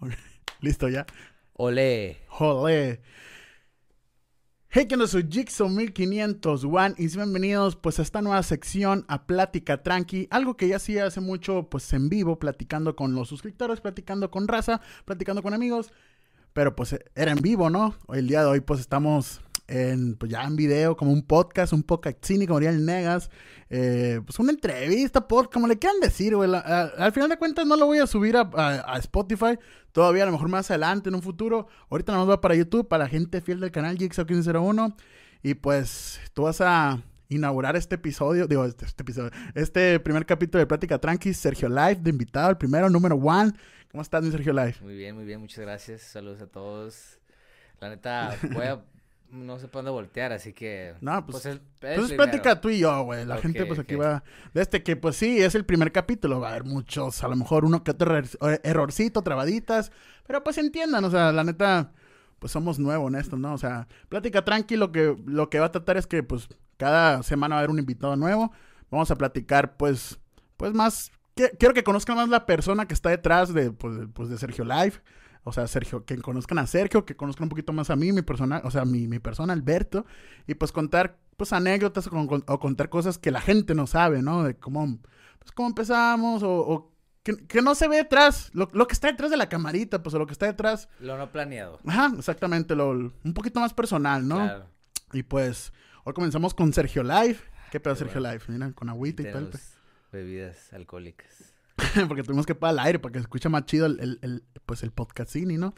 Listo ya. Ole. Jole. Hey, que no soy Jigsaw 1501 y bienvenidos pues a esta nueva sección a Plática Tranqui, algo que ya hacía hace mucho pues en vivo, platicando con los suscriptores, platicando con raza, platicando con amigos, pero pues era en vivo, ¿no? Hoy el día de hoy pues estamos en, pues ya en video, como un podcast, un podcast cine, como diría el Negas, eh, pues una entrevista, podcast, como le quieran decir, güey. Al final de cuentas no lo voy a subir a, Spotify, todavía a lo mejor más adelante, en un futuro. Ahorita nos va para YouTube, para la gente fiel del canal Jigsaw 1501. Y pues tú vas a inaugurar este episodio, digo, este, este, episodio, este primer capítulo de Plática Tranqui, Sergio Live, de invitado, el primero, número one. ¿Cómo estás, mi Sergio Live? Muy bien, muy bien, muchas gracias. Saludos a todos. La neta, voy a no sé para dónde voltear, así que... No, pues, pues, pues plática tú y yo, güey. La gente pues aquí va... Desde que pues sí, es el primer capítulo, va a haber muchos, a lo mejor uno que otro errorcito, trabaditas, pero pues entiendan, o sea, la neta, pues somos nuevos en esto, ¿no? O sea, plática tranquilo, que, lo que va a tratar es que pues cada semana va a haber un invitado nuevo. Vamos a platicar pues, pues más... quiero que conozcan más la persona que está detrás de, pues, pues de Sergio Live o sea, Sergio, que conozcan a Sergio, que conozcan un poquito más a mí, mi persona, o sea, mi, mi persona, Alberto, y pues contar, pues, anécdotas o, contar cosas que la gente no sabe, ¿no? De cómo, pues, cómo empezamos, o, que, no se ve detrás, lo, que está detrás de la camarita, pues, o lo que está detrás. Lo no planeado. Ajá, exactamente, lo, un poquito más personal, ¿no? Claro. Y pues, hoy comenzamos con Sergio Live. ¿Qué pedo, Sergio Live? Mira, con agüita y tal. Pues. Bebidas alcohólicas. porque tuvimos que pagar el aire para que se escuche más chido el, el, pues el podcastini, ¿no?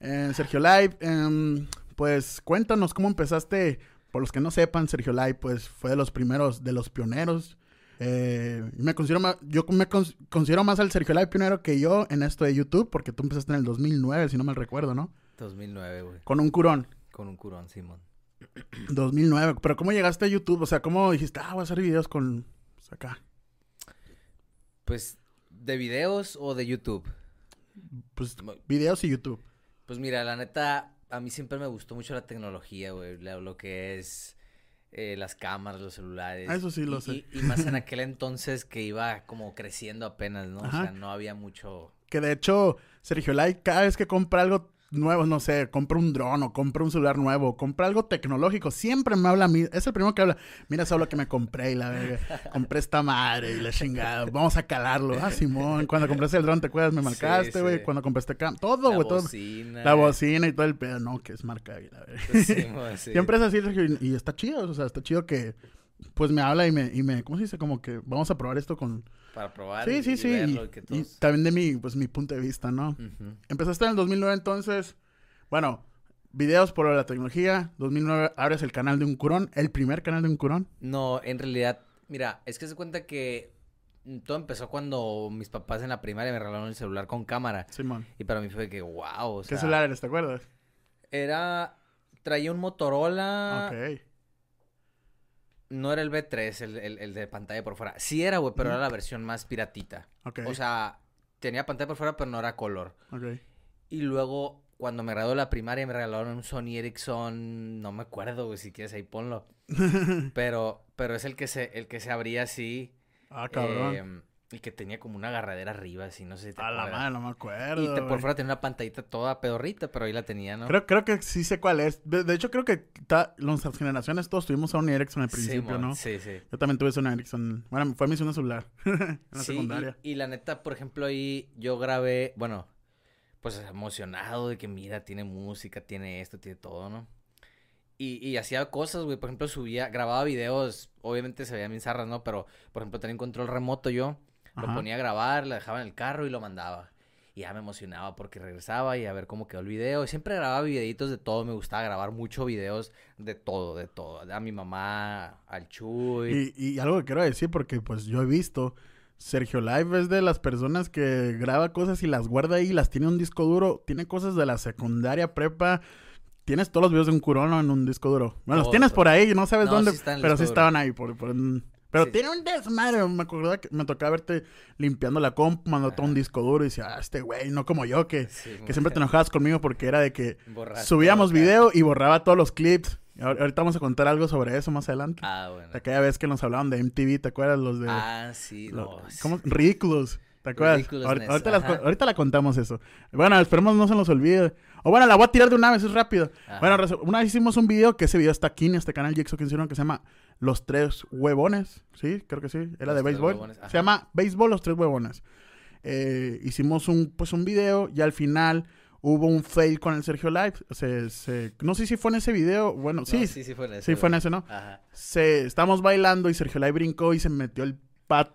Eh, Sergio Live, em, pues cuéntanos cómo empezaste. Por los que no sepan, Sergio Live, pues fue de los primeros, de los pioneros. Eh, me considero más, yo me considero más al Sergio Live pionero que yo en esto de YouTube, porque tú empezaste en el 2009, si no me recuerdo, ¿no? 2009, güey. Con un curón. Con un curón, Simón. 2009, pero ¿cómo llegaste a YouTube? O sea, ¿cómo dijiste, ah, voy a hacer videos con, pues, acá? Pues ¿De videos o de YouTube? Pues videos y YouTube. Pues mira, la neta, a mí siempre me gustó mucho la tecnología, güey. Lo que es eh, las cámaras, los celulares. Ah, eso sí lo sé. Y, más en aquel entonces que iba como creciendo apenas, ¿no? O sea, no había mucho... Que de hecho, Sergio Lai, cada vez que compra algo nuevos, no sé, compra un dron o compra un celular nuevo, compra algo tecnológico, siempre me habla a mí, es el primero que habla, mira solo que me compré y la verga, compré esta madre y la chingada, vamos a calarlo, ah, Simón, cuando compraste el dron, ¿te acuerdas? Me marcaste, güey, cuando compraste cam, todo, güey, todo. La bocina y todo el pedo, no, que es marca, la verga. siempre es así, y, y está chido, o sea, está chido que, pues me habla y me, y me, ¿cómo se dice? Como que vamos a probar esto con para probar. Sí, sí, sí. y, también de mi, pues, mi punto de vista, ¿no? Empezaste en el 2009, entonces, bueno, videos por la tecnología. 2009 abres el canal de un curón, el primer canal de un curón. No, en realidad, mira, es que se cuenta que todo empezó cuando mis papás en la primaria me regalaron el celular con cámara. Simón. Y para mí fue que, wow. ¿Qué celular eres, te acuerdas? Era. Traía un Motorola. Ok. No era el B3, el, el, de pantalla por fuera. Sí era, güey, pero era la versión más piratita. Ok. O sea, tenía pantalla por fuera, pero no era color. Ok. Y luego, cuando me gradué de la primaria, me regalaron un Sony Ericsson. No me acuerdo, güey, si quieres ahí ponlo. pero, pero es el que se, el que se abría así. Ah, cabrón. Em, y que tenía como una agarradera arriba, así, no sé si te A la madre, no me acuerdo. Y te, por fuera tenía una pantallita toda pedorrita, pero ahí la tenía, ¿no? Creo, creo que sí sé cuál es. De, hecho, creo que nuestras generaciones todos tuvimos Sony Ericsson al principio, ¿no? Sí, sí. Yo también tuve Sony Ericsson. Bueno, fue mi segundo celular en la secundaria. Y, y la neta, por ejemplo, ahí yo grabé, bueno, pues emocionado de que mira, tiene música, tiene esto, tiene todo, ¿no? Y, y hacía cosas, güey. Por ejemplo, subía, grababa videos. Obviamente se veían mis zarras, ¿no? Pero, por ejemplo, tenía un control remoto yo. Lo ponía a grabar, la dejaba en el carro y lo mandaba. Y ya me emocionaba porque regresaba y a ver cómo quedó el video. siempre grababa videitos de todo. Me gustaba grabar muchos videos de todo, de todo. A mi mamá, al Chuy. Y, y algo que quiero decir porque pues yo he visto... Sergio Live es de las personas que graba cosas y las guarda ahí, las tiene en un disco duro. Tiene cosas de la secundaria, prepa. Tienes todos los videos de un curón en un disco duro. Bueno, los tienes por ahí, no sabes dónde, pero sí estaban ahí. Por, por, pero tiene un desmadre. Me acuerdo que me tocaba verte limpiando la comp, mandando todo un disco duro y decía, ah, este güey, no como yo, que, que siempre te enojabas conmigo porque era de que subíamos video y borraba todos los clips. Ahorita vamos a contar algo sobre eso más adelante. Ah, bueno. Aquella vez que nos hablaban de MTV, ¿te acuerdas? Los de. Ah, sí. ¿Cómo? Ridículos. ¿Te acuerdas? Ahorita, ahorita, la contamos eso. Bueno, esperemos no se nos olvide. O bueno, la voy a tirar de una vez, es rápido. Bueno, una vez hicimos un video, que ese video está aquí en este canal Jixo que hicieron, que se llama Los Tres Huevones. Sí, creo que sí. Era de béisbol. Se llama Béisbol Los Tres Huevones. Eh, hicimos un, pues, un video y al final hubo un fail con el Sergio Live. Se, no sé si fue en ese video. Bueno, sí. Sí, sí fue en ese. Sí, fue en ese, ¿no? Ajá. Se, estábamos bailando y Sergio Live brincó y se metió el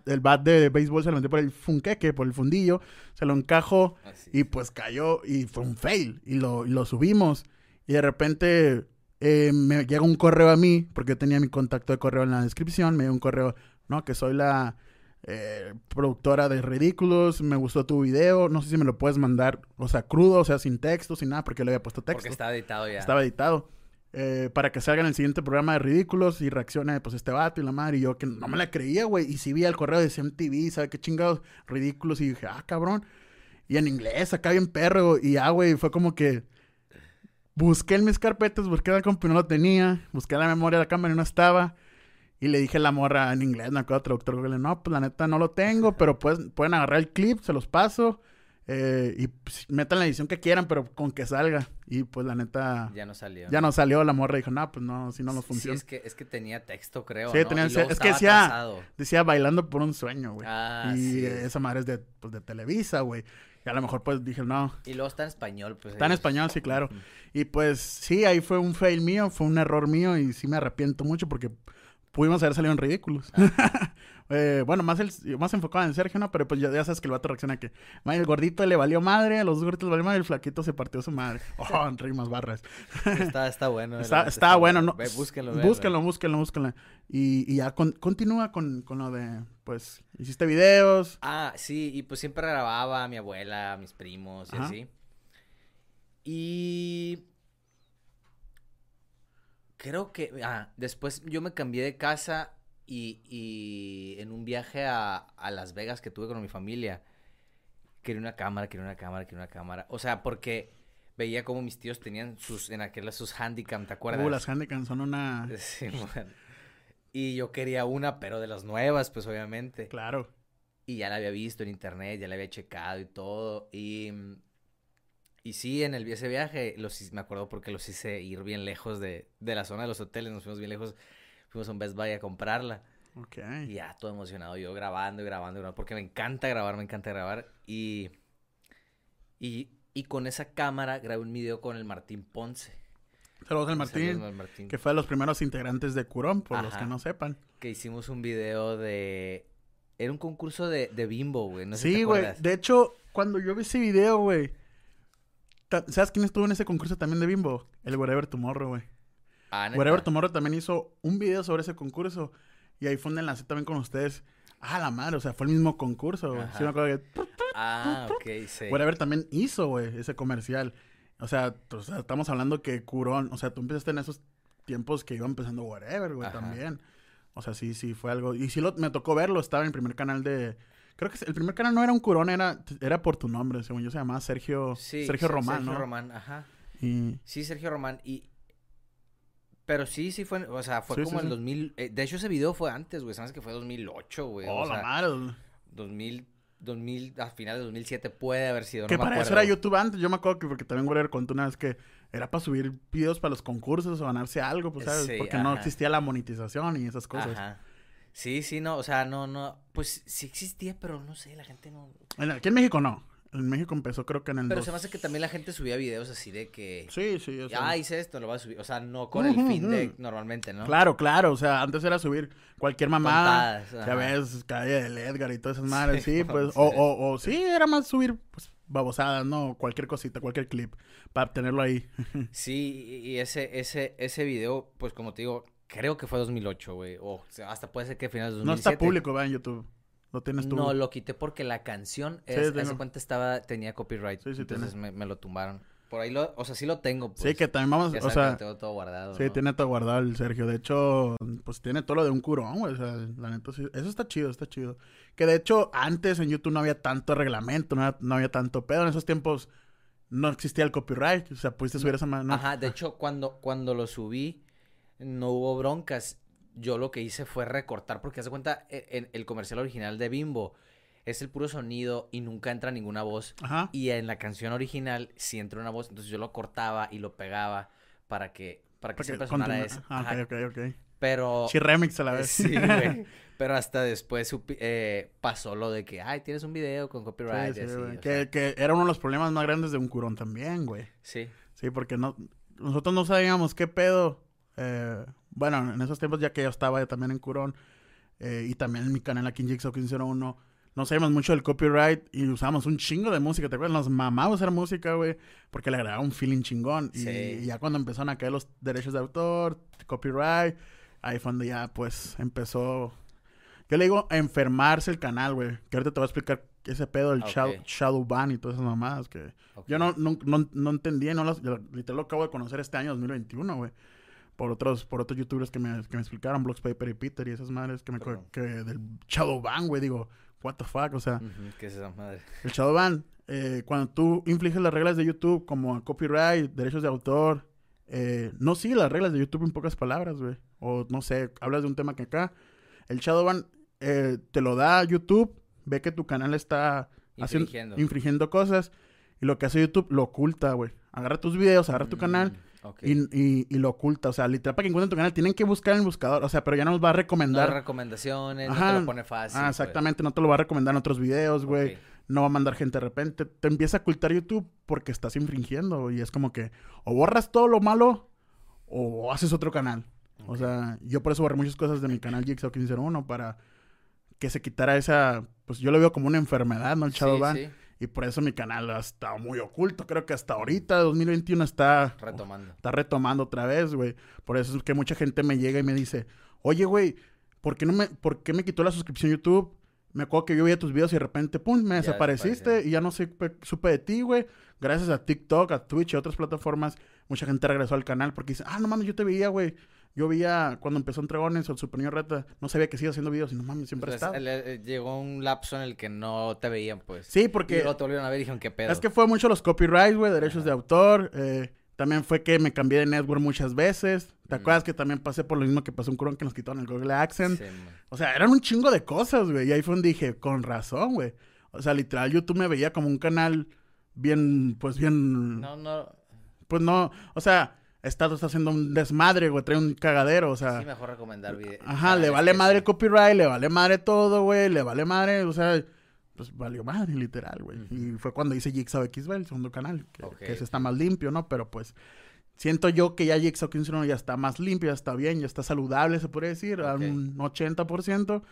el bat de béisbol se lo metió por el funqueque, por el fundillo, se lo encajó y pues cayó y fue un fail y lo, lo subimos y de repente eh, me llega un correo a mí, porque yo tenía mi contacto de correo en la descripción, me dio un correo, no, que soy la eh, productora de Ridículos, me gustó tu video, no sé si me lo puedes mandar, o sea, crudo, o sea, sin texto, sin nada, porque le había puesto texto. Porque estaba editado ya. Estaba editado. Eh, para que salga en el siguiente programa de Ridículos y reaccione, pues, este vato y la madre. Y yo que no me la creía, güey. Y si vi el correo de MTV, ¿sabe qué chingados? Ridículos. Y dije, ah, cabrón. Y en inglés, acá bien perro. Y ya, güey, fue como que... Busqué en mis carpetas, busqué la compu y no lo tenía. Busqué la memoria de la cámara y no estaba. Y le dije a la morra en inglés, me acuerdo traductor, no, pues la neta no lo tengo, pero pues, pueden agarrar el clip, se los paso. Eh, y pues, metan la edición que quieran, pero con que salga. Y pues la neta. Ya no salió. Ya no, salió. La morra dijo, no, pues no, si no nos funciona. Sí, es que, es que tenía texto, creo. Sí, tenía. Es que decía, decía bailando por un sueño, güey. Ah, y esa madre es de, pues, de Televisa, güey. Y a lo mejor pues dije, no. Y luego está en español, pues. Está en español, sí, claro. Y pues sí, ahí fue un fail mío, fue un error mío y sí me arrepiento mucho porque pudimos haber salido en ridículos. Ah. Eh, bueno, más, el, más enfocado en Sergio, ¿no? Pero pues ya, sabes que el vato reacciona que, el gordito le valió madre, a los dos gorditos le valió madre, el flaquito se partió su madre. Oh, más barras. está, está bueno. Está, está, bueno, ¿no? búsquenlo, búsquenlo, búsquenlo, búsquenlo. Y, y ya continúa con, con lo de, pues, hiciste videos. Ah, sí, y pues siempre grababa a mi abuela, a mis primos y así. Y creo que, ah, después yo me cambié de casa y, y en un viaje a, a, Las Vegas que tuve con mi familia, quería una cámara, quería una cámara, quería una cámara. O sea, porque veía como mis tíos tenían sus, en aquel, sus handicam, ¿te acuerdas? Uh, las handicam son una... Sí, bueno. Y yo quería una, pero de las nuevas, pues obviamente. Claro. Y ya la había visto en internet, ya la había checado y todo. Y, y sí, en el, ese viaje, los, me acuerdo porque los hice ir bien lejos de, de la zona de los hoteles, nos fuimos bien lejos fuimos a un Best Buy a comprarla. Ok. Y ya, todo emocionado, yo grabando y grabando grabando, porque me encanta grabar, me encanta grabar. Y, y, y con esa cámara grabé un video con el Martín Ponce. Saludos al Martín, Martín, que fue de los primeros integrantes de Curón, por los que no sepan. Que hicimos un video de... Era un concurso de, de bimbo, güey. No sé sí, güey. De hecho, cuando yo vi ese video, güey... ¿Sabes quién estuvo en ese concurso también de bimbo? El Whatever Tomorrow, güey. Ah, Whatever Tomorrow también hizo un video sobre ese concurso. Y ahí fue donde enlacé también con ustedes. Ah, la madre, o sea, fue el mismo concurso, güey. Sí me acuerdo que... Ah, ok, sí. Whatever también hizo, güey, ese comercial. O sea, estamos hablando que Curón, o sea, tú empezaste en esos tiempos que iba empezando Whatever, güey, también. O sea, sí, sí, fue algo. Y sí lo, me tocó verlo, estaba en el primer canal de. Creo que el primer canal no era un curón, era, era por tu nombre, según yo se llamaba Sergio, Sergio Román, Sergio Román, ajá. Sí, Sergio Román. Y, pero sí, sí fue, o sea, fue como en 2000, eh, de hecho ese video fue antes, güey, sabes que fue 2008, güey. Oh, la madre. 2000, 2000, a finales de 2007 puede haber sido, Que para eso era YouTube antes, yo me acuerdo que porque también Warrior contó una vez que era para subir videos para los concursos o ganarse algo, pues, ¿sabes? porque no existía la monetización y esas cosas. Ajá. Sí, sí, no, o sea, no, no, pues sí existía, pero no sé, la gente no... Aquí en México no. En México empezó creo que en el Pero se me hace que también la gente subía videos así de que... Sí, sí. O sea... Ah, hice esto, lo voy a subir. O sea, no con el fin de normalmente, ¿no? Claro, claro. O sea, antes era subir cualquier mamada. Ya ves, calle del Edgar y todas esas madres. Sí, pues... O, o, o, sí, era más subir pues, babosadas, ¿no? Cualquier cosita, cualquier clip. Para tenerlo ahí. sí, y ese, ese, ese video, pues como te digo, creo que fue 2008, güey. O sea, hasta puede ser que finales de 2007. No está público, va, en YouTube. ¿Lo tienes tú? No, lo quité porque la canción, es, cuenta estaba, tenía copyright. Sí, sí, entonces me, me, lo tumbaron. Por ahí lo, o sea, sí lo tengo. Pues. Sí, que también vamos, o sea. Tengo todo guardado. Sí, tiene todo guardado el Sergio. De hecho, pues tiene todo lo de un curón, güey. O sea, la neta sí. Eso está chido, está chido. Que de hecho, antes en YouTube no había tanto reglamento, no, no había tanto pedo. En esos tiempos no existía el copyright. O sea, pudiste subir esa mano. Ajá, de hecho, cuando, cuando lo subí, no hubo broncas. Yo lo que hice fue recortar, porque hace cuenta, e, en el comercial original de Bimbo es el puro sonido y nunca entra ninguna voz. Ajá. Y en la canción original sí entra una voz, entonces yo lo cortaba y lo pegaba para que, para que siempre sonara eso. Ah, ok, ok, ok. Pero... Sí, remix a la vez. Sí, güey. Pero hasta después eh, pasó lo de que, ay, tienes un video con copyright. Sí, y sí, así, güey. o que, que era uno de los problemas más grandes de un curón también, güey. sí. Sí, porque no, nosotros no sabíamos qué pedo. eh, bueno, en esos tiempos ya que yo estaba también en Curón eh, y también en mi canal aquí en Jigsaw 501, no sabíamos mucho del copyright y usábamos un chingo de música, ¿te acuerdas? Nos mamamos hacer música, güey, porque le agregaba un feeling chingón. Y, Sí. y ya cuando empezaron a caer los derechos de autor, copyright, ahí fue donde ya pues empezó... Yo le digo enfermarse el canal, güey. Que ahorita te voy a explicar ese pedo del Ok. shadow, shadow ban y todas esas mamadas que... Yo no, no, no, no entendía, no las, yo literal lo acabo de conocer este año 2021, güey. Por otros, por otros youtubers que me, que me explicaron, Blox Paper y Peter y esas madres que me Perdón. que del Shadowban, güey, digo, what the fuck, o sea, ¿Qué es esa madre? el Shadowban, eh, cuando tú infliges las reglas de YouTube como copyright, derechos de autor, eh, no sigue las reglas de YouTube en pocas palabras, güey. O no sé, hablas de un tema que acá, el Shadowban eh, te lo da YouTube, ve que tu canal está haciendo, Infringiendo. infringiendo cosas. Y lo que hace YouTube lo oculta, güey. Agarra tus videos, agarra tu Mm, canal y, y- y lo oculta. O sea, literal, para que encuentren tu canal, tienen que buscar en el buscador. O sea, pero ya no nos va a recomendar. recomendaciones, no Ajá. te lo pone fácil. ah, pues. exactamente. No te lo va a recomendar en otros videos, güey. No va a mandar gente de repente. Te empieza a ocultar YouTube porque estás infringiendo. Y es como que o borras todo lo malo o haces otro canal. O sea, yo por eso borré muchas cosas de mi canal Jigsaw 1501 para que se quitara esa... Pues yo lo veo como una enfermedad, ¿no? El Sí, Shadowban. sí, Y por eso mi canal ha estado muy oculto. Creo que hasta ahorita, 2021, está, retomando. está retomando otra vez, güey. Por eso es que mucha gente me llega y me dice, oye, güey, ¿por qué, no me, ¿por qué me quitó la suscripción YouTube? Me acuerdo que yo veía tus videos y de repente, pum, me desapareciste y ya no supe, supe de ti, güey. Gracias a TikTok, a Twitch y a otras plataformas, mucha gente regresó al canal porque dice, ah, no mames, yo te veía, güey. Yo veía cuando empezó en Dragones o el Super Niño Rata, no sabía que sigue haciendo videos y no mames, siempre Entonces, estaba. el- el- llegó un lapso en el que no te veían, pues. Sí, Y porque luego te volvieron a ver y dijeron, ¿qué pedo? Es que fue mucho los copyrights, güey, derechos de autor. eh, también fue que me cambié de network muchas veces. ¿Te Mm. acuerdas que también pasé por lo mismo que pasó un curón que nos quitaron el Google Accent? Sí. O sea, eran un chingo de cosas, güey. Y ahí fue donde dije, con razón, güey. O sea, literal, YouTube me veía como un canal bien, pues bien... No, no. Pues no, o sea, está, está haciendo un desmadre, güey, trae un cagadero, o sea... Sí, mejor recomendar videos. Ajá, le vale madre el copyright, le vale madre todo, güey, le vale madre, o sea, pues valió madre, literal, güey. Y fue cuando hice Jigsaw XB, el segundo canal, que, Ok, que ese está más limpio, ¿no? Pero pues siento yo que ya Jigsaw 15 ya está más limpio, ya está bien, ya está saludable, se puede decir, a Ok. un 80%.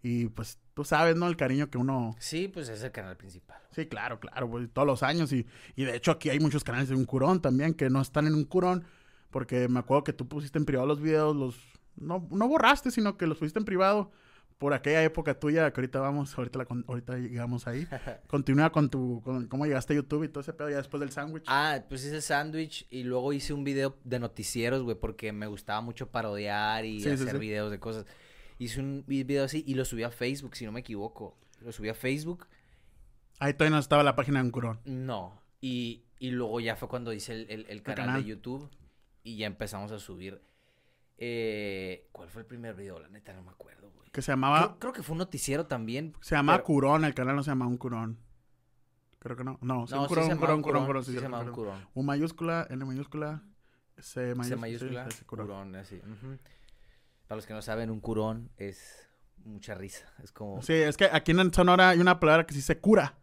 Y pues tú sabes, ¿no? El cariño que uno... Sí, pues es el canal principal. Sí, claro, claro, güey, todos los años. Y, y de hecho aquí hay muchos canales de un curón también que no están en un curón. Porque me acuerdo que tú pusiste en privado los videos, los... No, no borraste, sino que los pusiste en privado por aquella época tuya que ahorita vamos, ahorita, la ahorita llegamos ahí. Continúa con tu... Con, ¿Cómo llegaste a YouTube y todo ese pedo ya después del sándwich? Ah, pues hice sándwich y luego hice un video de noticieros, güey, porque me gustaba mucho parodiar y Sí, hacer sí. videos de cosas. Hice un vi- video así y lo subí a Facebook, si no me equivoco. Lo subí a Facebook. Ahí todavía no estaba la página de un curón. No. Y, y luego ya fue cuando hice el, el- el canal, canal. de YouTube y ya empezamos a subir. Eh, ¿Cuál fue el primer video? La neta no me acuerdo. Que se llamaba... Creo, creo que fue un noticiero también. Se llamaba pero- Curón, el canal no se llama un curón. Creo que no. No, sí, No, un sí curón, se un llamaba curón, un curón, curón, curón, sí sí, se sí, llamaba un curón. U mayúscula, N mayúscula, C mayúscula. C sí, mayúscula, sí, curón. curón, así. Para los que no saben, un curón es mucha risa. Es como... Sí, es que aquí en Sonora hay una palabra que se dice cura.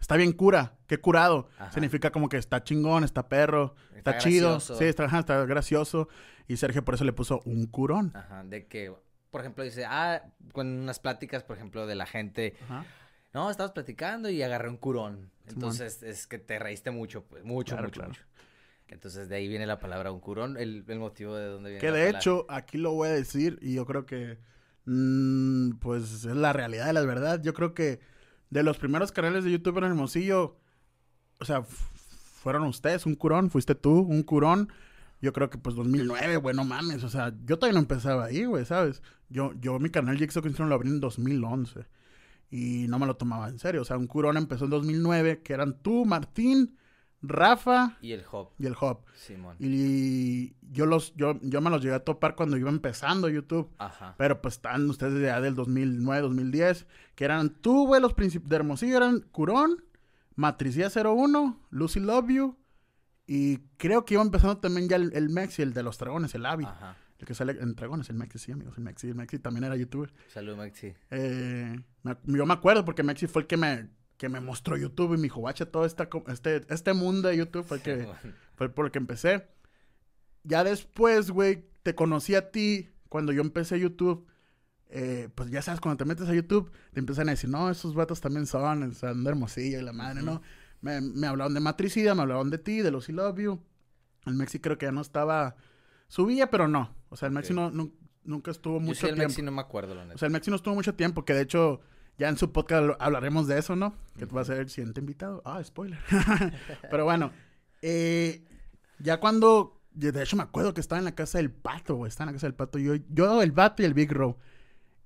Está bien cura. ¿Qué curado? Ajá. Significa como que está chingón, está perro, está, Está chido. Sí, está, está gracioso. Y Sergio por eso le puso un curón. Ajá, de que, por ejemplo, dice, ah, con unas pláticas, por ejemplo, de la gente, Ajá. no, estabas platicando y agarré un curón. Entonces, es que te reíste mucho, pues, mucho, Claro, mucho, claro. mucho. Entonces, de ahí viene la palabra un curón, el, el motivo de dónde viene Que de palabra. hecho, aquí lo voy a decir y yo creo que, mm, pues es la realidad de la verdad. Yo creo que de los primeros canales de YouTube en Hermosillo, o sea, fueron ustedes, un curón, fuiste tú, un curón. Yo creo que pues 2009, güey, no mames, o sea, yo todavía no empezaba ahí, güey, ¿sabes? Yo, yo mi canal Jigsaw Construction lo abrí en 2011 y no me lo tomaba en serio. O sea, un curón empezó en 2009, que eran tú, Martín, Rafa Y el Hop, y el Hop. Simón. Y yo los, yo, yo me los llegué a topar cuando iba empezando YouTube. Ajá. Pero pues están ustedes ya del 2009, 2010. Que eran tú, güey, los principios de Hermosillo eran Curón, Matricía 01, Lucy Love You. Y creo que iba empezando también ya el, el Mexi, el de los dragones, el Avi. Ajá. El que sale en dragones, el Mexi, sí, amigos, el Mexi. El Mexi también era youtuber. Salud, Maxi. Eh, yo me acuerdo porque Mexi fue el que me, que me mostró YouTube y me dijo, guacha, todo esta, este, este mundo de YouTube fue el que, fue por lo que empecé. Ya después, güey, te conocí a ti cuando yo empecé YouTube. eh, pues ya sabes, cuando te metes a YouTube, te empiezan a decir, no, esos vatos también son, sea, de hermosilla y la madre, ¿no? Me, me hablaban de Matricida, me hablaban de ti, de Lucy Love You. El Mexi creo que ya no estaba... Subía, pero no. O sea, el Mexi no, nu- nunca estuvo Yo mucho sí, el tiempo. Maxi no me acuerdo, la neta. O sea, el Mexi no estuvo mucho tiempo, que de hecho ya en su podcast hablaremos de eso, ¿no? Que va a ser el siguiente invitado. Ah, spoiler. Pero bueno, eh, ya cuando, de hecho me acuerdo que estaba en la casa del pato, güey, estaba en la casa del pato, yo, yo, el pato y el Big Row.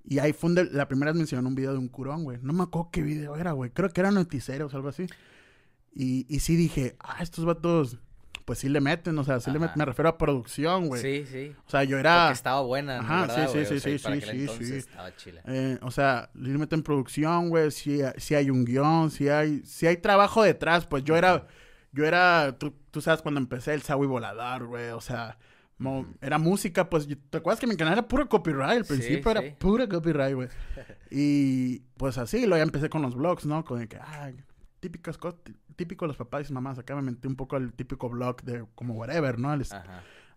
Y ahí fue donde la primera vez mencionó un video de un curón, güey. No me acuerdo qué video era, güey. Creo que era noticieros o algo así. Y, y sí dije, ah, estos vatos, pues sí le meten, o sea, sí le meten, me refiero a producción, güey. Sí, sí. O sea, yo era... Porque estaba buena. Ajá, ¿verdad, sí, sí, sí, sí, sí, entonces sí. estaba chila. Eh, o sea, le meten producción, güey, si, si hay un guion, si hay, si hay trabajo detrás, pues yo era, yo era, tú, tú sabes cuando empecé el Sawi Volador, güey, o sea, mo- era música, pues, ¿te acuerdas que mi canal era puro copyright? Al Sí, principio era sí. puro copyright, güey. Y pues así, luego ya empecé con los vlogs, ¿no? Con el que, ah, típicas cosas, típico de los papás y mamás, acá me metí un poco al típico vlog de como whatever, ¿no? El-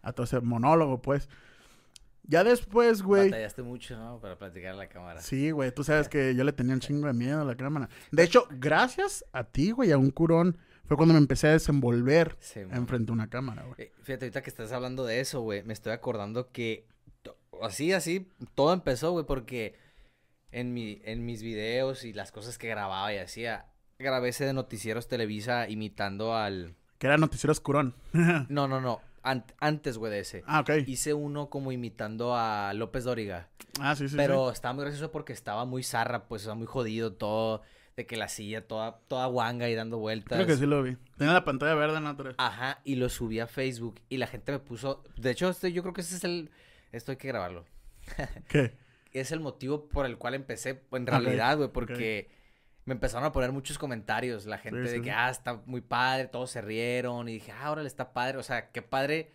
a todo ese monólogo, pues. Ya después, güey. Batallaste mucho, ¿no? Para platicar a la cámara. Sí, güey, tú sabes que yo le tenía un chingo de miedo a la cámara. De hecho, gracias a ti, güey, a un curón, fue cuando me empecé a desenvolver Sí, enfrente de una cámara, güey. Eh, Fíjate, ahorita que estás hablando de eso, güey, me estoy acordando que así, así, todo empezó, güey, porque en, mi, en mis videos y las cosas que grababa y hacía, grabé ese de Noticieros Televisa imitando al... Que era noticieros curón. No, no, no, an- antes, güey, de ese. ah, ok. Hice uno como imitando a López Dóriga. Ah, sí, sí. Pero estaba muy gracioso porque estaba muy zarra, pues, estaba muy jodido todo. De que la silla toda, toda guanga y dando vueltas. Creo que sí lo vi. Tenía la pantalla verde en otra. Ajá, y lo subí a Facebook. Y la gente me puso. De hecho, este, yo creo que ese es el. Esto hay que grabarlo. ¿Qué? Es el motivo por el cual empecé, en realidad, güey, porque me empezaron a poner muchos comentarios. La gente Sí, de sí, que, ah, está muy padre, todos se rieron. Y dije, ah, órale, está padre. O sea, qué padre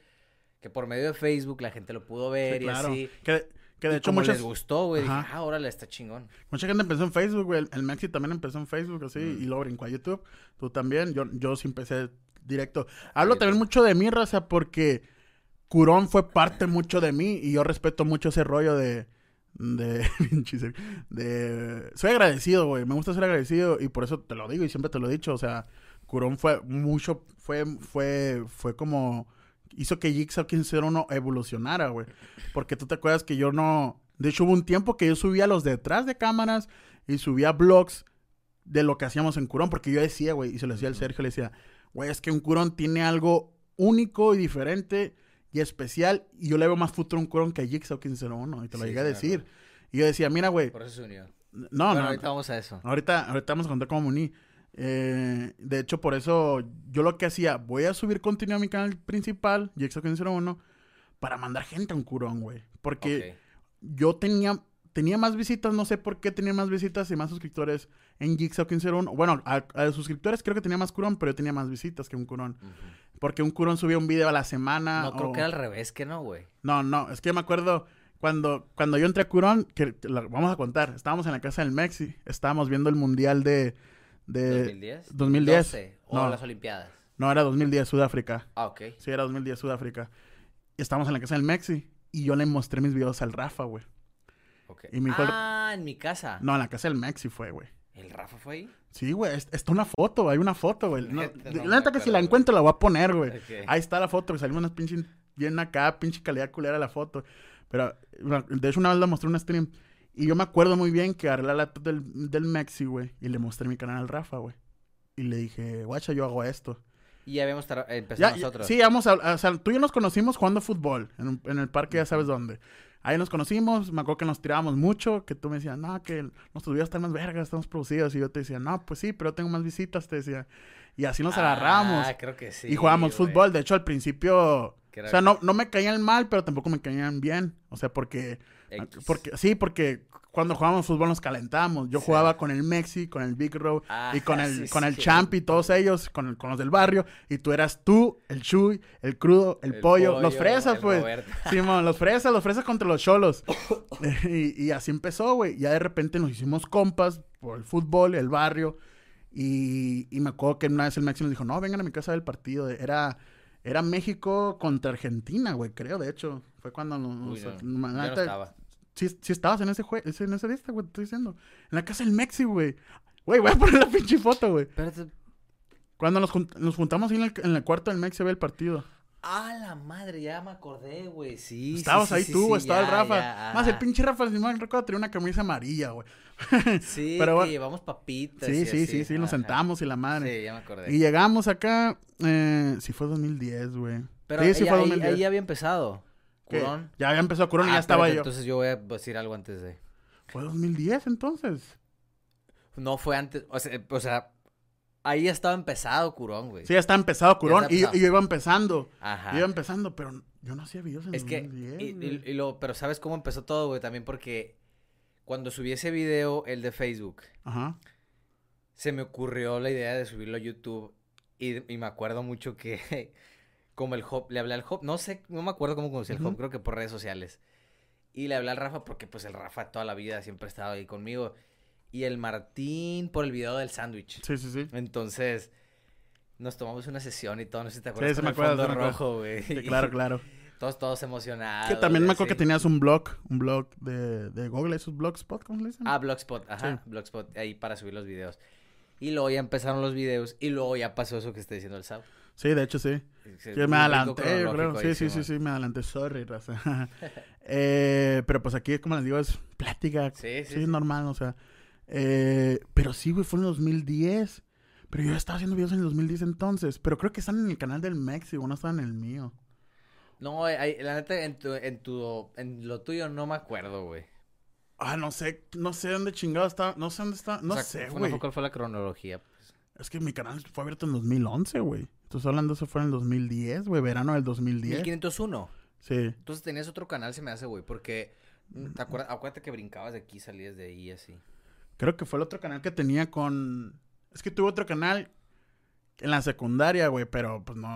que por medio de Facebook la gente lo pudo ver Sí, y claro. así. Que, que de Y hecho como muchas, les gustó, güey. Dije, ah, órale, está chingón. mucha gente empezó en Facebook, güey. El, el Maxi también empezó en Facebook, así, Mm. y luego brincó a YouTube. Tú también. Yo, yo sí empecé directo. Hablo también mucho de mí, raza, porque Curón fue parte mucho de mí y yo respeto mucho ese rollo de... De, de soy agradecido, güey. Me gusta ser agradecido y por eso te lo digo y siempre te lo he dicho. O sea, Curón fue mucho, fue, fue, fue como hizo que Jigsaw 1501 evolucionara, güey. Porque tú te acuerdas que yo no. De hecho, hubo un tiempo que yo subía los detrás de cámaras y subía blogs de lo que hacíamos en Curón. Porque yo decía, güey, y se lo decía al Sergio, le decía, güey, es que un Curón tiene algo único y diferente y especial. Y yo le veo más futuro a un Curón que a Jigsaw 1501. Y te lo Sí, llegué a decir. Y yo decía, mira, güey, Por eso se unió. no, bueno, no. ahorita vamos a eso. Ahorita, ahorita vamos a contar cómo me uní. Eh, de hecho, por eso yo lo que hacía, voy a subir contenido a mi canal principal, Jigsaw501, para mandar gente a un curón, güey. Porque yo tenía, tenía más visitas, no sé por qué tenía más visitas y más suscriptores en Jigsaw501. Bueno, a, a suscriptores creo que tenía más curón, pero yo tenía más visitas que un curón. Porque un curón subía un video a la semana. No, creo que era al revés, que no, güey. no, no, es que yo me acuerdo cuando, cuando yo entré a Curón, que la- vamos a contar, estábamos en la casa del Mexi, estábamos viendo el mundial de... de ¿2010? 2010. 12, o No. las Olimpiadas. no, era 2010, Sudáfrica. Ah, ok. Sí, era 2010, Sudáfrica. Y estábamos en la casa del Mexi y yo le mostré mis videos al Rafa, güey. ok. Y me dijo- Ah, en mi casa. No, en la casa del Mexi fue, güey. ¿El Rafa fue ahí? Sí, güey, es- está una foto, hay una foto, güey. No, la neta que si la encuentro la voy a poner, güey. Ahí está la foto, que salimos unas pinches bien acá, pinche calidad culera la foto. Pero, de hecho, una vez la mostré en un stream. Y yo me acuerdo muy bien que agarré la laptop del, del Mexi, güey. Y le mostré mi canal al Rafa, güey. Y le dije, guacha, yo hago esto. Y ya habíamos empezado Ya, nosotros. sí, vamos a, o sea, tú y yo nos conocimos jugando fútbol. En, en el parque, ya sabes dónde. Ahí nos conocimos, me acuerdo que nos tirábamos mucho, que tú me decías, no, que nuestros videos están más vergas, estamos producidos. Y yo te decía, no, pues sí, pero tengo más visitas, te decía. Y así nos agarramos. Ah, creo que sí. y jugábamos güey. fútbol. De hecho, al principio... O sea, no, no me caían mal, pero tampoco me caían bien. O sea, porque... X. porque sí, porque cuando jugábamos fútbol nos calentábamos. Yo Sí. jugaba con el Mexi, con el Big Row Ah, y con el, sí, con el sí. Champ y todos ellos, con, el- con los del barrio. Y tú eras tú, el Chuy, el crudo, el, pollo, los fresas, el pues. Simón, los fresas, los fresas contra los cholos. y, y así empezó, güey. Ya de repente nos hicimos compas por el fútbol, el barrio. Y, y me acuerdo que una vez el Maxi nos dijo, no, vengan a mi casa del partido. Era, era México contra Argentina, güey, creo, de hecho. Fue cuando nos... Uy, no, no estaba. Sí, sí estabas en ese juego, en esa lista, güey, te estoy diciendo. En la casa del Mexi, güey. Güey, voy a poner la pinche foto, güey. Espérate. Cuando nos, nos juntamos ahí en el, en el cuarto del Mexi a ver el partido. Ah, la madre, ya me acordé, güey. Sí. Estabas sí, ahí tú, güey, estaba el Rafa. ya, Más el pinche Rafa, si no me recuerdo, tenía una camisa amarilla, güey. Sí, Pero que llevamos papitas. Sí, sí, sí, sí, nos sentamos y la madre. Sí, ya me acordé. Y llegamos acá, eh, sí fue 2010, güey. Pero sí, sí ahí, fue ahí- 2010. ahí había empezado. Curón. Ya había empezado Curón y Ah, ya estaba espérate, yo. Entonces yo voy a decir algo antes de. Fue 2010 entonces. No fue antes. O sea, o sea ahí ya estaba empezado Curón, güey. Sí, ya estaba empezado Curón y, empezado. y yo iba empezando. Ajá. Iba empezando, pero yo no hacía videos en Es que, 2010. y, güey. y- y lo, pero ¿sabes cómo empezó todo, güey? También porque cuando subí ese video, el de Facebook, Ajá. se me ocurrió la idea de subirlo a YouTube y, y me acuerdo mucho que como el Hop, le hablé al Hop, no sé, no me acuerdo cómo conocí al Hop, Ujú. creo que por redes sociales. Y le hablé al Rafa porque pues el Rafa toda la vida siempre ha estado ahí conmigo. Y el Martín por el video del sándwich. Sí, sí, sí. Entonces, nos tomamos una sesión y todo, no sé si te acuerdas. sí con me el acuerdo, sí me rojo, güey. Sí, claro, claro. Todos, todos emocionados. que también me acuerdo que tenías un blog, un blog de, de Google, esos blogspot, ¿cómo se le dicen? Ah, Blogspot, ajá, Sí. Blogspot, ahí para subir los videos. Y luego ya empezaron los videos y luego ya pasó eso que está diciendo el Sao. Sí, de hecho sí. Que me adelanté, yo creo. Sí, sí, sí, sí, me adelanté. Sorry, raza. eh, pero pues aquí, como les digo, es plática. Sí, sí, Sí, normal, o sea. Eh, pero sí, güey, fue en el 2010. Pero yo estaba haciendo videos en el 2010 entonces. Pero creo que están en el canal del México, no están en el mío. No, eh, la neta, en, tu, en, tu, en lo tuyo no me acuerdo, güey. Ah, no sé, no sé dónde chingado está. No sé dónde está. No O sea, sé, güey. ¿Cuál fue la cronología? Es que mi canal fue abierto en 2011, güey. Entonces hablando, eso fue en el 2010, güey, verano del 2010. 1501. Sí. Entonces tenías otro canal, se me hace, güey, porque... mm, ¿te acuerdas? Acuérdate que brincabas de aquí, salías de ahí, así. Creo que fue el otro canal que tenía con. Es que tuve otro canal en la secundaria, güey, pero pues no.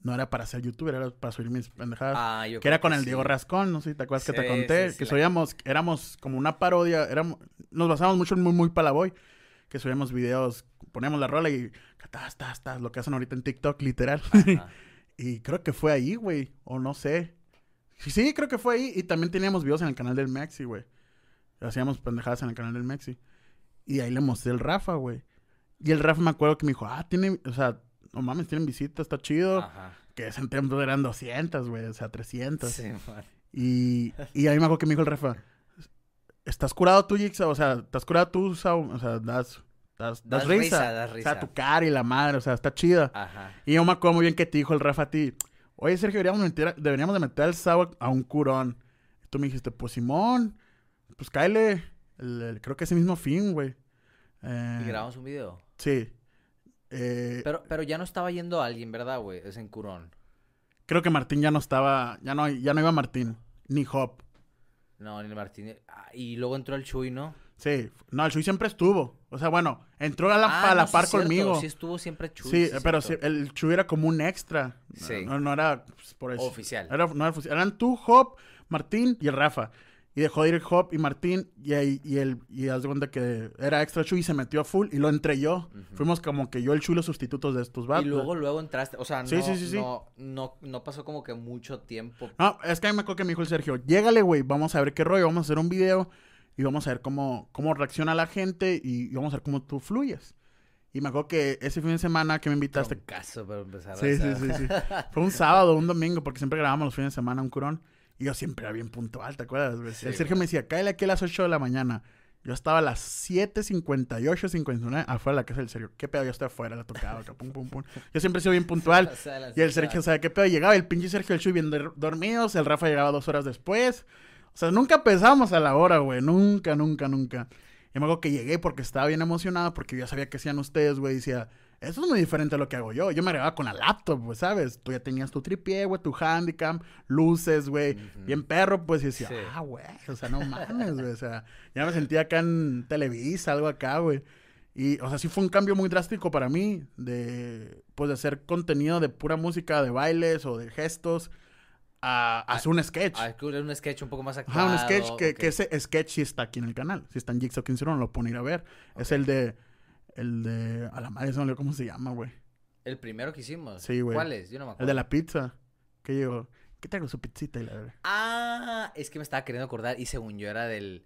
No era para ser youtuber, era para subir mis pendejadas. Ah, yo que era con que el sí. Diego Rascón, no sé si te acuerdas que te conté. sí, que subíamos, éramos como una parodia, éramos, nos basábamos mucho en Muy Muy Palaboy. Que subíamos videos, poníamos la rola y. Tas, tas, tas, lo que hacen ahorita en TikTok, literal. Y creo que fue ahí, güey. O no sé. Sí, sí, creo que fue ahí. Y también teníamos videos en el canal del Maxi, güey. Hacíamos pendejadas en el canal del Maxi. Y ahí le mostré el Rafa, güey. Y el Rafa me acuerdo que me dijo, ah, tiene, o sea, no mames, tienen visitas, está chido. Ajá. Que ese tiempo eran 200, güey, o sea, 300. Sí, man. Y, y ahí me acuerdo que me dijo el Rafa, ¿estás curado tú, Jigsaw? O sea, ¿estás curado tú? O sea, das, das, das, Das risa. risa, das O risa. sea, tu cara y la madre, o sea, está chida. Ajá. Y yo me acuerdo muy bien que te dijo el Rafa a ti, oye Sergio, deberíamos, meter, deberíamos de meter al Sao a un curón. Y tú me dijiste, pues Simón, pues cáele, el- el- creo que ese mismo fin, güey. Eh, Y grabamos un video. Sí. Eh, Pero, pero ya no estaba yendo alguien, ¿verdad, güey? Es en Curón. creo que Martín ya no estaba, ya no, ya no iba Martín, ni Hop. No, ni el Martínez. Ah, y luego entró el Chuy, ¿no? Sí, no, el Chuy siempre estuvo. O sea, bueno, entró a la, Ah, a la no, sí par es cierto, conmigo. Sí estuvo siempre Chuy. Sí, sí, pero sí, el Chuy era como un extra. Sí. No, no era pues, por eso. Oficial. Era, no era oficial. Eran tú, Hop, Martín y el Rafa. Y dejó de ir Hop y Martín y, ahí- y él, y haz de cuenta que era extra Chuy y se metió a full y lo entré yo. Fuimos como que yo, el Chuy, los sustitutos de estos vatos. Y luego, luego entraste. O sea, no, Sí, sí, sí, sí. No, no, no pasó como que mucho tiempo. No, es que a mí me acuerdo que me dijo el Sergio, llégale, güey, vamos a ver qué rollo, vamos a hacer un video y vamos a ver cómo, cómo reacciona la gente y, y vamos a ver cómo tú fluyes. Y me acuerdo que ese fin de semana que me invitaste... caso para empezar. Sí, sí, sí, sí. Fue un sábado, un domingo, porque siempre grabábamos los fines de semana un curón. Y yo siempre era bien puntual, ¿te acuerdas? Sí, el Sergio güey. me decía, cállate aquí a las 8 de la mañana. Yo estaba a las 7.58, 59, afuera de la casa del Sergio. ¿Qué pedo? Yo estoy afuera, la tocaba, acá, pum, pum, pum. Yo siempre he sido bien puntual. O sea, Y el Sergio, ¿sabe qué pedo? Llegaba el pinche Sergio el Chuy bien dor- dormidos. El Rafa llegaba dos horas después. O sea, nunca pensábamos a la hora, güey. Nunca, nunca, nunca. Y me acuerdo que llegué porque estaba bien emocionado porque yo ya sabía que hacían ustedes, güey. Decía, Eso es muy diferente a lo que hago yo. Yo me grababa con la laptop, pues, ¿sabes? Tú ya tenías tu tripié, güey, tu handicam, luces, güey. Bien perro, pues, y decía, ah, güey, o sea, no mames, güey. O sea, ya me sentía acá en Televisa, algo acá, güey. Y, o sea, sí fue un cambio muy drástico para mí de, pues, de hacer contenido de pura música, de bailes o de gestos a, hacer un sketch. A un sketch un poco más actuado. Ajá, un sketch que, que, ese sketch sí está aquí en el canal. Si está en Jigsaw 15 no lo pueden ir a ver. Es el de el de. A la madre, se me olvidó cómo se llama, güey. ¿El primero que hicimos? Sí, güey. ¿Cuál es? Yo no me acuerdo. El de la pizza. Que llegó. ¿Qué traigo su pizzita y la verdad? Ah, es que me estaba queriendo acordar y según yo era del.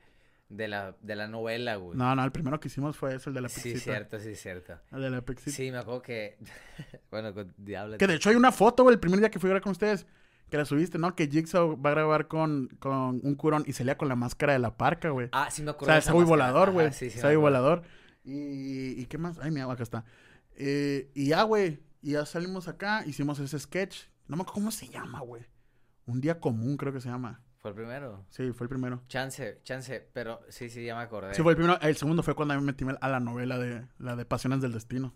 De la, de la novela, güey. No, no, el primero que hicimos fue ese, el de la pizzita. Sí, cierto, sí, cierto. El de la pizzita. Sí, me acuerdo que... bueno, con Diablo... Que de hecho hay una foto, güey, el primer día que fui a grabar con ustedes, que la subiste, ¿no? Que Jigsaw va a grabar con, con un curón y se lea con la máscara de la parca, güey. Ah, sí me acuerdo O sea, es volador, güey. Sí, sí, volador. Y, y qué más? Ay, mira, acá está. Eh, y ya, güey. Y ya salimos acá, hicimos ese sketch. No me acuerdo cómo se llama, güey. Un día común, creo que se llama. ¿Fue el primero? Sí, fue el primero. Chance, chance, pero sí, sí, ya me acordé. Sí, fue el primero. El segundo fue cuando me metí a la novela de la de Pasiones del Destino.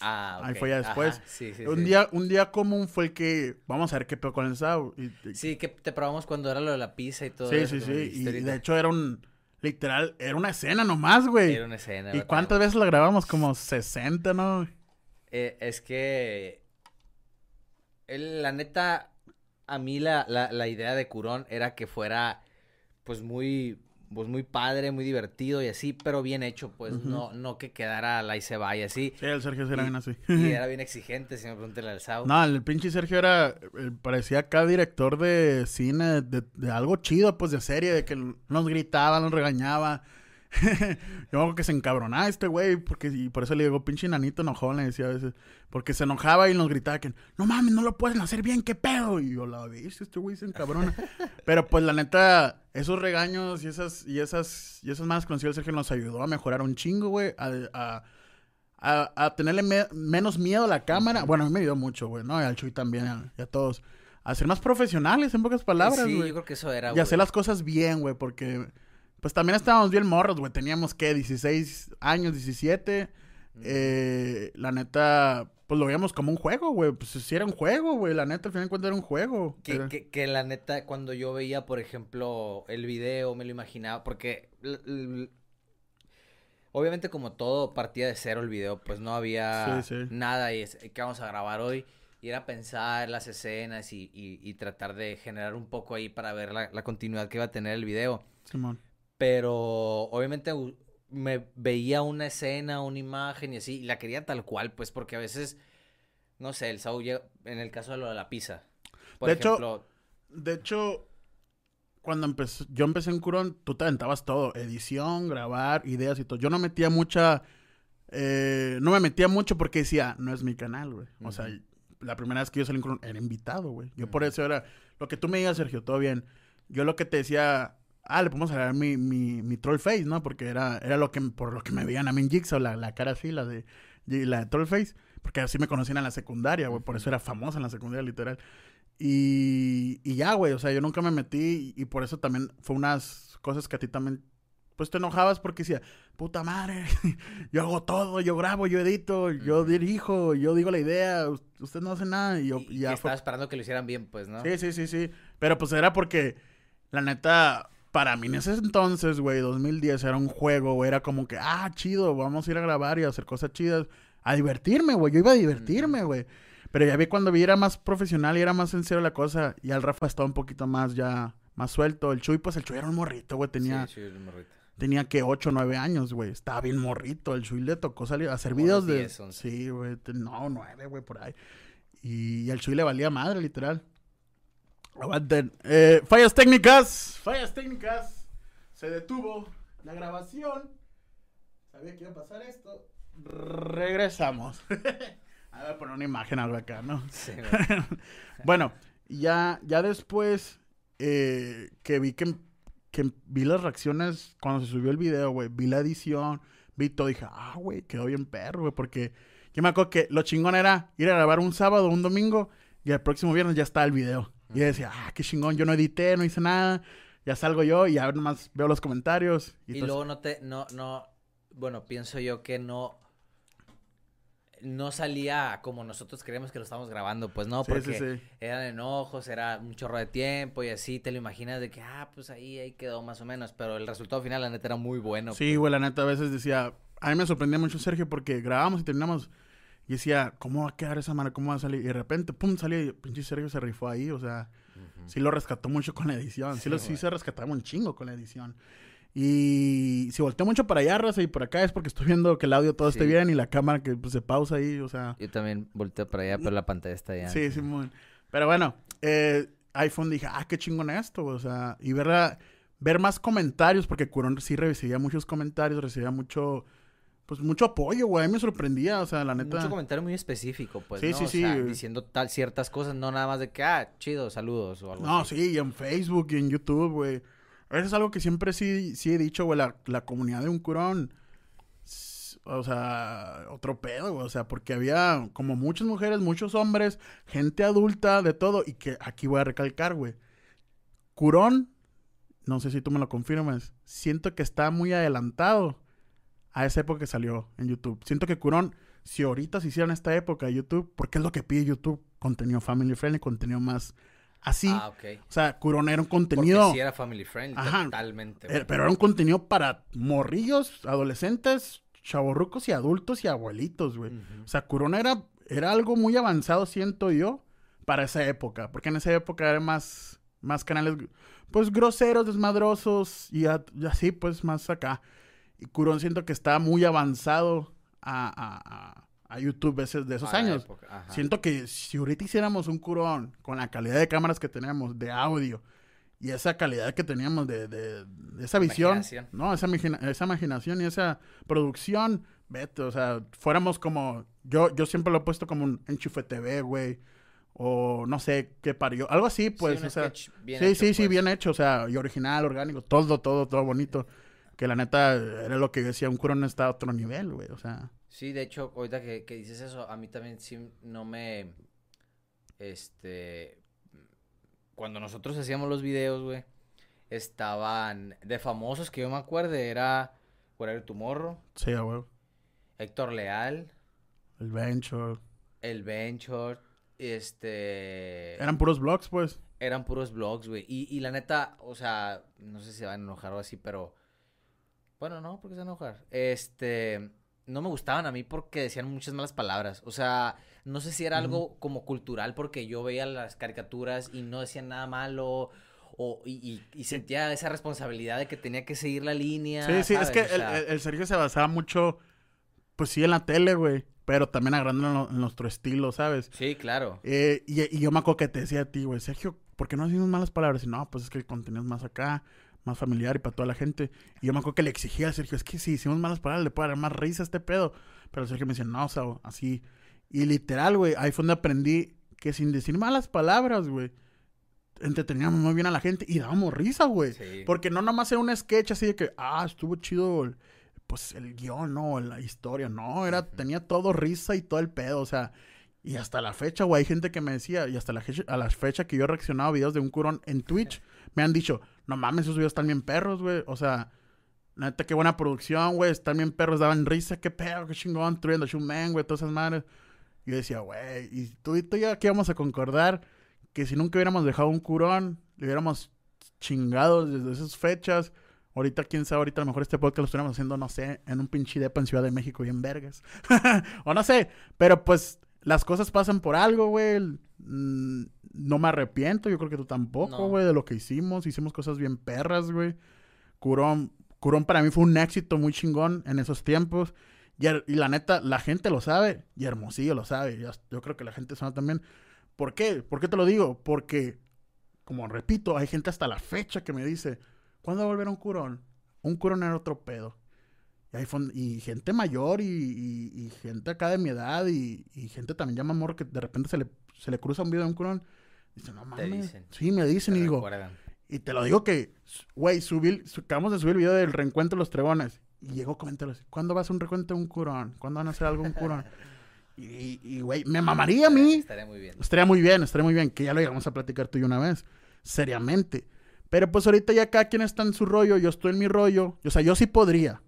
Ah, Ahí fue ya después. Sí, sí, un, Día, un día común fue el que, vamos a ver qué peor con el Sao. sí, que te probamos cuando era lo de la pizza y todo sí, Sí, sí, Y de hecho era un, Literal, era una escena nomás, güey. Era una escena. ¿Y cuántas veces la grabamos? Como 60, ¿no? Eh, es que. la neta, a mí la, la, la idea de Curón era que fuera, pues muy pues muy padre, muy divertido y así, pero bien hecho, pues no no que quedara la y se vaya así. Sí, el Sergio era bien así. y era bien exigente, si me pregunté al Sao. No, el pinche Sergio era, eh, parecía acá director de cine, de, de, algo chido, pues de serie, de que nos gritaba, nos regañaba. Yo creo que se encabronaba este güey, porque y por eso le llegó pinche nanito enojón, le decía a veces. Porque se enojaba y nos gritaba que, no mames, no lo pueden hacer bien, qué pedo. Y yo la vi, este güey se encabrona. Pero pues la neta, esos regaños y esas, y esas, y esas más conocidas Sergio nos ayudó a mejorar un chingo, güey. A, a, a, tenerle menos miedo a la cámara. Bueno, a mí me ayudó mucho, güey, ¿no? Y al Chuy también, y a todos. A ser más profesionales, en pocas palabras, güey. Sí, yo creo que eso era, Y hacer las cosas bien, güey, porque pues también estábamos bien morros, güey. Teníamos, ¿qué? 16 años, 17. Eh, la neta, pues lo veíamos como un juego, güey. Pues sí era un juego, güey. La neta, al final de cuentas era un juego. Que, que, la neta, cuando yo veía, por ejemplo, el video, me lo imaginaba. Porque obviamente como todo partía de cero el video, pues no había nada y es, ¿qué vamos a grabar hoy? Y era pensar las escenas y, y, tratar de generar un poco ahí para ver la, la continuidad que iba a tener el video. Simón. Pero obviamente me veía una escena, una imagen y así, y la quería tal cual, pues porque a veces, no sé, el Saúl, en el caso de lo de la pizza. Por de hecho, de hecho, cuando empecé, yo empecé en Curón, tú te aventabas todo, edición, grabar, ideas y todo. Yo no metía mucha, eh, no me metía mucho porque decía, no es mi canal, güey. O sea, la primera vez que yo salí en Curón era invitado, güey. Yo por eso era, lo que tú me digas, Sergio, todo bien. Yo lo que te decía, ah, le podemos agregar mi, mi, mi troll face, ¿no? Porque era, era lo que, por lo que me veían a mí en Jigsaw, la, la cara así, la de, la de troll face. Porque así me conocían en la secundaria, güey. Por eso era famosa en la secundaria, literal. Y, y ya, güey. O sea, yo nunca me metí. Y, por eso también fue unas cosas que a ti también. Pues te enojabas porque decía, puta madre, yo hago todo, yo grabo, yo edito, yo dirijo, yo digo la idea, usted no hace nada. Y yo ya. estaba esperando que lo hicieran bien, pues, ¿no? Sí, sí, sí, sí. Pero pues era porque, la neta, para mí en ese entonces, güey, 2010 era un juego, güey, era como que, ah, chido, vamos a ir a grabar y a hacer cosas chidas, a divertirme, güey, yo iba a divertirme, güey. Pero ya vi cuando vi era más profesional y era más serio la cosa, y al Rafa estaba un poquito más ya, más suelto. El Chuy, pues el Chuy era un morrito, güey, tenía... Sí, el morrito. Tenía que 8 o 9 años, güey. Estaba bien morrito. El Chuy le tocó salir a hacer videos de... Sí, güey. No, 9, güey, por ahí. Y, y al Chuy le valía madre, literal. Aguanten. Eh, fallas técnicas. Fallas técnicas. Se detuvo la grabación. Sabía que iba a pasar esto. Regresamos. a ver, poner una imagen algo acá, ¿no? Sí, bueno, ya, ya después eh, que vi que, que vi las reacciones cuando se subió el video, güey. Vi la edición, vi todo. Dije, ah, güey, quedó bien perro, güey. Porque yo me acuerdo que lo chingón era ir a grabar un sábado, un domingo. Y el próximo viernes ya está el video. Y yo decía, ah, qué chingón, yo no edité, no hice nada, ya salgo yo y ahora nomás veo los comentarios. Y, luego no te, no, no, bueno, pienso yo que no, no salía como nosotros creemos que lo estamos grabando, pues no, Sí, porque sí. eran enojos, era un chorro de tiempo y así te lo imaginas de que, ah, pues ahí, ahí quedó más o menos, pero el resultado final, la neta, era muy bueno. Sí, güey, la neta a veces decía, a mí me sorprendía mucho Sergio porque grabábamos y terminamos y decía, ¿cómo va a quedar esa madre? ¿Cómo va a salir? Y de repente, pum, salió y pinche Sergio se rifó ahí, o sea, sí lo rescató mucho con la edición, sí, Sí, lo, sí se rescataba un chingo con la edición. Y si volteo mucho para allá, raza, y por acá es porque estoy viendo que el audio todo esté Sí. bien y la cámara que pues, se pausa ahí, o sea... Yo también volteo para allá, pero la pantalla está allá. Sí, Simón. Pero bueno, eh, iPhone dije, ah, qué chingón esto, o sea, y ver, ver más comentarios, porque Curón sí recibía muchos comentarios, recibía mucho, pues mucho apoyo, güey, a mí me sorprendía, o sea, la neta. Mucho comentario muy específico, pues, Sí, ¿no? sí, O sí. sea, diciendo tal ciertas cosas, no nada más de que, ah, chido, saludos o algo No, así. sí, y en Facebook y en YouTube, güey. Eso es algo que siempre sí, sí he dicho, güey, la, la comunidad de un curón, o sea, otro pedo, güey, o sea, porque había como muchas mujeres, muchos hombres, gente adulta, de todo, y que aquí voy a recalcar, güey. Curón, no sé si tú me lo confirmas, siento que está muy adelantado a esa época que salió en YouTube. Siento que Curón, si ahorita se hiciera en esta época de YouTube, porque es lo que pide YouTube, contenido family friendly, contenido más así. Ah, ok. O sea, Curón era un Porque contenido, sí era family friendly, Ajá. totalmente. eh, pero era un contenido para morrillos, adolescentes, chavorrucos y adultos y abuelitos, güey. O sea, Curón era, era algo muy avanzado, siento yo, para esa época. Porque en esa época era más, más canales, pues, groseros, desmadrosos y, a- y así, pues, más acá. Y Curón siento que está muy avanzado a, a- a- YouTube esos, de esos años. Siento que si ahorita hiciéramos un curón con la calidad de cámaras que tenemos, de audio, y esa calidad que teníamos de, de- de esa visión, no, esa, imagina- esa imaginación y esa producción, vete, o sea, fuéramos como, yo, yo siempre lo he puesto como un enchufe TV, güey, o no sé qué parió, algo así, pues, un o sea, sí, hecho, sí, sí, pues. bien hecho, o sea, y original, orgánico, todo, todo, todo bonito, que la neta era lo que decía, un curón está a otro nivel, güey, o sea, Sí, de hecho, ahorita que, que dices eso, a mí también sí no me. Este. Cuando nosotros hacíamos los videos, güey, estaban de famosos que yo me acuerde, era Whatever Tomorrow, sí, güey, Héctor Leal, el Venture, El Venture, este. eran puros vlogs, pues, eran puros vlogs, güey. Y, y la neta, o sea, no sé si se van a enojar o así, pero. Bueno, no, porque se enojar. Este. No me gustaban a mí porque decían muchas malas palabras. O sea, no sé si era algo como cultural porque yo veía las caricaturas y no decían nada malo. O, y, y- y sentía esa responsabilidad de que tenía que seguir la línea. Sí, sí, es que O el, sea, el- el Sergio se basaba mucho, pues sí, en la tele, güey, pero también agrandando en, nuestro estilo, ¿sabes? Sí, claro. Eh, y, y yo me acuerdo que te decía a ti, güey, Sergio, ¿por qué no decimos malas palabras? Y no, pues es que el contenido es más acá, más familiar y para toda la gente. Y yo me acuerdo que le exigía a Sergio, es que si hicimos malas palabras le puede dar más risa a este pedo. Pero Sergio me decía, no, o sea, así. Y literal, güey, ahí fue donde aprendí que sin decir malas palabras, güey, entreteníamos muy bien a la gente y dábamos risa, güey. Sí. Porque no nomás era un sketch así de que, ah, estuvo chido, el- pues el guion, no, la historia, no, era, tenía todo risa y todo el pedo, o sea, y hasta la fecha, güey, hay gente que me decía, y hasta la, fecha- a la fecha que yo he reaccionado a videos de un curón en Twitch, me han dicho, no mames, esos videos están bien perros, güey, o sea, neta, qué buena producción, güey, están bien perros, daban risa, qué pedo, qué chingón, True Man, güey, todas esas madres. Y yo decía, güey, y tú y tú ya aquí vamos a concordar que si nunca hubiéramos dejado un curón, le hubiéramos chingado desde esas fechas. Ahorita, quién sabe, ahorita a lo mejor este podcast lo estuviéramos haciendo, no sé, en un pinche depa en Ciudad de México y en Vergas. o no sé, pero pues las cosas pasan por algo, güey. Mm, No me arrepiento, yo creo que tú tampoco, No. güey, de lo que hicimos. Hicimos cosas bien perras, güey. Curón, Curón para mí fue un éxito muy chingón en esos tiempos. Y, y la neta, la gente lo sabe y Hermosillo lo sabe. Yo, yo creo que la gente sabe también. ¿Por qué? ¿Por qué te lo digo? Porque, como repito, hay gente hasta la fecha que me dice, ¿cuándo va a volver un curón? Un curón era otro pedo. Y, gente mayor y, y- y gente acá de mi edad y, y gente también llama amor que de repente se le, se le cruza un video de un curón. Dice, no mames. dicen. Sí, me dicen Te y digo, y te lo digo que, güey, subí, su- acabamos de subir el video del reencuentro de los tregones. Y llegó comentarios, ¿cuándo vas a un recuento de un curón? ¿Cuándo van a hacer algo un curón? y, güey, me mamaría a mí. Estaría muy bien. Estaría muy bien, estaría muy bien, que ya lo llegamos a platicar tú y una vez, seriamente. Pero pues ahorita ya cada quien está en su rollo, yo estoy en mi rollo. O sea, yo sí podría.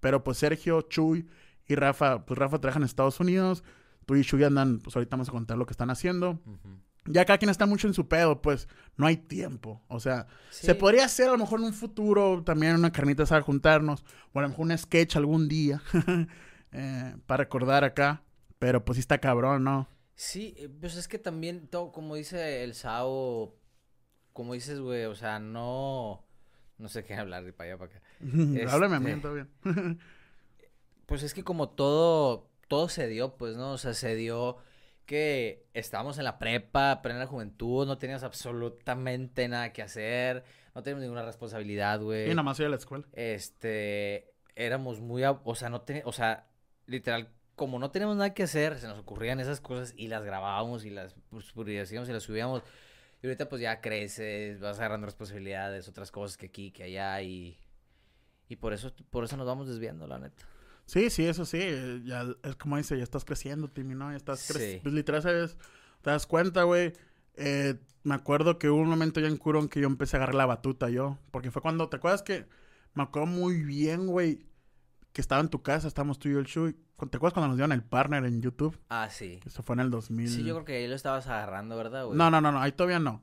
Pero pues Sergio, Chuy y Rafa, pues Rafa trabaja en Estados Unidos. Tú y Shugi andan, pues ahorita vamos a contar lo que están haciendo. Ya cada quien está mucho en su pedo, pues no hay tiempo. O sea, se podría hacer a lo mejor en un futuro también una carnita a juntarnos, o a lo mejor un sketch algún día eh, para recordar acá. Pero pues sí está cabrón, ¿no? Sí, eh, pues es que también, todo, como dice el Sao, como dices, güey, o sea, no. No sé qué hablar de para allá para acá. Háblame a mí, está bien. pues es que como todo, todo se dio, pues, ¿no? O sea, se dio que estábamos en la prepa, plena juventud, no teníamos absolutamente nada que hacer, no teníamos ninguna responsabilidad, güey. Y nada más ir a la escuela. Este, éramos muy, o sea, no teníamos, o sea, literal, como no teníamos nada que hacer, se nos ocurrían esas cosas y las grabábamos y las pues, publicábamos y las subíamos. Y ahorita pues ya creces, vas agarrando responsabilidades, otras cosas que aquí, que allá y... Y por eso, por eso nos vamos desviando, la neta. Sí, sí, eso sí. Ya es como dice, ya estás creciendo, Timmy, ¿no? Ya estás creciendo. Pues literal, ¿sabes? Te das cuenta, güey. Eh, me acuerdo que hubo un momento ya en Curón que yo empecé a agarrar la batuta yo. Porque fue cuando, ¿te acuerdas que? Me acuerdo muy bien, güey. Que estaba en tu casa, estábamos tú y yo el Chuy. ¿Te acuerdas cuando nos dieron el partner en YouTube? Ah, sí. Eso fue en el 2000. Sí, yo creo que ahí lo estabas agarrando, ¿verdad, güey? No, no, no, no, ahí todavía no.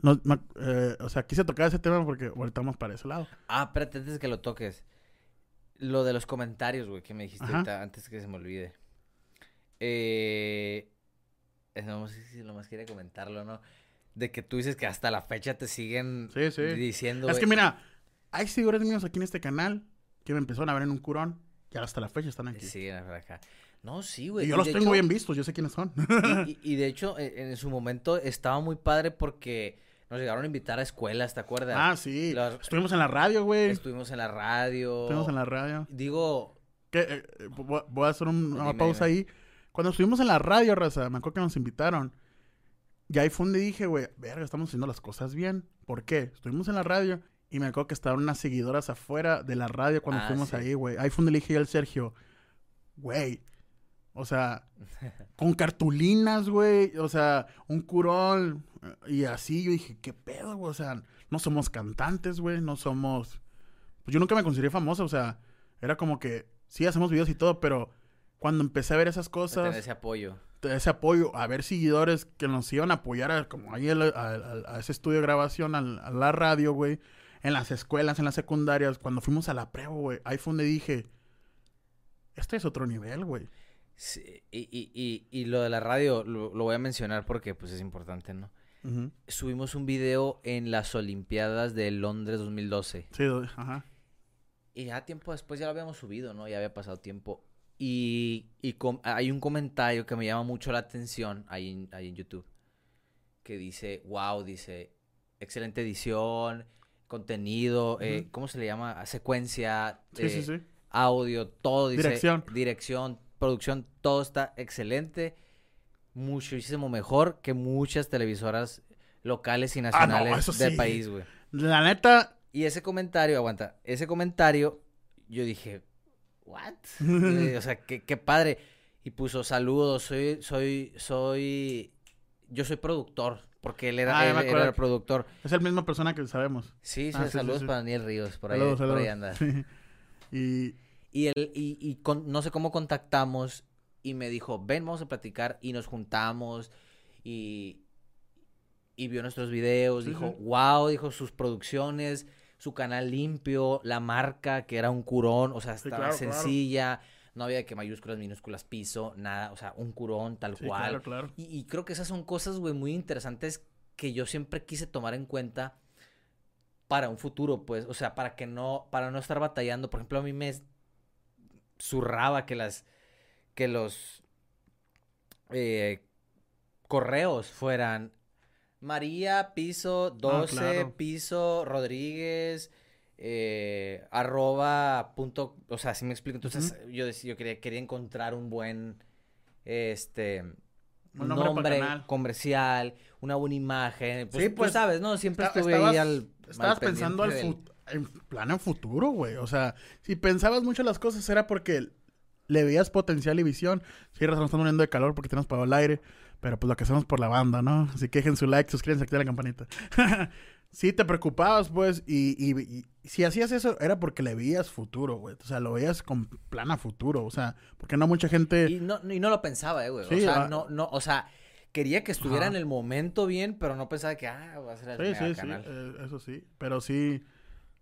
no eh, o sea, quise tocar ese tema porque voltamos para ese lado. Ah, espérate, antes que lo toques. Lo de los comentarios, güey, que me dijiste ahorita, antes que se me olvide. Eh, no sé si lo más quiere comentarlo, ¿no? De que tú dices que hasta la fecha te siguen diciendo. Es que mira, hay seguidores míos aquí en este canal que me empezaron a ver en un curón que hasta la fecha están aquí. Sí, acá. No, sí, güey. Y yo los tengo bien vistos, yo sé quiénes son. y, de hecho, en, en, su momento estaba muy padre porque nos llegaron a invitar a escuelas, ¿te acuerdas? Ah, sí. Estuvimos en la radio, güey. Estuvimos en la radio. Estuvimos en la radio. Digo... Eh, eh, voy a hacer una pausa ahí. Cuando estuvimos en la radio, Raza, me acuerdo que nos invitaron. Y ahí fue donde dije, güey, verga, estamos haciendo las cosas bien. ¿Por qué? Estuvimos en la radio y me acuerdo que estaban unas seguidoras afuera de la radio cuando ah, fuimos ahí, güey. Ahí fue donde le dije al Sergio, güey, o sea, con cartulinas, güey. O sea, un curón. Y así yo dije, ¿qué pedo, güey? O sea, no somos cantantes, güey. No somos. Pues yo nunca me consideré famosa. O sea, era como que sí hacemos videos y todo, pero cuando empecé a ver esas cosas. ese apoyo. Ese apoyo, a ver seguidores que nos iban a apoyar, como ahí a, ese estudio de grabación, a, la radio, güey. En las escuelas, en las secundarias. Cuando fuimos a la prueba, güey. Ahí fue donde dije, este es otro nivel, güey. Sí, y, y, y, lo de la radio lo, voy a mencionar porque pues es importante, ¿no? Subimos un video en las Olimpiadas de Londres 2012. Sí, ajá. Y ya tiempo después ya lo habíamos subido, ¿no? Ya había pasado tiempo. Y, y hay un comentario que me llama mucho la atención ahí en, ahí en YouTube. Que dice, wow, dice, excelente edición, contenido, eh, ¿cómo se le llama? Secuencia, sí, sí, sí. audio, todo. Dice, dirección. Dirección, producción, todo está excelente. Muchísimo mejor que muchas televisoras locales y ah, nacionales del país, güey. La neta. Y ese comentario, aguanta, ese comentario, yo dije, ¿what? o sea, qué, qué padre. Y puso saludos, soy, soy, soy, yo soy productor, porque él era, ah, el productor. Es el misma persona que sabemos. Sí, ah, saludos para Daniel Ríos, por ahí, por ahí anda. y y, él, y, y no sé cómo contactamos y me dijo, ven, vamos a platicar y nos juntamos y, y vio nuestros videos, dijo, wow, dijo sus producciones, su canal limpio, la marca que era un curón, o sea, estaba sencilla. No había que mayúsculas, minúsculas, piso, nada. O sea, un curón tal cual. Claro, y, y, creo que esas son cosas, güey, muy interesantes que yo siempre quise tomar en cuenta para un futuro, pues. O sea, para que no, para no estar batallando. Por ejemplo, a mí me zurraba que las que los eh, correos fueran María piso 12 ah, piso Rodríguez eh, arroba punto o sea si me explico entonces yo decía yo quería, quería encontrar un buen este un nombre, comercial una buena imagen. Pues, sí, pues, sabes no siempre estuve ahí al estabas pensando al en plan en futuro, güey. O sea, si pensabas mucho las cosas era porque le veías potencial y visión. Sí, razón, estamos muriendo de calor porque tenemos pagado el aire. Pero pues lo que hacemos por la banda, ¿no? Así que dejen su like, suscríbanse, activen la campanita. sí te preocupabas, pues, y, y- y si hacías eso era porque le veías futuro, güey. O sea, lo veías con plan a futuro, o sea, porque no mucha gente... Y no, y no lo pensaba, eh, güey. Sí, o sea, ah. no, no, o sea, quería que estuviera Ajá. en el momento bien, pero no pensaba que, ah, va a ser el Sí, mega sí, sí, canal. eh, eso sí. Pero sí,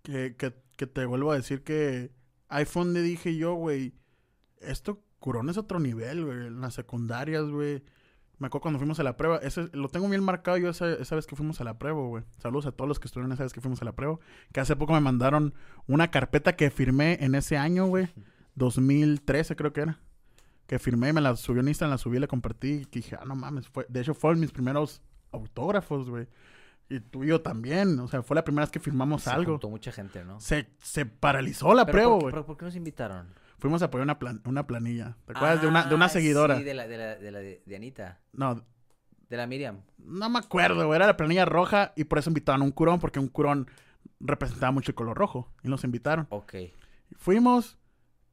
que, que, que te vuelvo a decir que iPhone le dije yo, güey, esto Curón es otro nivel, güey. En las secundarias, güey. Me acuerdo cuando fuimos a la prueba. Ese, lo tengo bien marcado yo esa, esa vez que fuimos a la prueba, güey. Saludos a todos los que estuvieron esa vez que fuimos a la prueba. Que hace poco me mandaron una carpeta que firmé en ese año, güey. 2013 creo que era. Que firmé, me la subió en Instagram, la subí, la compartí. Y dije, ah, no mames. Fue, de hecho, fueron mis primeros autógrafos, güey. Y tú y yo también. O sea, fue la primera vez que firmamos Se algo. juntó mucha gente, ¿no? Se, se paralizó la Pero prueba, ¿por qué- güey. Pero ¿por qué nos invitaron? Fuimos a apoyar una, plan- una planilla. ¿Te acuerdas? de, una, de una Ah, seguidora. Sí, de la de, la, de, la de, de Anita. No, De la Miriam. no me acuerdo, güey. Era la planilla roja y por eso invitaron a un curón, porque un curón representaba mucho el color rojo. Y nos invitaron. Ok. Fuimos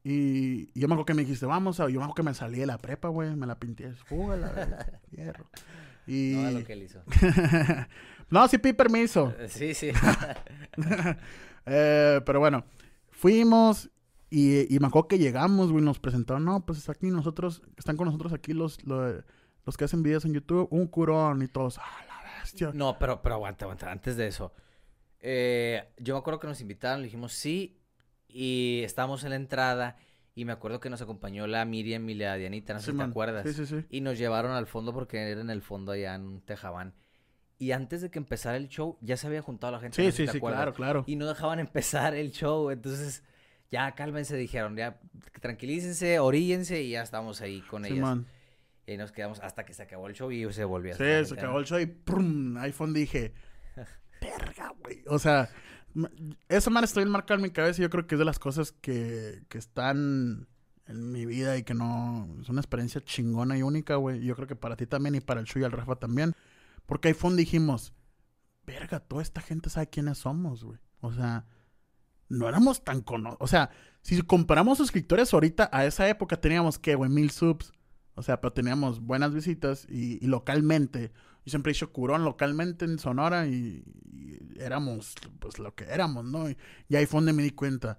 y, y yo me acuerdo que me dijiste, vamos a... Yo me acuerdo que me salí de la prepa, güey. Me la pinté. Fúgala, güey, hierro. Y... No, lo que él hizo. no, sí pedí permiso. Eh, Sí, sí. Eh, pero bueno, fuimos y, y me acuerdo que llegamos, güey, nos presentaron, no, pues está aquí nosotros, están con nosotros aquí los, los, los que hacen videos en YouTube, un curón y todos, ah, la bestia. No, pero, pero aguanta, aguanta. Antes de eso. eh, yo me acuerdo que nos invitaron, le dijimos sí. Y estábamos en la entrada. Y me acuerdo que nos acompañó la Miriam y la Dianita, no sé si te acuerdas. Sí, sí, sí. Y nos llevaron al fondo porque era en el fondo allá en Tejabán. Y antes de que empezara el show, ya se había juntado la gente. Sí, no sé si sí, te sí, acuerdas. claro, claro. Y no dejaban empezar el show. Entonces, ya cálmense, dijeron. Ya tranquilícense, oríllense. Y ya estamos ahí con ellas. Simón. Y nos quedamos hasta que se acabó el show y se volvió a Sí, se acabó el show y ¡prum! iPhone dije, verga, güey. O sea, esa madre está bien marcada en mi cabeza y yo creo que es de las cosas que, que están en mi vida y que no... Es una experiencia chingona y única, güey. Yo creo que para ti también y para el Chuy y el Rafa también. Porque iPhone dijimos, verga, toda esta gente sabe quiénes somos, güey. O sea, no éramos tan conocidos. O sea, si comparamos suscriptores ahorita, a esa época teníamos, ¿qué, güey? Mil subs. O sea, pero teníamos buenas visitas y, y localmente. Yo siempre he dicho curón localmente en Sonora y, y éramos, pues, lo que éramos, ¿no? Y, y ahí fue donde me di cuenta.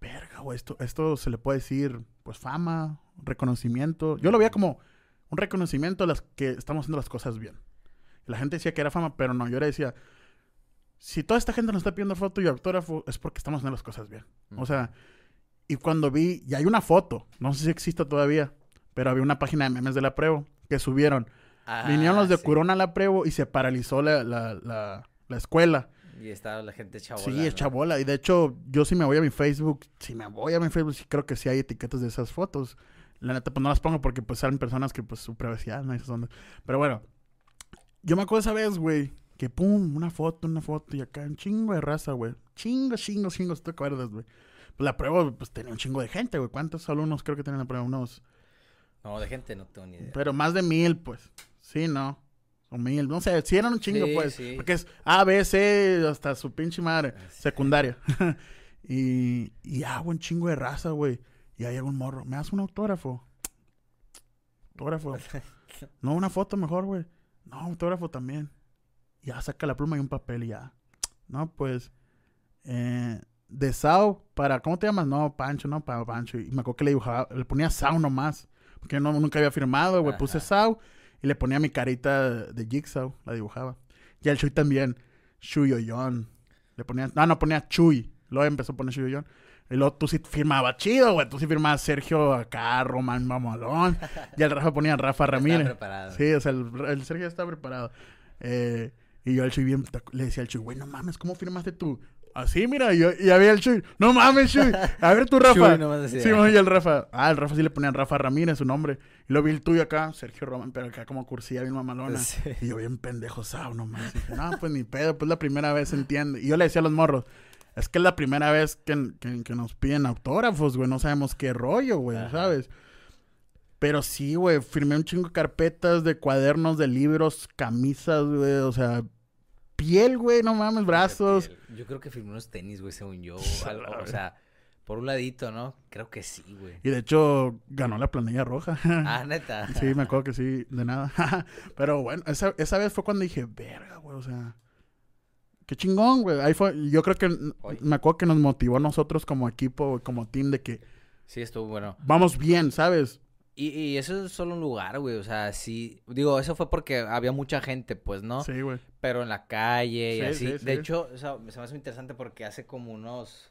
Verga, güey, esto, esto se le puede decir, pues, fama, reconocimiento. Yo lo veía como un reconocimiento a las que estamos haciendo las cosas bien. La gente decía que era fama, pero no, yo le decía, si toda esta gente nos está pidiendo foto y autógrafo, es porque estamos haciendo las cosas bien. O sea, y cuando vi, y hay una foto, no sé si existe todavía, pero había una página de memes de la prueba que subieron. Vinieron los de Ah, sí. Curón a la prueba y se paralizó la, la, la, la escuela. Y estaba la gente chabola. sí, es ¿no? chabola. Y de hecho, yo si me voy a mi Facebook, si me voy a mi Facebook, sí creo que sí hay etiquetas de esas fotos. La neta, pues no las pongo porque pues salen personas que pues su privacidad, ¿no? Esas ondas. Pero bueno, yo me acuerdo esa vez, güey, que pum, una foto, una foto y acá un chingo de raza, güey. Chingo, chingo, chingo, si te acuerdas, güey. Pues la prueba, pues tenía un chingo de gente, güey. ¿Cuántos alumnos creo que tenían la prueba? Unos No, de gente no tengo ni idea. pero más de mil, pues. Sí, ¿no? O mil. No sé, si eran un chingo, Sí, pues. sí. Porque es A, B, C, hasta su pinche madre. Sí. Secundaria. y, y hago un chingo de raza, güey. Y ahí hago un morro. ¿Me das un autógrafo? Autógrafo. No, una foto mejor, güey. No, autógrafo también. Ya saca la pluma y un papel y ya. No, pues. Eh, de Sao para. ¿Cómo te llamas? No, Pancho, no, para Pancho. Y me acuerdo que le dibujaba. Le ponía Sao nomás. Porque no, nunca había firmado, güey. Puse. Sao y le ponía mi carita de Jigsaw. La dibujaba. Y al Chuy también. Chuyoyon. Le ponía. No, no ponía Chuy. Luego empezó a poner Chuyoyon. Y luego tú sí firmabas chido, güey. Tú sí firmabas Sergio acá, Román Mamalón. y el Rafa ponía Rafa Ramírez. preparado. Sí, o sea, el, el Sergio estaba preparado. Eh, y yo al Chuy bien, le decía al Chuy, güey, no mames, ¿cómo firmaste tú? Así, mira, y, yo, y había el Chuy, no mames, Chuy, a ver tu Rafa. Chuy nomás decía. Sí, y el Rafa, ah, el Rafa sí le ponían Rafa Ramírez, su nombre. Y lo vi el tuyo acá, Sergio Román, pero acá como cursía bien mamalona. Sí. Y yo bien pendejo, sao, no mames. No, pues ni pedo, pues la primera vez entiende. Y yo le decía a los morros, es que es la primera vez que, que- que nos piden autógrafos, güey, no sabemos qué rollo, güey, Ajá. ¿sabes? Pero sí, güey, firmé un chingo de carpetas de cuadernos, de libros, camisas, güey, o sea, piel, güey, no mames, brazos. Yo creo que firmé unos tenis, güey, según yo. algo, o sea, por un ladito, ¿no? Creo que sí, güey. Y de hecho, ganó la planilla roja. Ah, neta. sí, me acuerdo que sí, de nada. Pero bueno, esa, esa vez fue cuando dije, verga, güey, o sea, Qué chingón, güey. Ahí fue, yo creo que Hoy. me acuerdo que nos motivó a nosotros como equipo, como team, de que Sí, estuvo bueno. vamos bien, ¿sabes? Y, y eso es solo un lugar, güey. O sea, sí. Digo, eso fue porque había mucha gente, pues, ¿no? Sí, güey. Pero en la calle y Sí, así. sí, De sí. hecho, o sea, se me hace muy interesante porque hace como unos.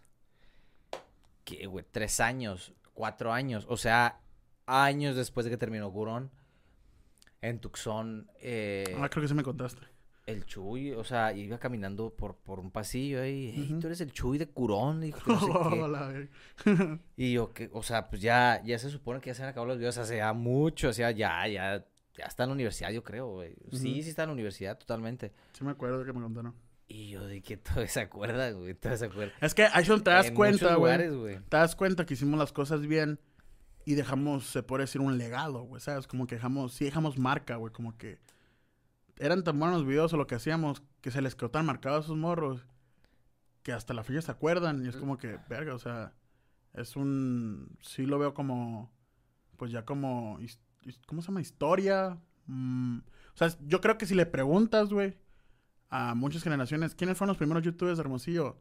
¿Qué, güey? Tres años, cuatro años. O sea, años después de que terminó Gurón. En Tucson, eh, Ah, creo que sí me contaste. El Chuy, o sea, iba caminando por, por un pasillo ahí. "Ey, Ujú. tú eres el Chuy de Curón. Y, no sé. Y yo, que, o sea, pues ya, ya se supone que ya se han acabado los videos hace ya mucho. O sea, ya, ya, ya está en la universidad, yo creo, güey. Sí, sí está en la universidad, totalmente. Sí me acuerdo que me contaron. Y yo de que todo se acuerda, güey, todo se acuerda. Es que donde te das En cuenta, lugares, güey. Te das cuenta que hicimos las cosas bien y dejamos, se puede decir, un legado, güey, ¿sabes? Como que dejamos, sí dejamos marca, güey, como que eran tan buenos los videos o lo que hacíamos que se les quedó tan marcado a esos morros que hasta la fecha se acuerdan y es como que, verga, o sea, es un, sí lo veo como, pues ya como, ¿cómo se llama? Historia. Mm, o sea, yo creo que si le preguntas, güey, a muchas generaciones, ¿quiénes fueron los primeros youtubers de Hermosillo?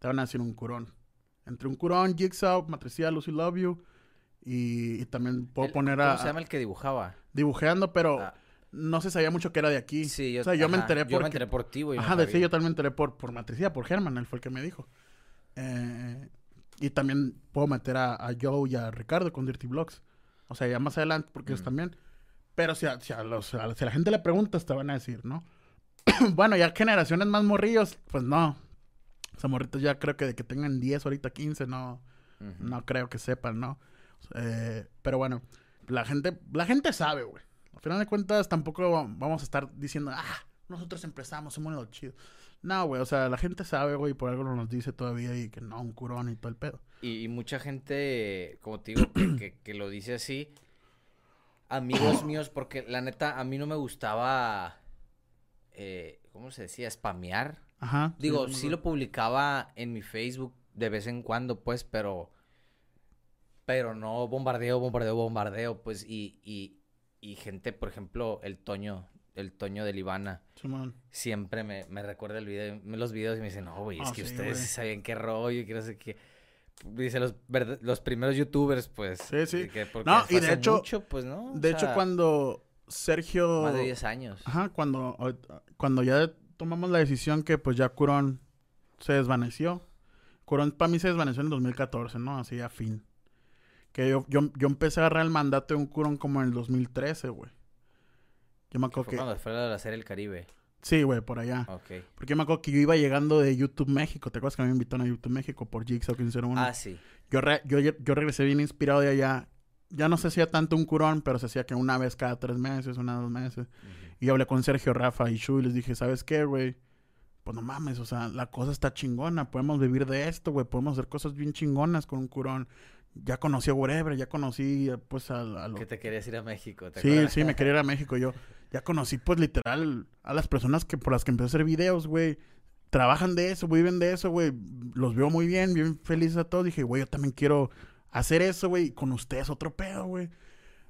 Te van a decir un curón. Entre un curón, Jigsaw, Matricía, Lucy Love You. Y, y también puedo El- poner a, ¿Cómo se llama el que dibujaba? dibujeando, pero Ah, no se sabía mucho que era de aquí. sí, yo, o sea, yo me enteré Yo porque- me enteré por ti, güey. no Ajá, de sí, yo también me enteré por, por Matricía, por Germán, él fue el que me dijo. Eh, y también puedo meter a, a Joe y a Ricardo con Dirty Vlogs. O sea, ya más adelante, porque ellos Mm. también. Pero si a, si a los- a- si a la gente le preguntas, te van a decir, ¿no? bueno, ya generaciones más morrillos, pues no. O sea, morritos ya creo que de que tengan 10, ahorita 15, no, no creo que sepan, ¿no? Eh, pero bueno, la gente, la gente sabe, güey. Al final de cuentas, tampoco vamos a estar diciendo, ah, nosotros empezamos, somos los chidos. No, güey, o sea, la gente sabe, güey, por algo nos dice todavía y que no, un curón y todo el pedo. Y, y mucha gente, como te digo, que, que- que lo dice así. Amigos míos, porque la neta, a mí no me gustaba. eh, ¿Cómo se decía? Spamear. Ajá. Digo, sí, sí lo publicaba en mi Facebook de vez en cuando, pues, pero. Pero no bombardeo, bombardeo, bombardeo, pues, y, y, y gente, por ejemplo, el Toño, el Toño de Libana, Simón. siempre me, me recuerda el video, los videos y me dice, no, güey, es Ah, que sí, ustedes sí sabían qué rollo y que no sé qué. Dice, los, los primeros youtubers, pues. Sí, sí. que porque No, y de hace hecho- mucho, pues, ¿no? De hecho, cuando Sergio... Más de 10 años. Ajá, cuando, cuando ya tomamos la decisión que pues ya Curón se desvaneció. Curón para mí se desvaneció en el 2014, ¿no? Así a fin. Que yo, yo, yo empecé a agarrar el mandato de un Curón como en el 2013, güey. Yo me Fue acuerdo que... cuando fue la serie El Caribe. Sí, güey, por allá. Ok. Porque yo me acuerdo que yo iba llegando de YouTube México. ¿Te acuerdas que me invitaron a YouTube México por Jigsaw 501? Ah, sí. Yo, re- yo, yo regresé bien inspirado de allá. Ya no se hacía tanto un curón, pero se hacía que una vez cada tres meses, una dos meses. Y hablé con Sergio, Rafa y Shu y les dije, ¿sabes qué, güey? Pues no mames, o sea, la cosa está chingona. Podemos vivir de esto, güey. Podemos hacer cosas bien chingonas con un curón. Ya conocí a Wherever, ya conocí, eh, pues, a, a los... Que te querías ir a México, ¿te Sí, acuerdas? sí, me quería ir a México. Yo ya conocí, pues, literal, a las personas que por las que empecé a hacer videos, güey. Trabajan de eso, viven de eso, güey. Los veo muy bien, bien felices a todos. Dije, güey, yo también quiero hacer eso, güey. Con ustedes otro pedo, güey.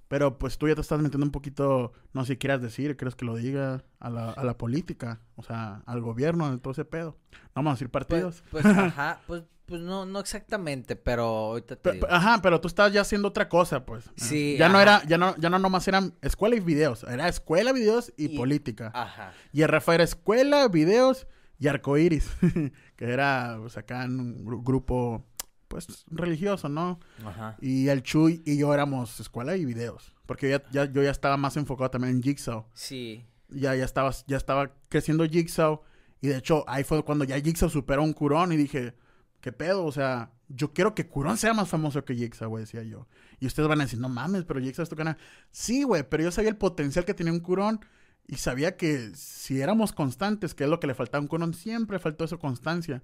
Pero pues tú ya te estás metiendo un poquito, no sé si quieras decir, quieres que lo diga, a la, a la política, o sea, al gobierno, de todo ese pedo. No vamos a decir partidos. Pues, pues, ajá, pues, pues no, no exactamente, pero ahorita te digo. ajá, pero tú estás ya haciendo otra cosa, pues. Sí, Ya no era, ya no, ya no nomás eran escuela y videos. Era escuela, videos y, Y- política. Ajá. Y el Rafa era escuela, videos y arcoiris. que era, pues, acá en un gru- grupo, pues, religioso, ¿no? Ajá. Y el Chuy y yo éramos escuela y videos. Porque ya, ya- yo ya estaba más enfocado también en Jigsaw. Sí. Ya, ya, estaba, ya estaba creciendo Jigsaw. Y de hecho, ahí fue cuando ya Jigsaw superó un Curón. Y dije, ¿qué pedo? O sea, yo quiero que Curón sea más famoso que Jigsaw, güey, decía yo. Y ustedes van a decir, no mames, pero Jigsaw es tu canal. Sí, güey, pero yo sabía el potencial que tenía un Curón. Y sabía que si éramos constantes, que es lo que le faltaba a un Curón, siempre faltó eso, constancia.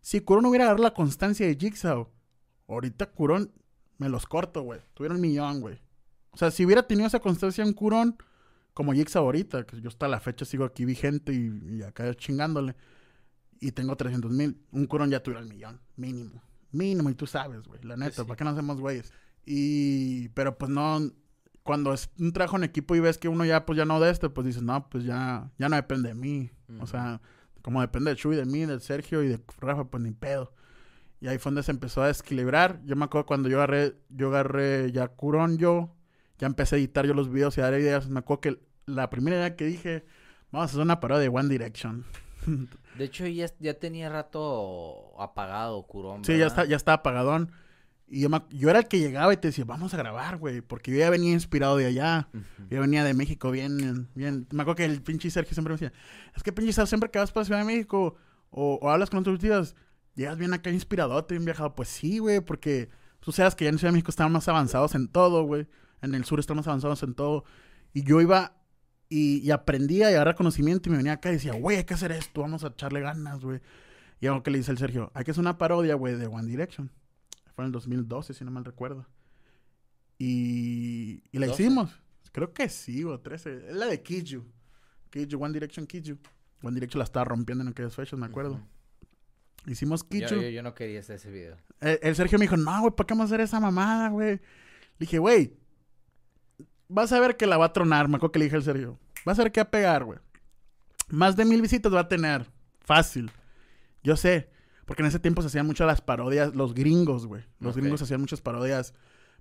Si Curón hubiera agarrado la constancia de Jigsaw, ahorita Curón me los corto, güey. Tuviera un millón, güey. O sea, si hubiera tenido esa constancia en Curón, como Jigsaw ahorita, que yo hasta la fecha sigo aquí vigente y, y acá chingándole, y tengo 300 mil, un Curón ya tuviera el millón, mínimo. Mínimo, y tú sabes, güey, la neta, sí. ¿para qué no hacemos güeyes? Y, pero pues no, cuando es un trabajo en equipo y ves que uno ya, pues ya no de este, pues dices, no, pues ya, ya no depende de mí. O Ujú. sea, Como depende de Chuy, de mí, del Sergio y de Rafa, pues ni pedo. Y ahí fue donde se empezó a desequilibrar. Yo me acuerdo cuando yo agarré, yo agarré ya Curón yo, ya empecé a editar yo los videos y a dar ideas. Me acuerdo que la primera idea que dije, vamos a hacer una parodia de One Direction. De hecho, ya, ya tenía rato apagado Curón. Sí, ya está, ya estaba apagadón. Y yo, me ac- yo era el que llegaba y te decía, vamos a grabar, güey. Porque yo ya venía inspirado de allá. Yo venía de México bien, bien. Me acuerdo que el pinche Sergio siempre me decía, es que pinche Sergio, siempre que vas para Ciudad de México o, o hablas con otros tíos, llegas bien acá inspiradote, bien viajado. Pues sí, güey, porque tú sabes que ya en Ciudad de México están más avanzados en todo, güey. En el sur están más avanzados en todo. Y yo iba y, y aprendía y agarraba conocimiento y me venía acá y decía, güey, hay que hacer esto, vamos a echarle ganas, güey. Y algo que le dice el Sergio, hay que hacer una parodia, güey, de One Direction. Fue en el 2012, si no mal recuerdo. Y, y la 12. hicimos. Creo que sí, o 13. Es la de. Kid You, One Direction Kid You. One Direction la estaba rompiendo en aquellas fechas, me acuerdo. Ujú. Hicimos Kid Yo, yo, yo no quería hacer ese video. El, el Sergio me dijo, no, güey, ¿para qué vamos a hacer esa mamada, güey? Le dije, güey, vas a ver que la va a tronar, me acuerdo que le dije al Sergio. Vas a ver que va a pegar, güey. Más de mil visitas va a tener. Fácil. Yo sé. Porque en ese tiempo se hacían mucho las parodias, los gringos, güey. Los gringos hacían muchas parodias,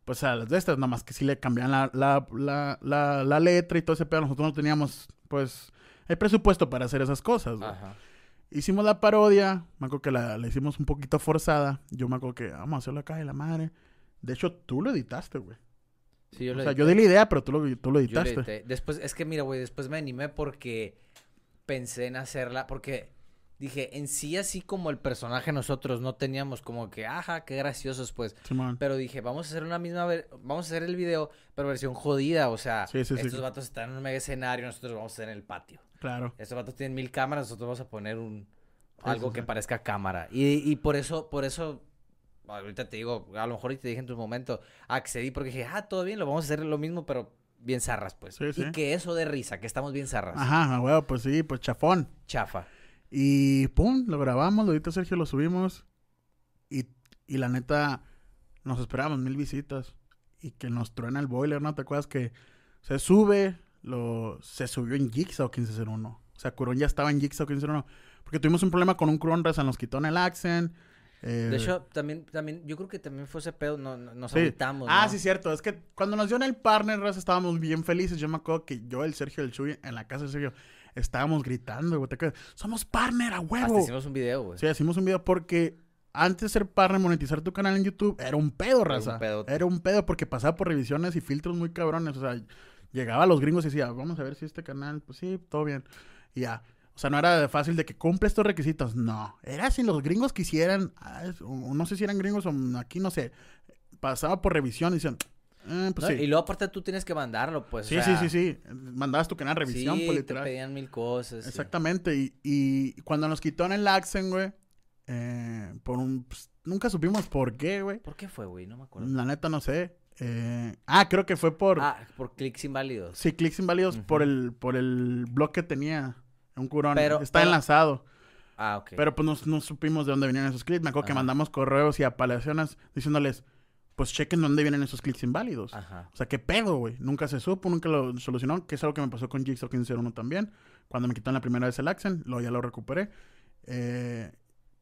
pues a las de estas, nomás que sí le cambiaban la, la, la, la, la letra y todo ese pedo. Nosotros no teníamos, pues, el presupuesto para hacer esas cosas, güey. Ajá. Hicimos la parodia, me acuerdo que la, la hicimos un poquito forzada. Yo me acuerdo que vamos a hacerlo acá de la madre. De hecho, tú lo editaste, güey. Sí, yo O sea, edité. yo di la idea, pero tú lo, tú lo Yo editaste. edité. Después, es que mira, güey, después me animé porque pensé en hacerla, porque dije, en sí, así como el personaje nosotros no teníamos como que, ajá, qué graciosos, pues. Pero dije, vamos a hacer una misma, vamos a hacer el video, pero versión jodida, o sea, Sí, sí, sí. estos vatos están en un mega escenario, nosotros vamos a estar en el patio. Claro. Estos vatos tienen mil cámaras, nosotros vamos a poner un algo que parezca cámara. Y, y por eso, por eso, ahorita te digo, a lo mejor te dije en tu momento, accedí porque dije, ah, todo bien, lo vamos a hacer lo mismo, pero bien zarras, pues. Sí, sí. Y que eso de risa, que estamos bien zarras. Ajá, güey, pues sí, pues chafón. Chafa. Y pum, lo grabamos, lo editó Sergio, lo subimos. Y, y la neta, nos esperábamos mil visitas. Y que nos truena el boiler, ¿no? ¿Te acuerdas que se sube, lo, se subió en Jigsaw 1501? O sea, Curón ya estaba en Jigsaw 1501. Porque tuvimos un problema con un Curón Raza, nos quitó en el accent. Eh, De hecho, también, también, yo creo que también fue ese pedo, no, no- nos Sí. agüitamos, Ah, ¿no? sí, cierto. Es que cuando nos dio en el partner, Raza, estábamos bien felices. Yo me acuerdo que yo, el Sergio, el Chuy, en la casa de Sergio, estábamos gritando, güey. Somos partner a Hasta huevo. hicimos un video, güey. Sí, hicimos un video porque antes de ser partner, monetizar tu canal en YouTube era un pedo, un raza. pedote. Era un pedo porque pasaba por revisiones y filtros muy cabrones. O sea, llegaba a los gringos y decía, vamos a ver si este canal, pues sí, todo bien. Y ya. O sea, no era fácil de que cumple estos requisitos. No. Era si los gringos quisieran, ah, no sé si eran gringos o aquí, no sé. Pasaba por revisión y decían, eh, pues ¿no? sí. Y luego aparte tú tienes que mandarlo, pues. o sí, sea, sí, sí, sí. Mandabas tu canal revisión, sí, pues te pedían mil cosas. sí. Exactamente, y, y cuando nos quitó en el accent, güey, eh, por un... pues, nunca supimos por qué, güey. ¿Por qué fue, güey? No me acuerdo. La neta no sé. Eh, ah, creo que fue por... Ah, por clics inválidos. Sí, clics inválidos por el por el blog que tenía un curón. Pero- Está pero- enlazado. Ah, ok. Pero pues no, no supimos de dónde venían esos clics. Me acuerdo que mandamos correos y apelaciones diciéndoles, pues chequen dónde vienen esos clics inválidos. Ajá. O sea, qué pedo, güey. Nunca se supo, nunca lo solucionó, que es algo que me pasó con Jigsaw 1501 también. Cuando me quitaron la primera vez el accent, luego ya lo recuperé. Eh,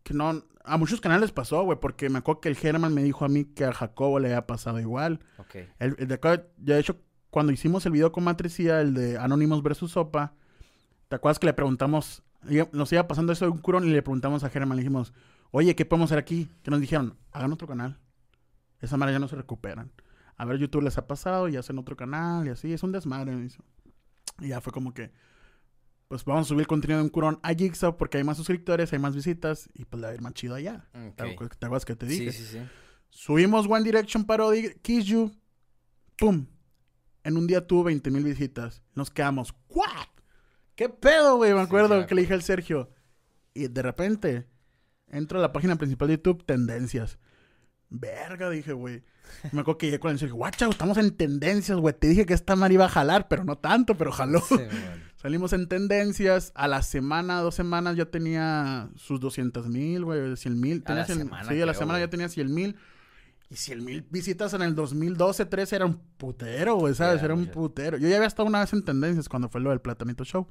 que no, a muchos canales pasó, güey, porque me acuerdo que el German me dijo a mí que a Jacobo le había pasado igual. Ok. El, el de acá, ya de hecho, cuando hicimos el video con Matricía, el de Anonymous versus Sopa, ¿te acuerdas que le preguntamos, nos iba pasando eso de un curón y le preguntamos a German, le dijimos, oye, ¿qué podemos hacer aquí? Que nos dijeron, hagan otro canal. Esa manera ya no se recuperan. A ver, YouTube les ha pasado y hacen otro canal y así, es un desmadre. Y ya fue como que, pues vamos a subir el contenido de un curón a Jigsaw porque hay más suscriptores, hay más visitas y pues le va a ir más chido allá. Ok. ¿Te acuerdas- ¿Te acuerdas que te dije? Sí, sí, sí. Subimos One Direction Parody, Kiss You. ¡Pum! En un día tuvo 20 mil visitas. Nos quedamos, ¿what? ¿Qué pedo, güey? Me acuerdo sí, que le dije al Sergio. Y de repente, entro a la página principal de YouTube, tendencias. Verga, dije, güey. Me acuerdo que llegué con el Sergio, guacha, estamos en tendencias, güey. Te dije que esta madre iba a jalar, pero no tanto, pero jaló. Sí. Salimos en tendencias. A la semana, dos semanas, ya tenía sus 200 mil, güey, 100 mil. Sí, a la semana ya tenía 100 mil. Y 100 mil visitas en el 2012, 13 era un putero, güey, ¿sabes? Era Era un putero. Yo ya había estado una vez en tendencias cuando fue lo del Platanito Show.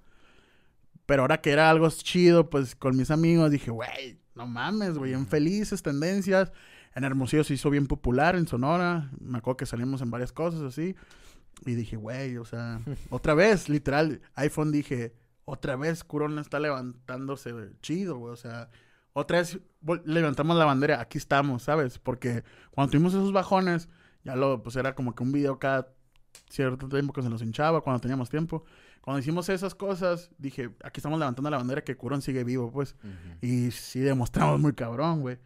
Pero ahora que era algo chido, pues con mis amigos dije, güey, no mames, güey, en felices tendencias. En Hermosillo se hizo bien popular, en Sonora. Me acuerdo que salimos en varias cosas así. Y dije, güey, o sea, otra vez, literal, iPhone dije, otra vez Curón está levantándose chido, güey. O sea, otra vez levantamos la bandera, aquí estamos, ¿sabes? Porque cuando tuvimos esos bajones, ya lo, pues era como que un video cada cierto tiempo que se nos hinchaba, cuando teníamos tiempo. Cuando hicimos esas cosas, dije, aquí estamos levantando la bandera que Curón sigue vivo, pues. Y sí demostramos muy cabrón, güey.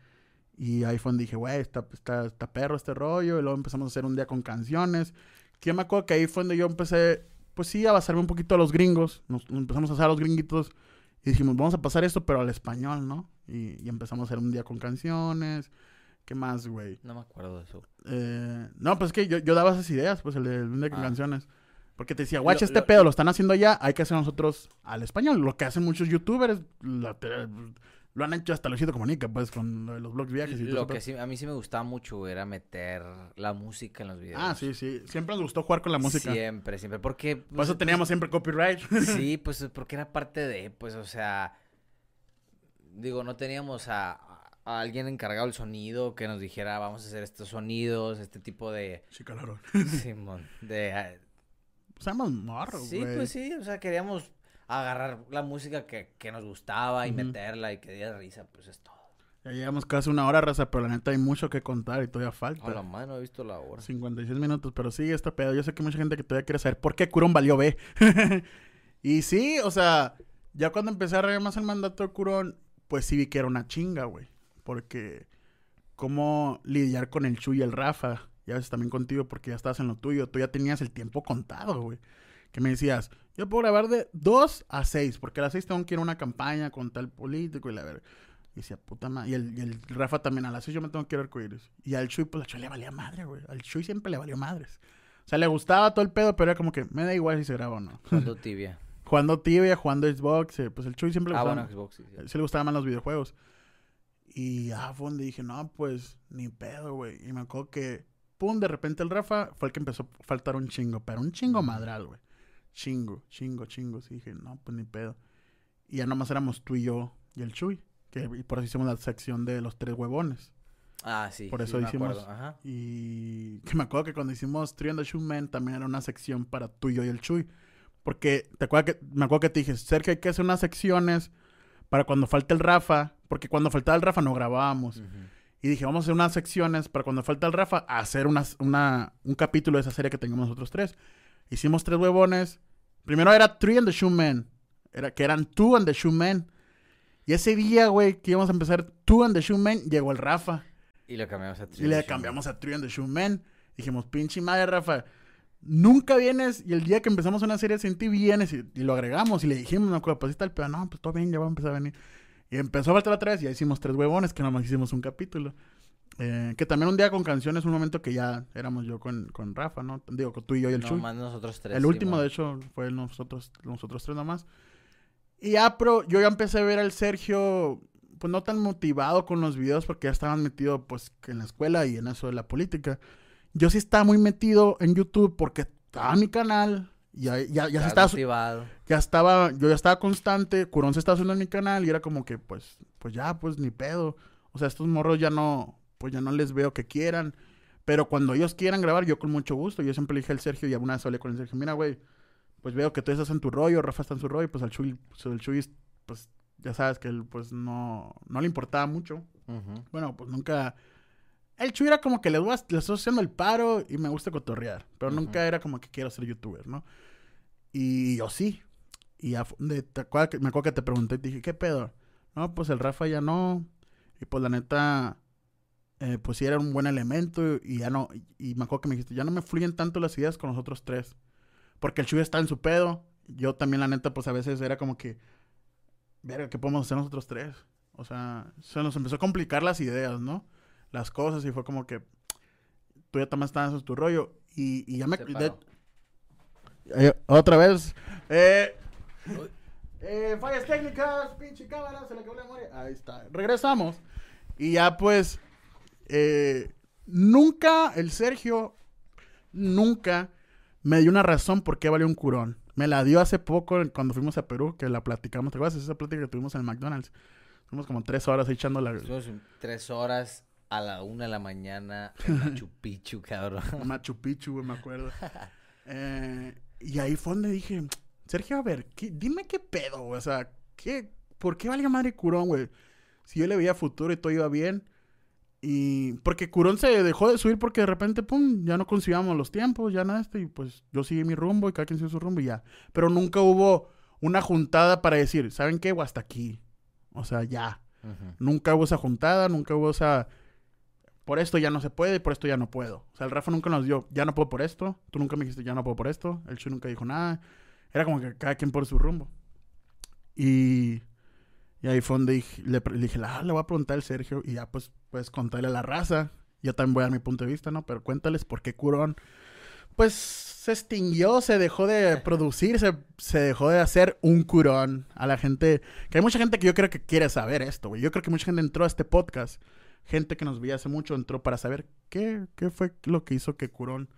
Y iPhone dije, güey, está, está, está perro este rollo. Y luego empezamos a hacer un día con canciones. Que me acuerdo que ahí fue donde yo empecé, pues sí, a basarme un poquito a los gringos. Nos, empezamos a hacer a los gringuitos. Y dijimos, vamos a pasar esto, pero al español, ¿no? Y, empezamos a hacer un día con canciones. ¿Qué más, güey? No me acuerdo de eso. Eh, no, pues es que yo, yo, daba esas ideas, pues el de un día con ah. canciones. Porque te decía, guacha, este pedo lo están haciendo allá, hay que hacer nosotros al español. Lo que hacen muchos youtubers, la, lo han hecho hasta Luisito Comunica, pues, con los blogs viajes y todo Lo que sí, a mí sí me gustaba mucho era meter la música en los videos. Ah, sí, sí. Siempre nos gustó jugar con la música. Siempre, siempre. Porque... Por eso pues, teníamos siempre copyright. Sí, pues, porque era parte de, pues, o sea... Digo, no teníamos a, a alguien encargado del sonido que nos dijera, vamos a hacer estos sonidos, este tipo de... Sí, claro. Simón, de... Pues éramos morros, Sí, pues sí, o sea, queríamos agarrar la música que, nos gustaba y meterla y que diera risa, pues es todo. Ya llevamos casi una hora, raza, pero la neta hay mucho que contar y todavía falta. A la madre, no he visto la hora. 56 minutos, pero sí, está pedo. Yo sé que hay mucha gente que todavía quiere saber por qué Curón valió B. y sí, o sea, ya cuando empecé a reír más el mandato de Curón, pues sí vi que era una chinga, güey. Porque cómo lidiar con el Chu y el Rafa, ya ves también contigo porque ya estabas en lo tuyo, tú ya tenías el tiempo contado, güey. Que me decías, yo puedo grabar de 2 a 6, porque a las 6 tengo que ir a una campaña con tal político y la verdad. Y decía, puta madre. Y el, el, Rafa también, a las 6 yo me tengo que ir a arcoíris. Y al Chuy, pues al Chuy le valía madre, güey. Al Chuy siempre le valió madres. O sea, le gustaba todo el pedo, pero era como que me da igual si se graba o no. Jugando tibia. jugando tibia, jugando Xbox. Eh, pues el Chuy siempre le gustaba. Ah, bueno, Xbox, sí, sí. le gustaban más los videojuegos. Y ah, fue donde dije, no, pues ni pedo, güey. Y me acuerdo que, pum, de repente el Rafa fue el que empezó a faltar un chingo, pero un chingo madral, güey. Chingo, chingo, chingo. Y dije, no, pues ni pedo. Y ya nomás éramos tú y yo y el Chuy. Que, y por eso hicimos la sección de los tres huevones. Ah, sí. Por eso hicimos. Y que me acuerdo que cuando hicimos Three and the Shoe Man también era una sección para tú y yo y el Chuy. Porque te acuerdas que me acuerdo que te dije, Sergio, hay que hacer unas secciones para cuando falte el Rafa. Porque cuando faltaba el Rafa no grabábamos. Y dije, vamos a hacer unas secciones para cuando falta el Rafa, hacer una, un capítulo de esa serie que tengamos nosotros tres. Hicimos tres huevones. Primero era Three and the Shoe Man. Era, que eran Two and the Shoe Man. Y ese día, güey, que íbamos a empezar Two and the Shoe Man, llegó el Rafa. Y le cambiamos a Three. Y le cambiamos a Three and the Shoe Man. Dijimos, pinche madre, Rafa. Nunca vienes y el día que empezamos una serie sin ti vienes y, lo agregamos y le dijimos, no pues está el pedo, no, pues todo bien, ya va a empezar a venir. Y empezó a faltar y ya hicimos tres huevones que nomás hicimos un capítulo. Eh, que también un día con canciones, un momento que ya éramos yo con, con Rafa, ¿no? Digo, con tú y yo y el no, más nosotros tres. El último, de hecho, fue nosotros, nosotros tres nomás. Y ya, pero yo ya empecé a ver al Sergio, pues no tan motivado con los videos porque ya estaban metido, pues, en la escuela y en eso de la política. Yo sí estaba muy metido en YouTube porque estaba mi canal, ya, ya, ya se estaba. Motivado. Ya estaba, yo ya estaba constante, Curón se estaba haciendo en mi canal y era como que, pues, pues ya, pues ni pedo. O sea, estos morros ya no, pues ya no les veo que quieran. Pero cuando ellos quieran grabar, yo con mucho gusto. Yo siempre le dije al Sergio y alguna vez hablé con el Sergio, mira, güey, pues veo que tú estás en tu rollo, Rafa está en su rollo, pues al Chuy, pues el Chuy, pues ya sabes que él, pues no, no le importaba mucho. Bueno, pues nunca... El Chuy era como que le, le estoy haciendo el paro y me gusta cotorrear. Pero nunca era como que quiero ser youtuber, ¿no? Y yo sí. Y me acuerdo que te pregunté y te dije, ¿qué pedo? No, pues el Rafa ya no. Y pues la neta, eh, pues sí era un buen elemento y ya no, y, me acuerdo que me dijiste, ya no me fluyen tanto las ideas con los otros tres. Porque el Chuy está en su pedo. Yo también, la neta, pues a veces era como que, ¿qué podemos hacer nosotros tres? O sea, se nos empezó a complicar las ideas, ¿no? Las cosas y fue como que tú ya también estás en tu rollo. Y, y ya me... Eh, otra vez. Eh, eh, fallas técnicas, pinche cámara, se le acabó la memoria. Ahí está. Regresamos. Y ya pues eh, nunca el Sergio, nunca me dio una razón por qué valió un curón. Me la dio hace poco cuando fuimos a Perú, que la platicamos. ¿Te acuerdas? Esa plática que tuvimos en el McDonald's. Fuimos como tres horas echando la... Tres horas a la una de la mañana en Machu Picchu, cabrón. Machu Picchu, güey, me acuerdo. eh, y ahí fue donde dije, Sergio, a ver, dime qué pedo, güey. O sea, ¿qué, ¿por qué valga madre Curón, güey? Si yo le veía futuro y todo iba bien. Y porque Curón se dejó de subir porque de repente, pum, ya no concibíamos los tiempos, ya nada, este, y pues yo seguí mi rumbo y cada quien sigue su rumbo y ya. Pero nunca hubo una juntada para decir, ¿saben qué? O hasta aquí. O sea, ya. Nunca hubo esa juntada, nunca hubo esa... Por esto ya no se puede, por esto ya no puedo. O sea, el Rafa nunca nos dio, ya no puedo por esto. Tú nunca me dijiste, ya no puedo por esto. El Chu nunca dijo nada. Era como que cada quien por su rumbo. Y, y ahí fue donde le, dije, ah, le voy a preguntar al Sergio. Y ya pues, pues contarle a la raza. Yo también voy a dar mi punto de vista, ¿no? Pero cuéntales por qué Curón pues se extinguió, se dejó de producir, se, dejó de hacer un curón a la gente. Que hay mucha gente que yo creo que quiere saber esto, güey. Yo creo que mucha gente entró a este podcast. Gente que nos veía hace mucho entró para saber qué, qué fue lo que hizo que Curón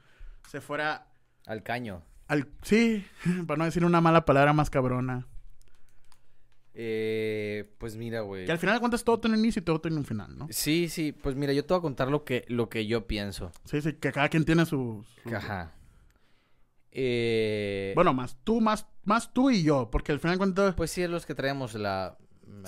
se fuera... Al caño. Al, sí, para no decir una mala palabra más cabrona. Eh, pues mira, güey. Que al final de cuentas todo tiene un inicio y todo tiene un final, ¿no? Sí, sí, pues mira, yo te voy a contar lo que, lo que yo pienso. Sí, sí, que cada quien tiene su... Ajá. Eh... Bueno, más tú, más, más tú y yo, porque al final de cuentas... Pues sí, es los que traemos la,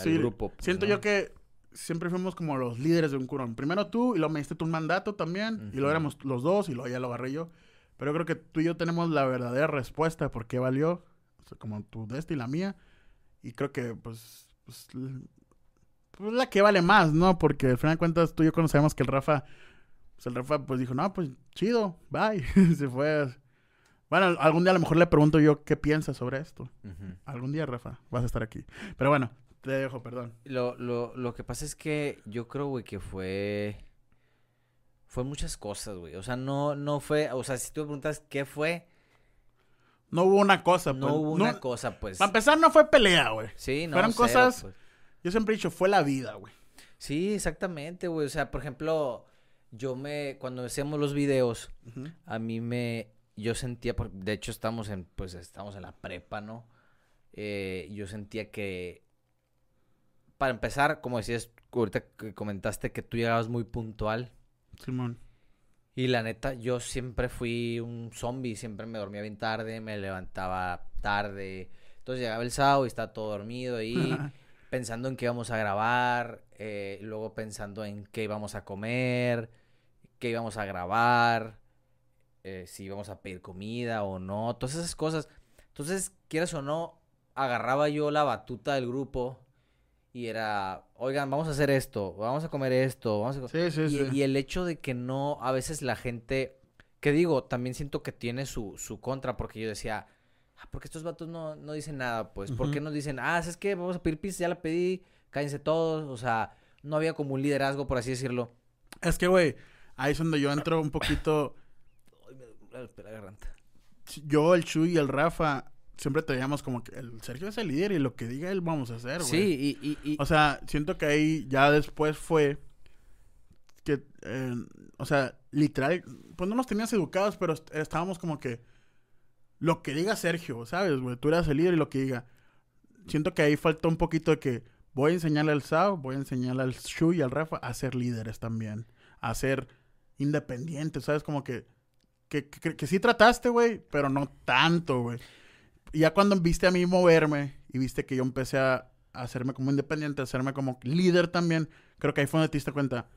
el grupo. Pues, siento yo que siempre fuimos como los líderes de un curón. Primero tú y luego me diste tu un mandato también, y luego éramos los dos y luego ya lo agarré yo. Pero creo que tú y yo tenemos la verdadera respuesta de por qué valió, como tu de y la mía. Y creo que, pues, pues, pues, la que vale más, ¿no? Porque al final de cuentas tú y yo conocemos que el Rafa, pues el Rafa pues dijo, no, pues chido, bye. Se fue. Bueno, algún día a lo mejor le pregunto yo qué piensas sobre esto. Algún día, Rafa, vas a estar aquí. Pero bueno, te dejo, perdón. Lo, lo, lo que pasa es que yo creo, güey, que fue... Fue muchas cosas, güey. O sea, no, no fue... O sea, si tú me preguntas qué fue no hubo una cosa, No pues. hubo una cosa, pues. Para empezar, no fue pelea, güey. Sí, no. Fueron cosas. Pues. Yo siempre he dicho, fue la vida, güey. Sí, exactamente, güey. O sea, por ejemplo, yo me. Cuando hacíamos los videos, a mí me. Yo sentía. De hecho, estamos en. Pues estamos en la prepa, ¿no? Eh, yo sentía que. Para empezar, como decías, ahorita que comentaste que tú llegabas muy puntual. Simón. Y la neta, yo siempre fui un zombie, siempre me dormía bien tarde, me levantaba tarde. Entonces llegaba el sábado y estaba todo dormido ahí, pensando en qué íbamos a grabar, eh, luego pensando en qué íbamos a comer, qué íbamos a grabar, eh, si íbamos a pedir comida o no, todas esas cosas. Entonces, quieras o no, agarraba yo la batuta del grupo y era, oigan, vamos a hacer esto, vamos a comer esto, vamos a... Sí, sí, y, sí. y el hecho de que no, a veces la gente, que digo, también siento que tiene su, su contra, porque yo decía, ah, porque estos vatos no, no dicen nada, pues, ¿por qué nos dicen, ah, es que vamos a pedir pizza, ya la pedí, cállense todos, o sea, no había como un liderazgo, por así decirlo. Es que, güey, ahí es donde yo entro un poquito... Ay, me la garganta. Yo, el Chuy y el Rafa siempre teníamos como que el Sergio es el líder y lo que diga él vamos a hacer, güey. Sí, y, y, O sea, siento que ahí ya después fue que, eh, o sea, literal, pues no nos tenías educados, pero estábamos como que lo que diga Sergio, ¿sabes, güey? Tú eras el líder y lo que diga. Siento que ahí faltó un poquito de que voy a enseñarle al Sao, voy a enseñarle al Shu y al Rafa a ser líderes también, a ser independientes, ¿sabes? Como que, que, que, que sí trataste, güey, pero no tanto, güey ya cuando viste a mí moverme y viste que yo empecé a, hacerme como independiente, a hacerme como líder también, creo que ahí fue donde te diste cuenta.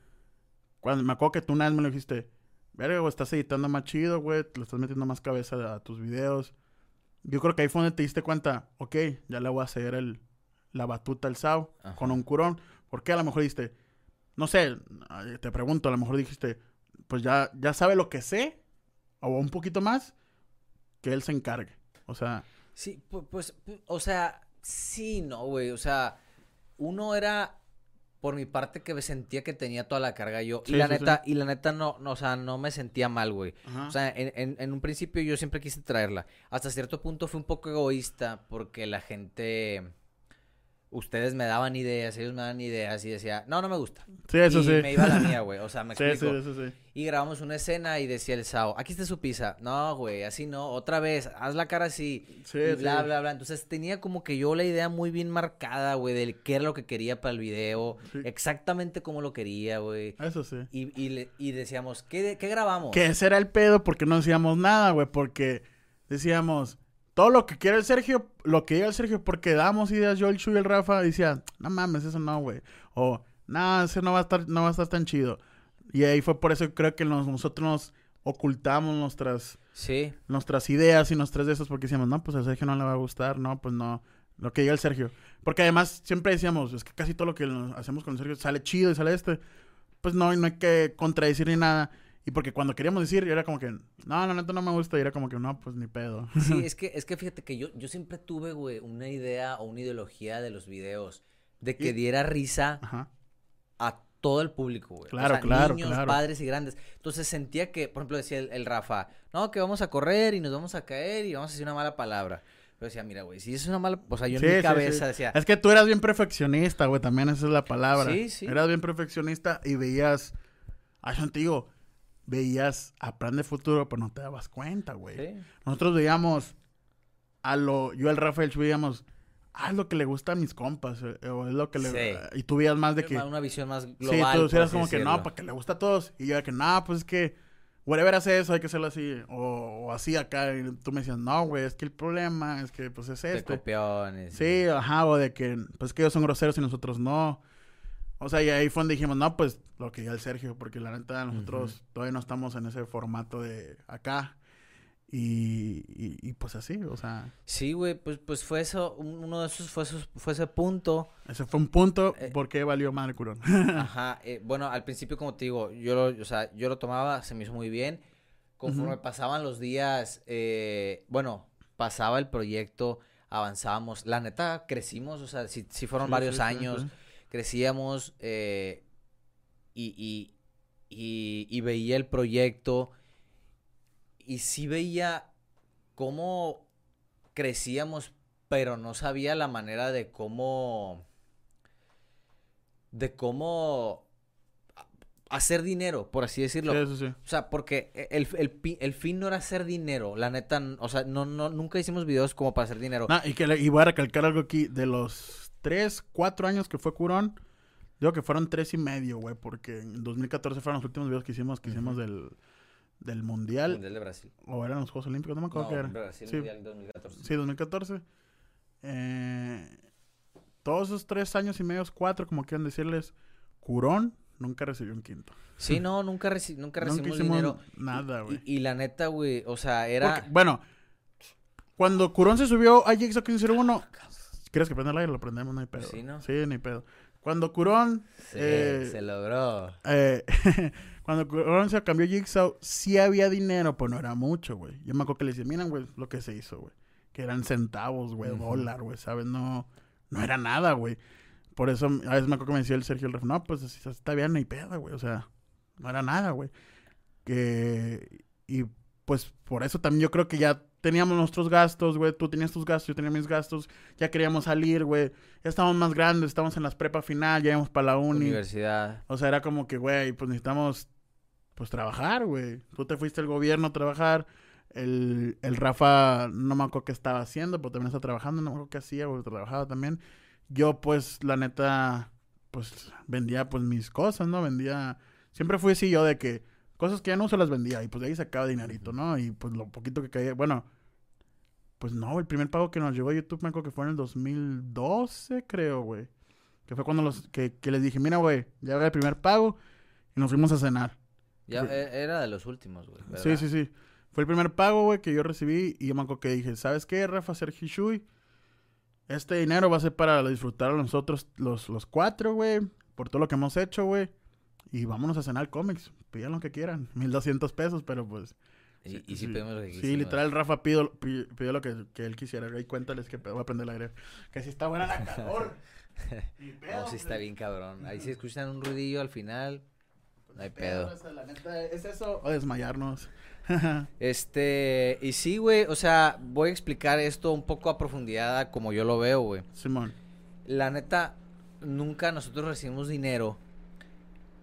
Cuando me acuerdo que tú una vez me lo dijiste, verga, güey, estás editando más chido, güey, le estás metiendo más cabeza a tus videos. Yo creo que ahí fue donde te diste cuenta, ok, ya le voy a hacer el, la batuta al SAO con un curón. Porque a lo mejor dijiste, no sé, te pregunto, a lo mejor dijiste, pues ya, ya sabe lo que sé, o un poquito más, que él se encargue. O sea, Sí, pues, o sea, sí, no, güey. O sea, uno era por mi parte que me sentía que tenía toda la carga yo. y la neta, y la neta no, no, o sea, no me sentía mal, güey. O sea, en, en, en, un principio yo siempre quise traerla. Hasta cierto punto fue un poco egoísta porque la gente, ustedes me daban ideas, ellos me daban ideas y decía, no, no me gusta. Sí, eso y sí. me iba a la mía, güey. O sea, me Sí, explico. sí, eso sí. Y grabamos una escena y decía el Sao, aquí está su pizza. No, güey, así no, otra vez, haz la cara así. Sí, y bla, sí. bla, bla. Entonces tenía como que yo la idea muy bien marcada, güey, del qué era lo que quería para el video. Sí. Exactamente como lo quería, güey. Eso sí. Y, y, le- y decíamos, ¿qué, ¿qué grabamos? Que ese era el pedo porque no decíamos nada, güey. Porque decíamos, todo lo que quiere el Sergio, lo que diga el Sergio, porque damos ideas yo, el Chu y el Rafa, decían, no mames, eso no, güey. O, no, ese no va a estar, no va a estar tan chido. Y ahí fue por eso que creo que nos- nosotros nos ocultamos nuestras, Sí, nuestras ideas y nuestras de esas porque decíamos, no, pues a Sergio no le va a gustar, no, pues no. Lo que diga el Sergio. Porque además siempre decíamos, es que casi todo lo que hacemos con el Sergio sale chido y sale este. Pues no, no hay que contradecir ni nada. Y porque cuando queríamos decir, era como que, no, la neta no me gusta. Y era como que, no, pues ni pedo. sí, es que, es que fíjate que yo, yo siempre tuve, güey, una idea o una ideología de los videos. De que Y- diera risa Ajá. a todo el público, güey. Claro, o sea, claro, niños, claro. padres y grandes. Entonces sentía que, por ejemplo, decía el, el Rafa, no, que vamos a correr y nos vamos a caer y vamos a decir una mala palabra. Pero decía, mira, güey, si es una mala, o sea, yo Sí, en sí, mi sí. cabeza decía, Es que tú eras bien perfeccionista, güey. También esa es la palabra. Sí, sí. Eras bien perfeccionista y veías, ay, yo te digo, veías a plan de futuro, pero no te dabas cuenta, güey. sí, Nosotros veíamos a lo, yo el Rafael veíamos, ah, es lo que le gusta a mis compas, eh, o es lo que le, Sí. y tú veías más de que, una visión más sí, global. tú por eras así como que no, decirlo. para que le gusta a todos, y yo era que no, pues es que, whatever hace eso, hay que hacerlo así, o, o así acá, y tú me decías, no, güey, es que el problema es que, pues es De este. copiones. Sí, ajá, o de que, pues que ellos son groseros y nosotros no. O sea, y ahí fue donde dijimos, no, pues lo que diga el Sergio, porque la neta nosotros todavía no estamos en ese formato de acá. Y, y, y, pues así, o sea, Sí, güey, pues, pues fue eso, un- uno de esos fue, esos- fue ese punto. ese fue un punto Eh, porque valió madre curón. Ajá, eh, bueno, al principio, como te digo, yo lo, o sea, yo lo tomaba, se me hizo muy bien. Conforme Ujú. pasaban los días, eh, bueno, pasaba el proyecto, avanzábamos. La neta, crecimos, o sea, si, fueron Sí, varios sí, sí, años, sí. Crecíamos eh, y, y, y, y veía el proyecto y sí veía cómo crecíamos, pero no sabía la manera de cómo de cómo hacer dinero, por así decirlo. Sí, eso sí. O sea, porque e, el, el, el fin no era hacer dinero, la neta, o sea, no, no, nunca hicimos videos como para hacer dinero. Ah, y, que y voy a recalcar algo aquí, de los tres, cuatro años que fue curón, digo que fueron tres y medio, güey, porque en 2014 fueron los últimos videos que hicimos, que hicimos del, del Mundial, Mundial de Brasil. o eran los Juegos Olímpicos, no me acuerdo No, qué era. Brasil Sí. Mundial 2014. Sí, 2014. Eh, todos esos tres años y medio, cuatro, como quieran decirles, Curón nunca recibió un quinto. Sí, no, nunca, reci- nunca recibimos dinero. nada, güey. Y, y la neta, güey, o sea, era... Porque, bueno, cuando Curón se subió a Jigsaw 1501, ¿quieres que prenda el aire? Lo prendemos, no hay pedo. Sí, ¿no? Sí, ni pedo. Cuando Curón, Sí, eh, se logró. eh, cuando Curón se cambió Jigsaw, sí había dinero, pues no era mucho, güey. Yo me acuerdo que le decía, miren, güey, lo que se hizo, güey. Que eran centavos, güey, dólar, güey, ¿sabes? No, no era nada, güey. Por eso, a veces me acuerdo que me decía el Sergio el ref, no, pues está bien, ni pedo, güey. O sea, no era nada, güey. Que, y pues por eso también yo creo que ya teníamos nuestros gastos, güey. Tú tenías tus gastos, yo tenía mis gastos. Ya queríamos salir, güey. Ya estábamos más grandes, estábamos en las prepa final, ya íbamos para la uni. Universidad. O sea, era como que, güey, pues necesitamos, pues trabajar, güey. Tú te fuiste al gobierno a trabajar. El, el Rafa, no me acuerdo qué estaba haciendo, pero también está trabajando. No me acuerdo qué hacía, güey, trabajaba también. Yo, pues, la neta, pues, vendía, pues, mis cosas, ¿no? Vendía... Siempre fui así yo de que cosas que ya no se las vendía y, pues, de ahí sacaba dinerito, ¿no? Y, pues, lo poquito que caía... Bueno, pues, no, el primer pago que nos llegó a YouTube me acuerdo que fue en el 2012, creo, güey. Que fue cuando los, que, que les dije, mira, güey, ya haga el primer pago y nos fuimos a cenar. Ya, Fue- e- era de los últimos, güey. Sí, ¿verdad? sí, sí. Fue el primer pago, güey, que yo recibí y yo me acuerdo que dije, ¿sabes qué, Rafa, Sergio y Shui? Este dinero va a ser para disfrutar a nosotros los, los cuatro, güey, por todo lo que hemos hecho, güey. Y vámonos a cenar cómics. Pidan lo que quieran. 1200 pesos, pero pues... Y, y sí, pedimos lo que Sí, quisimos. literal, Rafa pidió, pi- pidió lo que, que él quisiera. Ahí cuéntales que voy a prender el aire. Que si está buena la calor. No, sí está bien cabrón. Ahí si escuchan un ruidillo al final, no hay pedo. o sea, la neta, ¿Es eso o desmayarnos? Este, y sí, güey, o sea, voy a explicar esto un poco a profundidad como yo lo veo, güey. Simón. la neta, nunca nosotros recibimos dinero.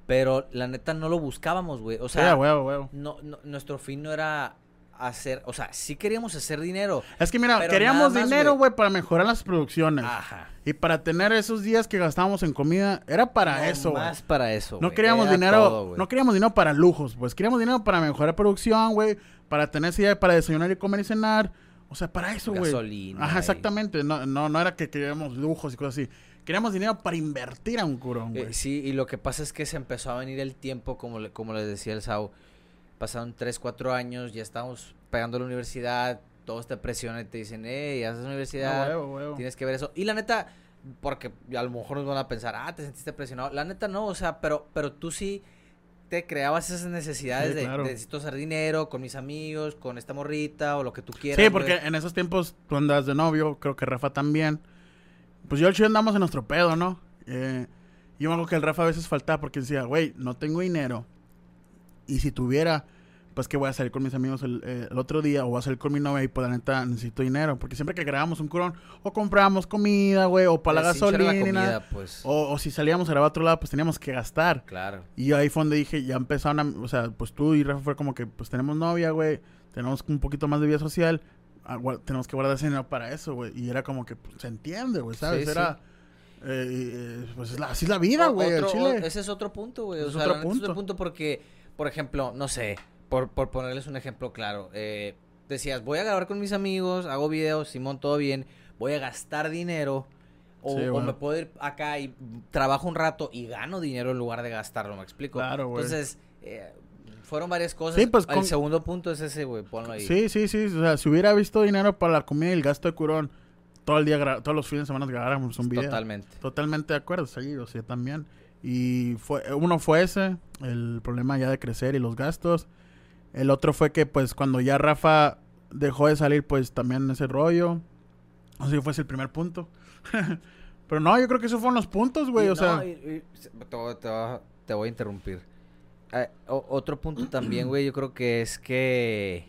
Pero la neta no lo buscábamos, güey. O sea, sí, huevo, huevo. No, no, nuestro fin no era hacer, o sea, sí queríamos hacer dinero. Es que mira, queríamos más, dinero, güey. para mejorar las producciones. Ajá. Y para tener esos días que gastábamos en comida, era para eso, güey. Más para eso. No queríamos Era dinero, todo, no queríamos dinero para lujos, pues queríamos dinero para mejorar producción, güey, para tener ese día para desayunar y comer y cenar, o sea, para eso, güey. Gasolina Ajá, exactamente, no, no, no era que queríamos lujos y cosas así. Queríamos dinero para invertir a un curón, Eh, güey. sí, y lo que pasa es que se empezó a venir el tiempo, como, le- como les decía el Sau. Pasaron 3, 4 años, ya estamos pegando la universidad, todos te presionan y te dicen, hey, haces universidad, Ah, huevo, huevo. tienes que ver eso. Y la neta, porque a lo mejor nos van a pensar, ah, te sentiste presionado. La neta no, o sea, pero, pero tú sí te creabas esas necesidades Sí, de, claro. de necesito hacer dinero con mis amigos, con esta morrita o lo que tú quieras. Sí, porque güey. en esos tiempos tú andas de novio, creo que Rafa también. Pues yo el Chuy andamos en nuestro pedo, ¿no? Eh, yo me acuerdo que el Rafa a veces faltaba porque decía, güey, no tengo dinero. Y si tuviera, pues que voy a salir con mis amigos el, eh, el otro día o voy a salir con mi novia y pues la neta necesito dinero. Porque siempre que grabamos un curón, o comprábamos comida, güey, o para la hincha gasolina. comida, pues, O, o si salíamos a grabar a otro lado, pues teníamos que gastar. claro. Y ahí fue donde dije, ya empezaron a, o sea, pues tú y Rafa fue como que, pues tenemos novia, güey, tenemos un poquito más de vida social, tenemos que guardar dinero para eso, güey. Y era como que, pues, se entiende, güey, ¿sabes? Sí, era, eh, eh, pues es la- así es la vida, güey, ese es otro punto, güey. O Es sea, otro neta es otro punto. punto porque, por ejemplo, no sé, por, por ponerles un ejemplo claro, eh, decías, voy a grabar con mis amigos, hago videos, Simón, todo bien, voy a gastar dinero. O, Sí, o güey. me puedo ir acá y trabajo un rato y gano dinero en lugar de gastarlo, ¿me explico? Claro, güey. Entonces, eh, fueron varias cosas. Sí, pues, El con- segundo punto es ese, güey, ponlo ahí. Sí, sí, sí, o sea, si hubiera visto dinero para la comida y el gasto de curón, todo el día, gra- todos los fines de semana grabáramos un video. Totalmente. Totalmente de acuerdo, sí, o sea, también. Y fue, uno fue ese, el problema ya de crecer y los gastos. El otro fue que, pues, cuando ya Rafa dejó de salir, pues, también ese rollo. O sea, fue ese el primer punto. Pero no, yo creo que esos fueron los puntos, güey, o sea... no, y- y- te voy a interrumpir. Eh, o- otro punto también, güey, yo creo que es que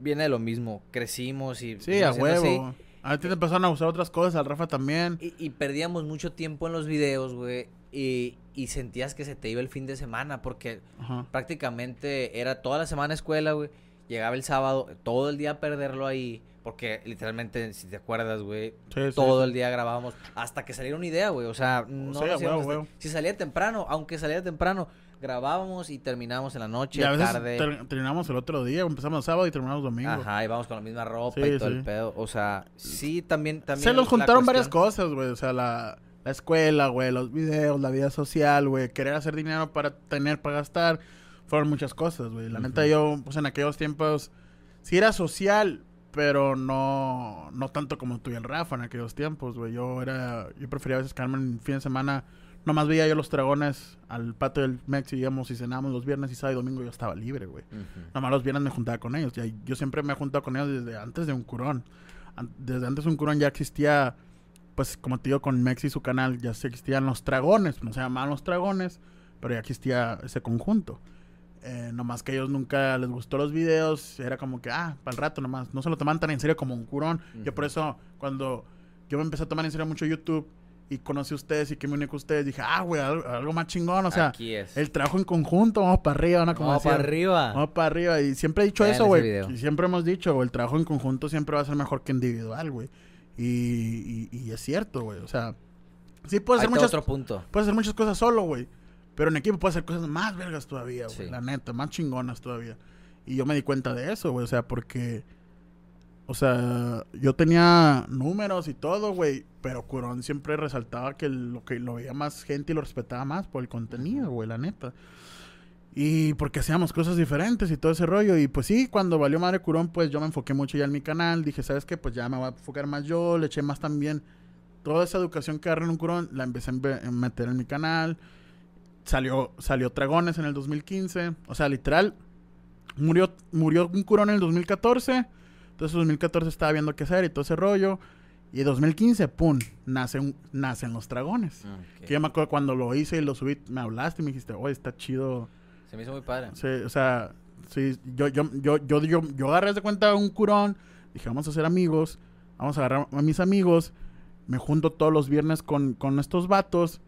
viene de lo mismo. Crecimos y Sí, a así, huevo. A ti te empezaron a usar otras cosas, al Rafa también. Y, y perdíamos mucho tiempo en los videos, güey. Y, y sentías que se te iba el fin de semana porque Ajá. prácticamente era toda la semana escuela, güey. Llegaba el sábado, todo el día a perderlo ahí. Porque literalmente, si te acuerdas, güey, Sí, todo sí. el día grabábamos hasta que saliera una idea, güey. O sea, no Sí, lo a hacíamos huevo, hasta- huevo. Si salía temprano, aunque saliera temprano, grabábamos y terminábamos en la noche, Y a veces tarde. ter- terminamos el otro día, empezamos el sábado y terminamos domingo. Ajá, y vamos con la misma ropa y todo el pedo. O sea, sí, también, también. Se nos la juntaron varias cosas, güey. O sea, la, la escuela, güey, los videos, la vida social, güey. Querer hacer dinero para tener, para gastar. Fueron muchas cosas, güey. La neta, yo, pues en aquellos tiempos, sí era social, pero no, no tanto como tú y el Rafa en aquellos tiempos, güey. Yo era, yo prefería a veces quedarme en fin de semana. Nomás veía yo los dragones al patio del Mex y íbamos y cenábamos los viernes y sábado y domingo. Yo estaba libre, güey. Nomás los viernes me juntaba con ellos. Ya, yo siempre me he juntado con ellos desde antes de un curón. An- Desde antes de un curón ya existía, pues como te digo, con Mex y su canal, ya existían los dragones. No se llamaban los dragones, pero ya existía ese conjunto. Eh, nomás que ellos nunca les gustó los videos. Era como que, ah, para el rato nomás. No se lo toman tan en serio como un curón. Yo por eso, cuando yo me empecé a tomar en serio mucho YouTube y conocí a ustedes y que me uní con ustedes, dije, ah, güey, algo, algo más chingón. O sea, el trabajo en conjunto, vamos para arriba, ¿no? Como Vamos para arriba. Vamos para arriba. Y siempre he dicho Vean eso, güey. Y siempre hemos dicho, el trabajo en conjunto siempre va a ser mejor que individual, güey. Y, y, y es cierto, güey. O sea, sí puedes hacer muchas, otro punto. puedes hacer muchas cosas solo, güey. Pero en equipo puedes hacer cosas más vergas todavía, güey. Sí. La neta, más chingonas todavía. Y yo me di cuenta de eso, güey. O sea, porque... O sea, yo tenía números y todo, güey. Pero Curón siempre resaltaba que lo que lo veía más gente y lo respetaba más por el contenido, güey, la neta. Y porque hacíamos cosas diferentes y todo ese rollo. Y pues sí, cuando valió madre Curón, pues yo me enfoqué mucho ya en mi canal. Dije, ¿sabes qué? Pues ya me voy a enfocar más yo. Le eché más también. Toda esa educación que agarré en un Curón, la empecé a meter en mi canal. Salió, salió Dragones en el 2015. O sea, literal, murió, murió un Curón en el 2014. Entonces, en 2014 estaba viendo qué hacer y todo ese rollo. Y en 2015, pum, nace un- nacen los Dragones. Ok. Que yo me acuerdo cuando lo hice y lo subí, me hablaste y me dijiste, oye, está chido. Se me hizo muy padre. Sí, o sea, sí, yo, yo, yo, yo, yo, yo agarré de cuenta un curón, dije, vamos a ser amigos, vamos a agarrar a mis amigos, me junto todos los viernes con, con estos vatos,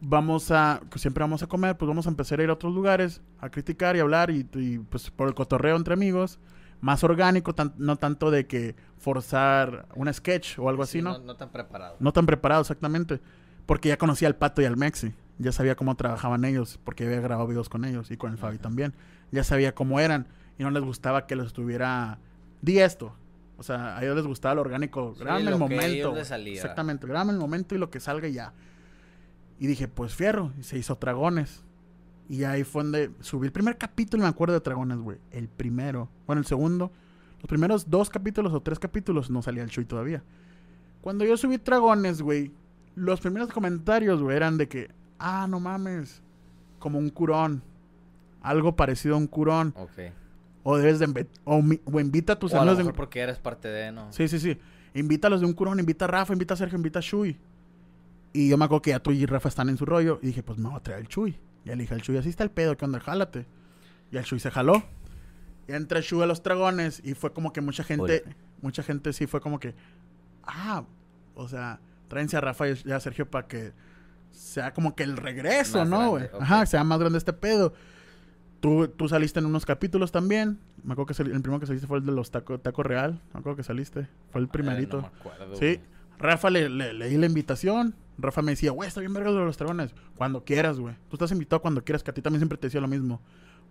vamos a, pues siempre vamos a comer, pues vamos a empezar a ir a otros lugares, a criticar y hablar y, y, pues por el cotorreo entre amigos, más orgánico, tan- no tanto de que forzar un sketch o algo así, Sí, ¿no? No tan preparado. No tan preparado, exactamente. Porque ya conocía al Pato y al Mexi. Ya sabía cómo trabajaban ellos, porque había grabado videos con ellos y con el Fabi también. Ya sabía cómo eran y no les gustaba que les estuviera... Di esto. O sea, a ellos les gustaba lo orgánico. Sí, el momento. Exactamente. Grábame el momento y lo que salga y ya. Y dije, pues fierro. Y se hizo Dragones. Y ahí fue donde subí el primer capítulo, me acuerdo de Dragones, güey. El primero. Bueno, el segundo. Los primeros dos capítulos o tres capítulos no salía el Chuy todavía. Cuando yo subí Dragones, güey, los primeros comentarios, güey, eran de que, ah, no mames, como un curón. Algo parecido a un curón. Ok. O debes de o, o invita a tus o a lo amigos de mejor un- porque eres parte de, ¿no? Sí, sí, sí. Invítalos de un curón, invita a Rafa, invita a Sergio, invita a Chuy. Y yo me acuerdo que ya tú y Rafa están en su rollo. Y dije, pues me voy a traer el Chuy. Y le dije al Chuy, así está el pedo, ¿qué onda? Jálate. Y el Chuy se jaló. Y entra el Chuy a los dragones. Y fue como que mucha gente, mucha gente sí fue como que, ah, o sea, tráense a Rafa y a Sergio para que sea como que el regreso, Más ¿no, güey? Ajá, sea más grande este pedo. Tú, tú saliste en unos capítulos también. Me acuerdo que el primero que saliste fue el de los taco, taco real. Me acuerdo que saliste. Fue el primerito. No me acuerdo, sí. Rafa le, le- leí la invitación. Rafa me decía, güey, está bien verga lo de los dragones. Cuando quieras, güey. Tú estás invitado cuando quieras, que a ti también siempre te decía lo mismo.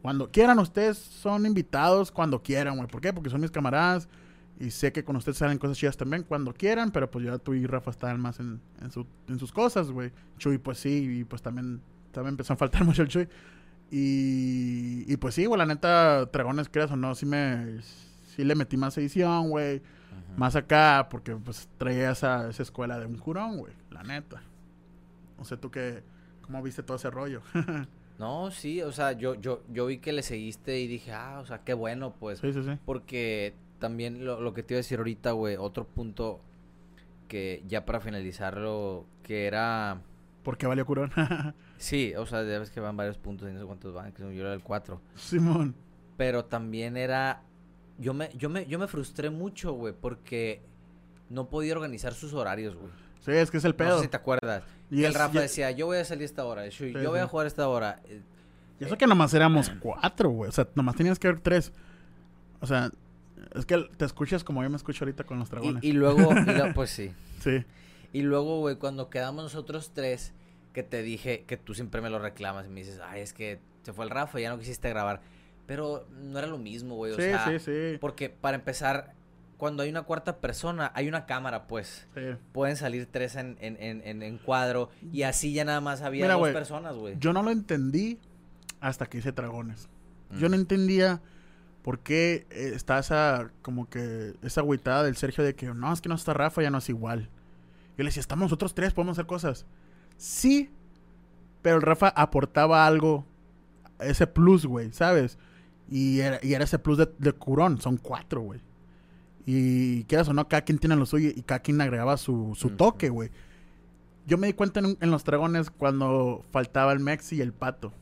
Cuando quieran, ustedes son invitados cuando quieran, güey. ¿Por qué? Porque son mis camaradas. Y sé que con ustedes salen cosas chidas también cuando quieran, pero pues ya tú y Rafa están más en, en, su- en sus cosas, güey. Chuy, pues sí, y pues también, también empezó a faltar mucho el Chuy. Y, y pues sí, güey, la neta, Dragones, creas o no, sí me, sí le metí más edición, güey. Más acá, porque pues traía esa, esa escuela de un curón, güey, la neta. No sé tú qué, cómo viste todo ese rollo. No, sí, o sea, yo, yo, yo vi que le seguiste y dije, ah, o sea, qué bueno, pues. sí, sí, sí. Porque también lo, lo que te iba a decir ahorita, güey, otro punto que ya para finalizarlo, que era... ¿Por qué valió curón? Sí, o sea, ya ves que van varios puntos y no sé cuántos van, que yo era el 4. Simón. Pero también era... Yo me, yo me, yo me frustré mucho, güey, porque no podía organizar sus horarios, güey. Sí, es que es el No pedo. sé si te acuerdas. Y el es- Rafa y- decía, yo voy a salir a esta hora, Sí, yo voy sí. a jugar a esta hora. Y eso que nomás éramos cuatro, güey. O sea, nomás tenías que ver tres. O sea, es que te escuchas como yo me escucho ahorita con los dragones. Y, y luego, y pues sí. Sí. Y luego, güey, cuando quedamos nosotros tres, que te dije que tú siempre me lo reclamas y me dices, ay, es que se fue el Rafa ya no quisiste grabar. Pero no era lo mismo, güey. O Sí, sea, sí, sí. porque para empezar, cuando hay una cuarta persona, hay una cámara, pues. Sí. Pueden salir tres en, en, en, en- en cuadro y así ya nada más había Mira, dos personas, güey. Yo no lo entendí hasta que hice dragones. Yo Mm. no entendía por qué eh, está esa, como que, esa agüitada del Sergio de que, no, es que no está Rafa, ya no es igual. Yo le decía, estamos nosotros tres, podemos hacer cosas. Sí, pero el Rafa aportaba algo, ese plus, güey, ¿sabes? Y era, y era ese plus de, de curón, son cuatro, güey. Y quieras o no, cada quien tiene lo suyo y cada quien agregaba su, su toque, güey. Yo me di cuenta en, en los dragones cuando faltaba el Mexi y el Pato.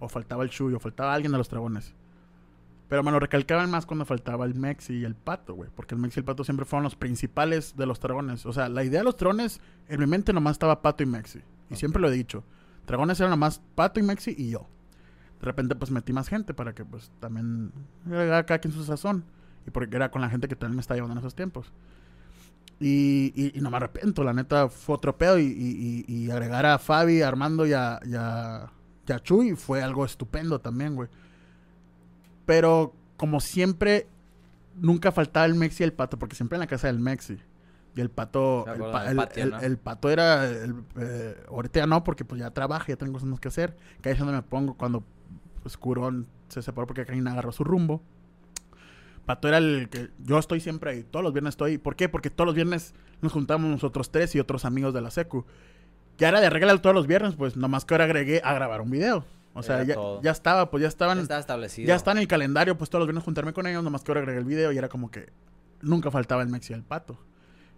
O faltaba el Chuy, o faltaba alguien de los dragones. Pero me lo recalcaban más cuando faltaba el Mexi y el Pato, güey. Porque el Mexi y el Pato siempre fueron los principales de los dragones. O sea, la idea de los dragones, en mi mente nomás estaba Pato y Mexi. Y siempre lo he dicho. Dragones eran nomás Pato y Mexi y yo. De repente, pues metí más gente para que, pues, también agregara cada quien su sazón. Y porque era con la gente que también me está llevando en esos tiempos. Y, y- y no me arrepiento, la neta fue otro pedo. Y, y- agregar a Fabi, a Armando y a, a- y a Chuy fue algo estupendo también, güey. Pero como siempre, nunca faltaba el Mexi y el Pato, porque siempre en la casa del Mexi. Y el pato, el, pa- el- patio, el- ¿no? el pato era, eh, ahorita ya no, porque pues ya trabaja, ya tengo cosas que hacer. Que ahí es donde me pongo cuando pues, Curón se separó porque Karina agarró su rumbo. Pato era el que yo estoy siempre ahí, todos los viernes estoy. ¿Por qué? Porque todos los viernes nos juntamos nosotros tres y otros amigos de la secu. Ya era de regla todos los viernes, pues nomás que ahora agregué a grabar un video. O sea, ya, ya estaba, pues ya estaban, Ya estaba establecido. ya está en el calendario, pues todos los viernes juntarme con ellos, nomás que ahora agregué el video y era como que nunca faltaba el Mexi y el Pato.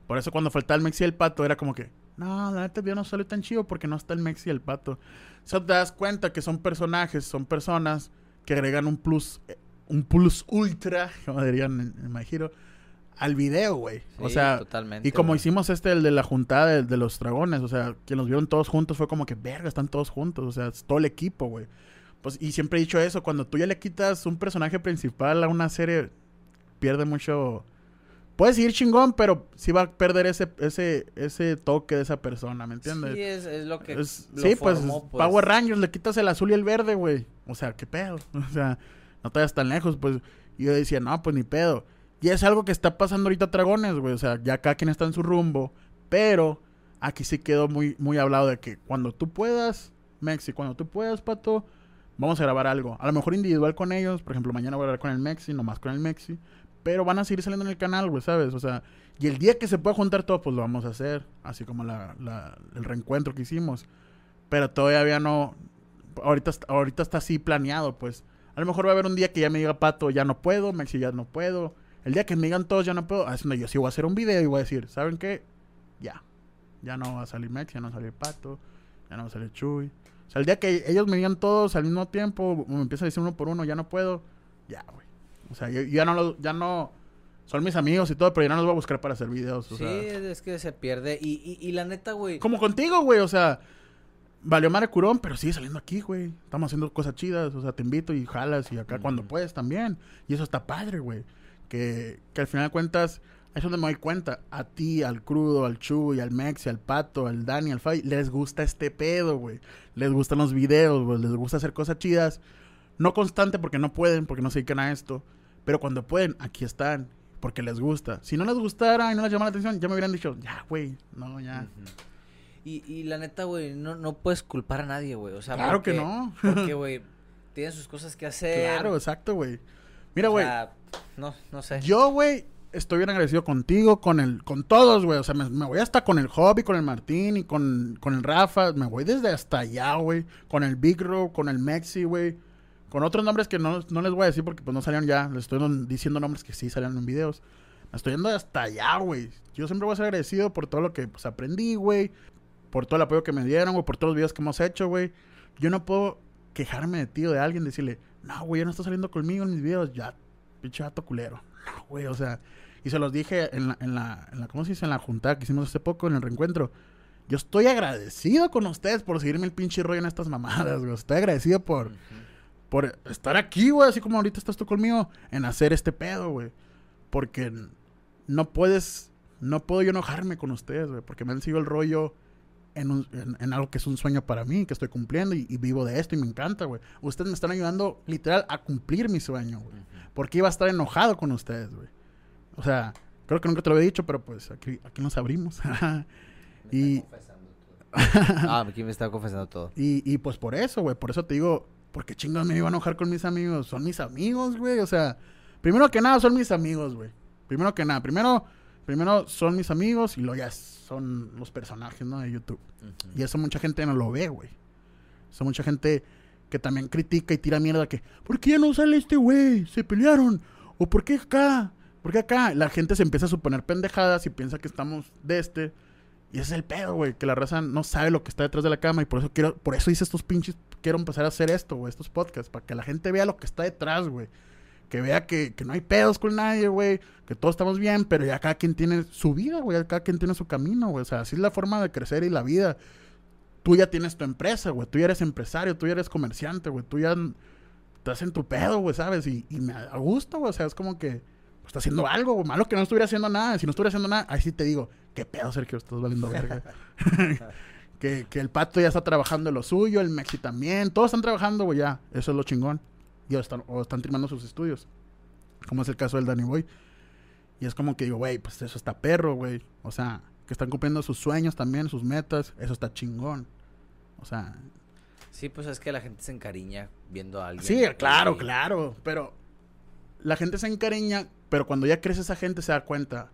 Por eso cuando faltaba el Mexi y el Pato era como que, no, la neta no sale tan chido porque no está el Mexi y el Pato. O sea, te das cuenta que son personajes, son personas que agregan un plus, eh, un plus ultra, como dirían en, en My Hero, al video, güey. o sea, totalmente, y como hicimos este, el de la juntada de, de los dragones, o sea, que nos vieron todos juntos, fue como que, verga, están todos juntos, o sea, es todo el equipo, güey. Pues, y siempre he dicho eso, cuando tú ya le quitas un personaje principal a una serie, pierde mucho... Puedes ir chingón, pero sí va a perder ese, ese, ese toque de esa persona, ¿me entiendes? Sí, es, es lo que Es- lo sí, pues, pues. Power Rangers, le quitas el azul y el verde, güey. O sea, qué pedo. O sea, no te vayas tan lejos, pues. Y yo decía, no, pues ni pedo. Y es algo que está pasando ahorita Dragones, güey. O sea, ya cada quien está en su rumbo. Pero aquí sí quedó muy, muy hablado de que cuando tú puedas, Mexi, cuando tú puedas, Pato, vamos a grabar algo. A lo mejor individual con ellos. Por ejemplo, mañana voy a hablar con el Mexi, nomás con el Mexi. Pero van a seguir saliendo en el canal, güey, ¿sabes? O sea, y el día que se pueda juntar todo, pues lo vamos a hacer. Así como la, la- el reencuentro que hicimos. Pero todavía no. Ahorita, ahorita está así planeado, pues. A lo mejor va a haber un día que ya me diga Pato, ya no puedo, Mexi, ya no puedo. El día que me digan todos, ya no puedo. Ah, donde yo sí voy a hacer un video y voy a decir, ¿saben qué? Ya. Ya no va a salir Mexi, ya no va a salir Pato, ya no va a salir Chuy. O sea, el día que ellos me digan todos al mismo tiempo, me empiezan a decir uno por uno, ya no puedo. Ya, güey. O sea, yo, yo ya no lo- ya no. Son mis amigos y todo, pero ya no los voy a buscar para hacer videos. O Sí, sea, es que se pierde. Y, y, y la neta, güey. como contigo, güey, o sea, valió madre curón, pero sigue saliendo aquí, güey. Estamos haciendo cosas chidas, o sea, te invito y jalas y acá cuando puedes también. Y eso está padre, güey. Que, que al final de cuentas, eso es donde me doy cuenta. A ti, al crudo, al Chuy, al Mexi, al Pato, al Dani, al Fai, les gusta este pedo, güey. Les gustan los videos, güey. Les gusta hacer cosas chidas. No constante porque no pueden, porque no se dedican a esto. Pero cuando pueden, aquí están. Porque les gusta. Si no les gustara y no les llama la atención, ya me hubieran dicho, ya, güey, no, ya. Y, y la neta, güey, no, no puedes culpar a nadie, güey. O sea, Claro que no. Porque, güey, tienen sus cosas que hacer. Claro, exacto, güey. Mira, O güey, sea, no, no sé. yo, güey, estoy bien agradecido contigo, con el, con todos, güey. O sea, me, me voy hasta con el Hobby, con el Martín y con, con el Rafa. Me voy desde hasta allá, güey. Con el Big Ro, con el Mexi, güey. Con otros nombres que no, no les voy a decir porque pues no salieron ya. Les estoy diciendo nombres que sí salieron en videos. Me estoy yendo hasta allá, güey. Yo siempre voy a ser agradecido por todo lo que pues, aprendí, güey. Por todo el apoyo que me dieron, güey. Por todos los videos que hemos hecho, güey. Yo no puedo quejarme de ti o de alguien, decirle, no, güey, ya no está saliendo conmigo en mis videos. Ya, pinche vato culero. No, güey, o sea. Y se los dije en la, en la, en la, ¿cómo se dice? En la junta que hicimos hace poco, en el reencuentro. Yo estoy agradecido con ustedes por seguirme el pinche rollo en estas mamadas, güey. Estoy agradecido por, por estar aquí, güey, así como ahorita estás tú conmigo, en hacer este pedo, güey. Porque no puedes, no puedo yo enojarme con ustedes, güey, porque me han seguido el rollo en, un- en, en algo que es un sueño para mí, que estoy cumpliendo y, y vivo de esto y me encanta, güey. Ustedes me están ayudando literal a cumplir mi sueño, güey. Porque iba a estar enojado con ustedes, güey. O sea, creo que nunca te lo había dicho, pero pues aquí, aquí nos abrimos. Me Y- está confesando todo. ah, aquí me está confesando todo. Y, y pues por eso, güey, por eso te digo, porque chingados me iba a enojar con mis amigos? Son mis amigos, güey, o sea, primero que nada son mis amigos, güey. Primero que nada, primero, primero son mis amigos y luego ya son los personajes, ¿no? De YouTube. Y eso mucha gente no lo ve, güey. Eso mucha gente que también critica y tira mierda que, ¿por qué ya no sale este güey? Se pelearon. ¿O por qué acá? ¿Por qué acá? La gente se empieza a suponer pendejadas y piensa que estamos de este. Y ese es el pedo, güey, que la raza no sabe lo que está detrás de la cama y por eso quiero, por eso hice estos pinches, quiero empezar a hacer esto, güey, estos podcasts, para que la gente vea lo que está detrás, güey. Que vea que, que no hay pedos con nadie, güey, que todos estamos bien, pero ya cada quien tiene su vida, güey, cada quien tiene su camino, güey. O sea, así es la forma de crecer y la vida. Tú ya tienes tu empresa, güey, tú ya eres empresario, tú ya eres comerciante, güey, tú ya estás en tu pedo, güey, ¿sabes? Y, y me da gusto, güey, o sea, es como que pues, está haciendo algo, güey, malo que no estuviera haciendo nada. Si no estuviera haciendo nada, ahí sí te digo, qué pedo, Sergio, estás valiendo verga. que, que el pato ya está trabajando lo suyo, el Mexi también, todos están trabajando, güey, ya, eso es lo chingón. Y o están, o están sus estudios, como es el caso del Danny Boy. Y es como que digo, güey, pues eso está perro, güey. O sea, que están cumpliendo sus sueños también, sus metas, eso está chingón. O sea, Sí, pues es que la gente se encariña viendo a alguien. Sí, claro, claro. Pero la gente se encariña, pero cuando ya crece esa gente se da cuenta,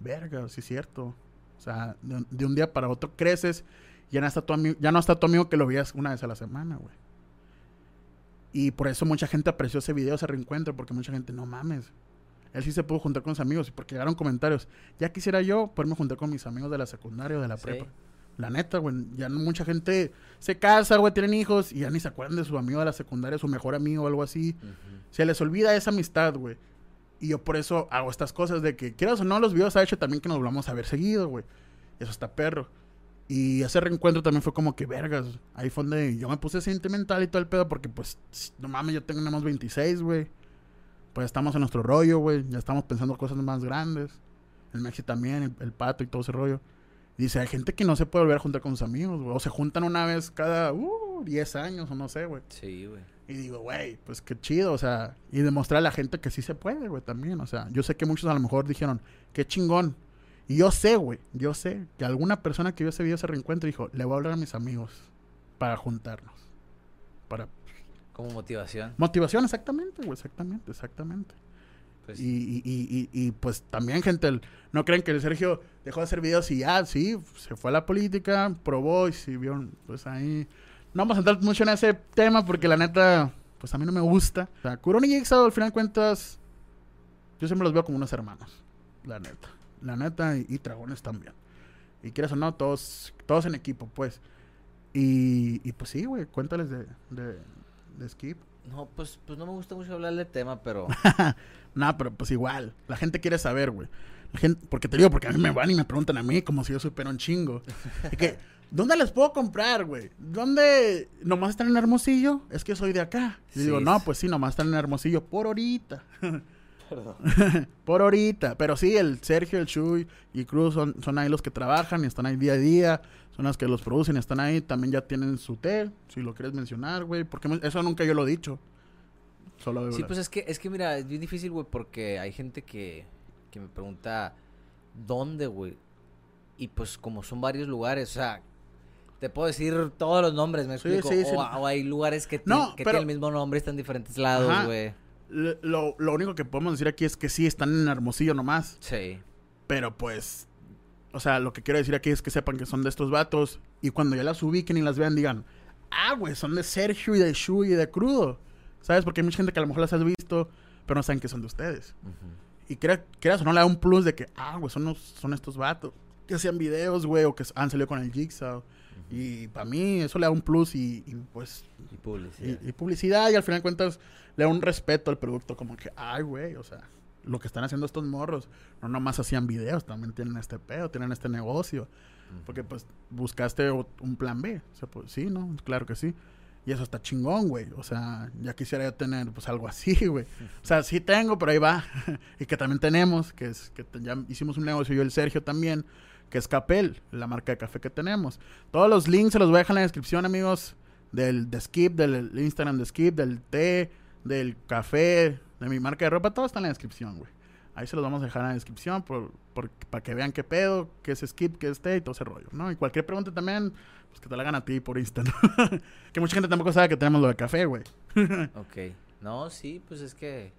verga, sí es cierto. O sea, de, de un día para otro creces, ya no está tu ya no está tu amigo que lo veías una vez a la semana, güey. Y por eso mucha gente apreció ese video, ese reencuentro, porque mucha gente, no mames. Él sí se pudo juntar con sus amigos, y porque llegaron comentarios. Ya quisiera yo poderme juntar con mis amigos de la secundaria o de la Sí. prepa. La neta, güey. Ya no- mucha gente se casa, güey, tienen hijos y ya ni se acuerdan de su amigo de la secundaria, su mejor amigo o algo así. Se les olvida esa amistad, güey. Y yo por eso hago estas cosas de que, quieras o no, los videos ha hecho también que nos volvamos a ver seguido, güey. Eso está perro. Y ese reencuentro también fue como que vergas. Ahí fue donde yo me puse sentimental y todo el pedo porque, pues, no mames, ya tenemos 26, güey. Pues estamos en nuestro rollo, güey. Ya estamos pensando cosas más grandes. El Mexi también, el, el pato y todo ese rollo. Y dice, hay gente que no se puede volver a juntar con sus amigos, güey. O se juntan una vez cada, uh, 10 años o no sé, güey. Sí, güey. Y digo, güey, pues qué chido, o sea, y demostrar a la gente que sí se puede, güey, también, o sea, yo sé que muchos a lo mejor dijeron, qué chingón. Y yo sé, güey, yo sé que alguna persona que vio ese video, ese reencuentro, dijo, le voy a hablar a mis amigos para juntarnos. Para... Como motivación. Motivación, exactamente, güey, exactamente, exactamente. Pues, Y, y, y, y, y, pues también, gente, el- no creen que el Sergio dejó de hacer videos y ya, sí, se fue a la política, probó y si vio, pues ahí. No vamos a entrar mucho en ese tema porque la neta, pues a mí no me gusta. O sea, Curón y Jigsaw, al final de cuentas, yo siempre los veo como unos hermanos, la neta. La neta y, y Dragones también. Y quieras o no, todos, todos en equipo, pues. Y, y pues sí, güey, cuéntales de, de, de Skip. no, pues, pues no me gusta mucho hablar del tema, pero... No, pero pues igual. La gente quiere saber, güey. La gente, porque te digo, porque a mí me van y me preguntan a mí como si yo supiera un chingo. Y que, ¿dónde les puedo comprar, güey? ¿Dónde? ¿Nomás están en Hermosillo? Es que soy de acá. Y Sí, digo, es- no, pues sí, nomás están en Hermosillo por ahorita. Perdón. por ahorita. Pero sí, el Sergio, el Chuy y Cruz son, son ahí los que trabajan y están ahí día a día. Son los que los producen y están ahí. También ya tienen su té, si lo quieres mencionar, güey. Porque eso nunca yo lo he dicho. Solo Sí, pues es que, es que mira, es bien difícil, güey, porque hay gente que, que me pregunta dónde, güey. Y pues como son varios lugares, o sea, te puedo decir todos los nombres, me Sí, explico. sí, o, sí. o hay lugares que, No, tien- que pero- tienen el mismo nombre, están en diferentes lados, güey. Lo, lo único que podemos decir aquí es que sí, están en Hermosillo nomás. Sí. Pero pues, o sea, lo que quiero decir aquí es que sepan que son de estos vatos. Y cuando ya las ubiquen y las vean, digan, ah, güey, son de Sergio y de Shu y de Crudo. ¿Sabes? Porque hay mucha gente que a lo mejor las has visto, pero no saben que son de ustedes. Y crea- quieras o no, le da un plus de que, ah, güey, son, los- son estos vatos. Que hacían videos, güey, o que han salido con el Jigsaw. Y para mí eso le da un plus y, y, pues Y publicidad. y, y publicidad y al final de cuentas le da un respeto al producto como que, ay, güey, o sea, lo que están haciendo estos morros, no nomás hacían videos, también tienen este pedo, tienen este negocio, porque pues buscaste un plan B, o sea, pues sí, ¿no? Claro que sí. Y eso está chingón, güey. O sea, ya quisiera yo tener pues algo así, güey. O sea, sí tengo, pero ahí va. y que también tenemos, que es que ya hicimos un negocio yo y el Sergio también, que es Capel, la marca de café que tenemos. Todos los links se los voy a dejar en la descripción, amigos, del de Skip, del Instagram de Skip, del té, del café, de mi marca de ropa, todo está en la descripción, güey. Ahí se los vamos a dejar en la descripción por, por- para que vean qué pedo, qué es Skip, qué es té y todo ese rollo, ¿no? Y cualquier pregunta también, pues que te la hagan a ti por Insta, ¿no? que mucha gente tampoco sabe que tenemos lo de café, güey. Ok. No, sí, pues es que...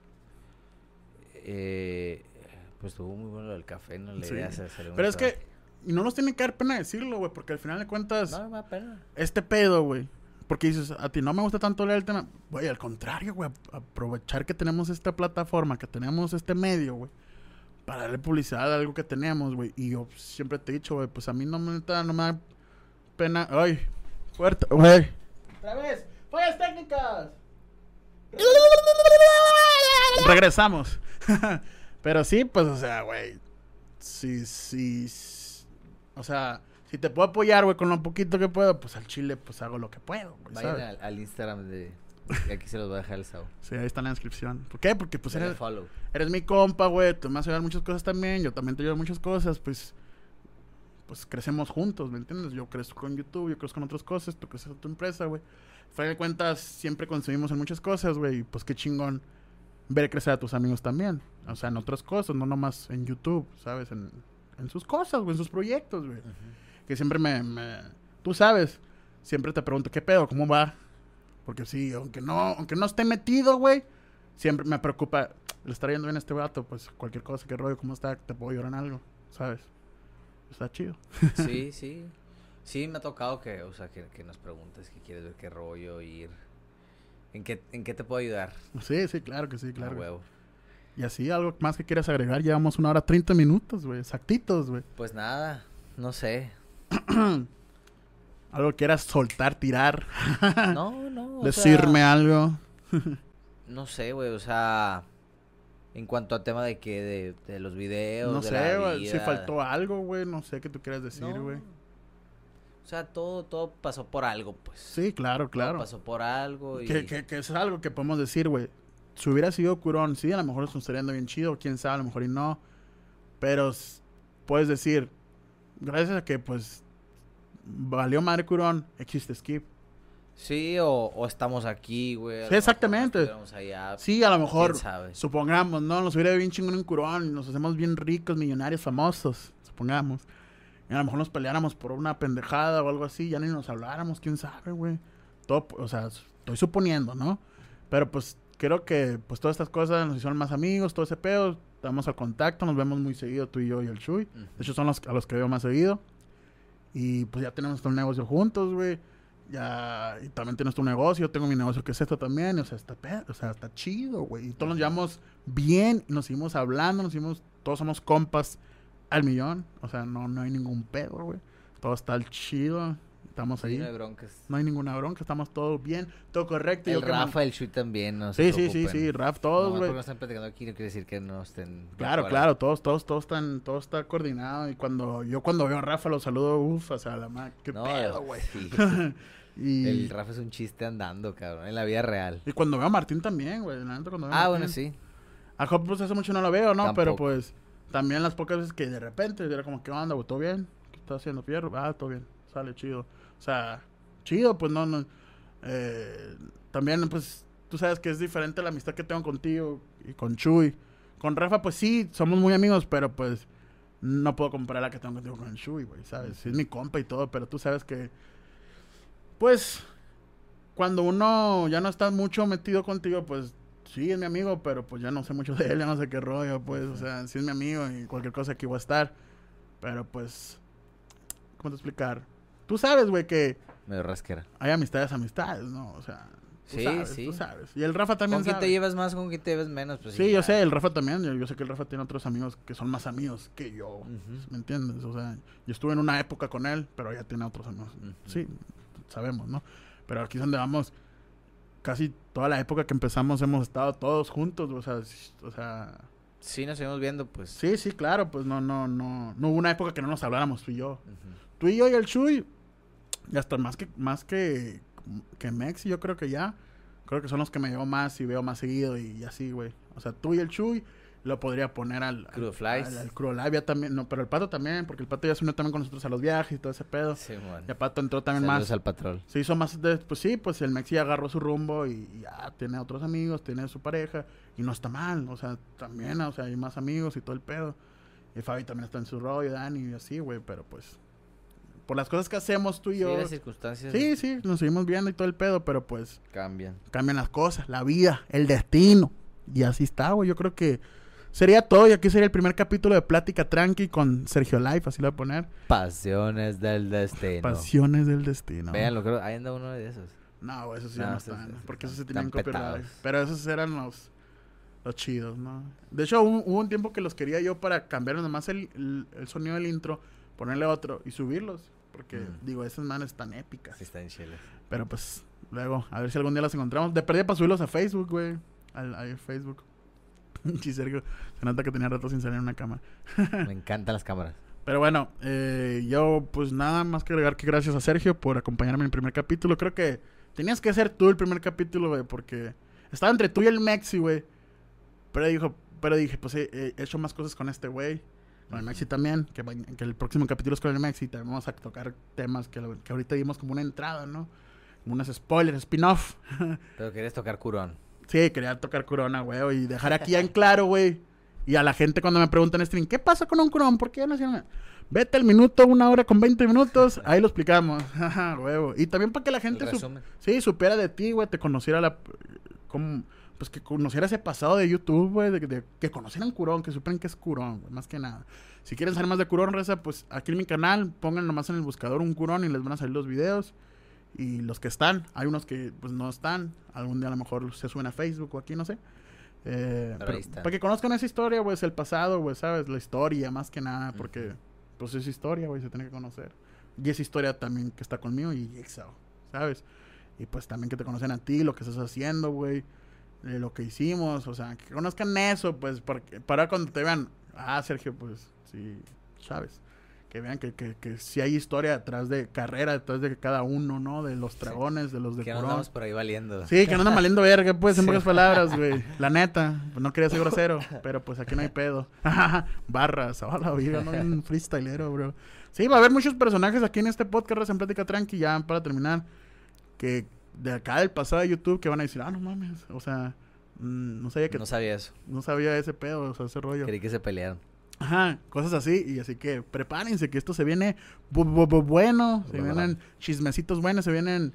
Eh, pues estuvo muy bueno lo del café, no le Sí. hacer un Pero es que. Y no nos tiene que dar pena decirlo, güey, porque al final de cuentas, No, no me da pena. este pedo, güey. Porque dices, a ti no me gusta tanto leer el tema. Güey, al contrario, güey. Aprovechar que tenemos esta plataforma, que tenemos este medio, güey. Para darle publicidad a algo que tenemos, güey. Y yo siempre te he dicho, güey, pues a mí no me, da- no me da pena. Ay, fuerte, güey. Otra vez, fallas técnicas. Regresamos. Pero sí, pues, o sea, güey. Sí, sí. s- O sea, si te puedo apoyar, güey, con lo poquito que puedo, pues al chile, pues hago lo que puedo, güey. Vayan al, al Instagram de... de Aquí se los voy a dejar el sábado. Sí, ahí está en la descripción. ¿Por qué? Porque pues eres, eres mi compa, güey. Tú me vas a ayudar muchas cosas también. Yo también te ayudo muchas cosas. Pues, pues crecemos juntos, ¿me entiendes? Yo crezco con YouTube, yo crezco con otras cosas. Tú creces en tu empresa, güey. Final de cuentas, siempre consumimos en muchas cosas, güey. Y pues qué chingón ver crecer a tus amigos también. O sea, en otras cosas, no nomás en YouTube, ¿sabes? En, en sus cosas, güey, en sus proyectos, güey. Que siempre me, me- Tú sabes, siempre te pregunto, ¿qué pedo? ¿Cómo va? Porque sí, aunque no, aunque no esté metido, güey, siempre me preocupa, le está yendo bien a este vato, pues cualquier cosa, qué rollo, cómo está, te puedo llorar en algo, ¿sabes? Está chido. Sí, sí. Sí, me ha tocado que, o sea, que, que nos preguntes que quieres ver qué rollo, ir. ¿En qué, ¿En qué te puedo ayudar? Sí, sí, claro que sí, Claro. huevo. Y así, algo más que quieras agregar, llevamos una hora 30 minutos, güey, exactitos, güey. Pues nada, no sé. Algo que quieras soltar, tirar, No, no. o decirme sea, algo. no sé, güey, o sea. En cuanto a tema de que, de, de los videos, No de sé, güey, si faltó algo, güey, no sé qué tú quieras decir, No. güey. O sea, todo, todo pasó por algo, pues. Sí, claro, Todo claro. pasó por algo y... Que, que, que es algo que podemos decir, güey. Si hubiera sido Curón, sí, a lo mejor nos estaría bien chido, quién sabe, a lo mejor y no. Pero puedes decir, gracias a que, pues, valió madre Curón, existe Skip. Sí, o, o estamos aquí, güey. Sí, exactamente. allá, Sí, a lo mejor, supongamos, ¿no? Nos hubiera bien chingón en Curón y nos hacemos bien ricos, millonarios, famosos, supongamos. Y a lo mejor nos peleáramos por una pendejada o algo así, ya ni nos habláramos, quién sabe, güey. Todo, o sea, estoy suponiendo, ¿no? Pero pues creo que pues todas estas cosas nos hicieron más amigos, todo ese pedo. Estamos al contacto, nos vemos muy seguido tú y yo y el Chuy. Ujú. De hecho, son los a los que veo más seguido. Y pues ya tenemos un negocio juntos, güey. Ya, y también tienes tu negocio, yo tengo mi negocio que es esto también. O sea, está, pe- o sea, está chido, güey. Y todos nos llevamos bien, nos seguimos hablando, nos seguimos, todos somos compas al millón. O sea, no, no hay ningún pedo, güey. Todo está al chido. Estamos ahí. no hay broncas. No hay ninguna bronca, estamos todos bien, todo correcto. y El Rafa, el Shui también, no Sí, sí, sí, sí, Raf, todos, güey. no están platicando aquí no quiere decir que no estén... Claro, claro, todos, todos, todos están, todo está coordinado. Y cuando yo cuando veo a Rafa lo saludo, uff, o sea, la madre, qué pedo, güey. y, El Rafa es un chiste andando, cabrón, en la vida real. y cuando veo a Martín también, güey. Ah, bueno, sí. A Job, pues hace mucho no lo veo, ¿no? Pero pues también las pocas veces que de repente era como, ¿qué onda, güey? ¿Todo bien? ¿Qué estás haciendo, Fierro? Ah, todo bien. Sale chido. O sea, chido, pues no, no. Eh, también, pues, tú sabes que es diferente la amistad que tengo contigo y con Chuy. Con Rafa, pues sí, somos muy amigos, pero pues no puedo comparar la que tengo contigo con Chuy, güey, ¿sabes? Es mi compa y todo, pero tú sabes que, pues, cuando uno ya no está mucho metido contigo, pues sí, es mi amigo, pero pues ya no sé mucho de él, ya no sé qué rollo, pues, o sea, sí es mi amigo y cualquier cosa aquí voy a estar. Pero pues, ¿cómo te explicar? Tú sabes, güey, que Medio rasquera. hay amistades, amistades, ¿no? O sea, tú Sí, sabes, sí. tú sabes. Y el Rafa también ¿Con quién te llevas más, con quién te llevas menos? Pues Sí, yo sé, el Rafa también. Yo, yo sé que el Rafa tiene otros amigos que son más amigos que yo. Ujú. ¿Me entiendes? O sea, yo estuve en una época con él, pero ya tiene otros amigos. Sí, sabemos, ¿no? Pero aquí es donde vamos. Casi toda la época que empezamos hemos estado todos juntos, o sea, o sea, Sí, nos seguimos viendo, pues. sí, sí, claro, pues no, no, no, no hubo una época que no nos habláramos tú y yo. Tú y yo y el Chuy, y hasta más que, más que, que Mex, yo creo que ya, creo que son los que me llevo más y veo más seguido y así, güey. O sea, tú y el Chuy lo podría poner al... al- Crudo Flies. Al, al Crudo Labia también, no, pero el Pato también, porque el Pato ya se unió también con nosotros a los viajes y todo ese pedo. Sí, bueno. Y el Pato entró también Saludos más... al patrón. Se hizo más de, pues sí, pues el Mexi agarró su rumbo y, y ya tiene otros amigos, tiene su pareja y no está mal, o sea, también, o sea, hay más amigos y todo el pedo. Y Fabi también está en su rollo, Dani y así, güey, pero pues por las cosas que hacemos tú y Sí, yo. las circunstancias Sí, sí, nos seguimos viendo y todo el pedo, pero pues cambian. cambian las cosas, la vida, el destino. Y así está, güey, yo creo que sería todo y aquí sería el primer capítulo de Plática Tranqui con Sergio Life, así lo voy a poner. Pasiones del destino. Pasiones del destino. Véanlo, creo, ahí anda uno de esos. No, güey, eso sí No, no esos- están, esos porque esos sí tenían copyright. Pero esos eran los, los chidos, ¿no? De hecho, hubo, hubo un tiempo que los quería yo para cambiar nomás el, el, el sonido del intro, ponerle otro y subirlos. Porque, Mm. digo, esas manos están épicas. Sí, están chiles. Pero pues, luego, a ver si algún día las encontramos. De perdida para subirlos a Facebook, güey. Al, a Facebook. Sí, Sergio, se nota que tenía rato sin salir en una cámara. Me encantan las cámaras. Pero bueno, eh, yo pues nada más que agregar que gracias a Sergio por acompañarme en el primer capítulo. Creo que tenías que hacer tú el primer capítulo, güey, porque estaba entre tú y el Mexi, güey. Pero dijo, pero dije, pues he, he hecho más cosas con este güey. Con el Mexi también, que, que el próximo capítulo es con el Mexi. También vamos a tocar temas que, lo- que ahorita dimos como una entrada, ¿no? Como unos spoilers, spin-off. Pero querías tocar curón. Sí, quería tocar Corona, güey, y dejar aquí en claro, güey. Y a la gente cuando me preguntan en stream, ¿qué pasa con un Curón? ¿Por qué no hicieron? Vete al minuto, una hora con 20 minutos, ahí lo explicamos. Ajá, huevo. Y también para que la gente, su- sí, supiera de ti, güey, te conociera la... Como, pues que conociera ese pasado de YouTube, güey, de, de- que conocieran Curón, que supieran que es Curón, güey, más que nada. Si quieren saber más de Curón, Reza, pues aquí en mi canal, pongan nomás en el buscador un Curón y les van a salir los videos. Y los que están, hay unos que pues no están, algún día a lo mejor se suben a Facebook o aquí, no sé. Eh, Pero pero para que conozcan esa historia, güey, es el pasado, güey, ¿sabes? La historia, más que nada, porque pues es historia, güey, se tiene que conocer. Y es historia también que está conmigo y Jigsaw, ¿sabes? Y pues también que te conocen a ti, lo que estás haciendo, güey. De lo que hicimos, o sea, que conozcan eso, pues, porque, para cuando te vean, ah, Sergio, pues, sí, sabes, que vean que, que, que sí hay historia detrás de carrera, detrás de cada uno, ¿no? De los dragones, de los de Que no andamos por ahí valiendo. Sí, que no andan valiendo verga, pues, en pocas palabras, güey. La neta, pues no quería ser grosero, pero pues aquí no hay pedo. Barras, a la vida, no un freestylero, bro. Sí, va a haber muchos personajes aquí en este podcast, en Plática Tranqui, ya para terminar, que de acá del pasado de YouTube, que van a decir, ah, no mames, o sea, mm, no sabía que, No sabía eso. no sabía ese pedo, o sea, ese rollo. Creí que se pelearon. Ajá, cosas así. Y así que prepárense que esto se viene bu- bu- bu- bueno. Se vienen chismecitos buenos, se vienen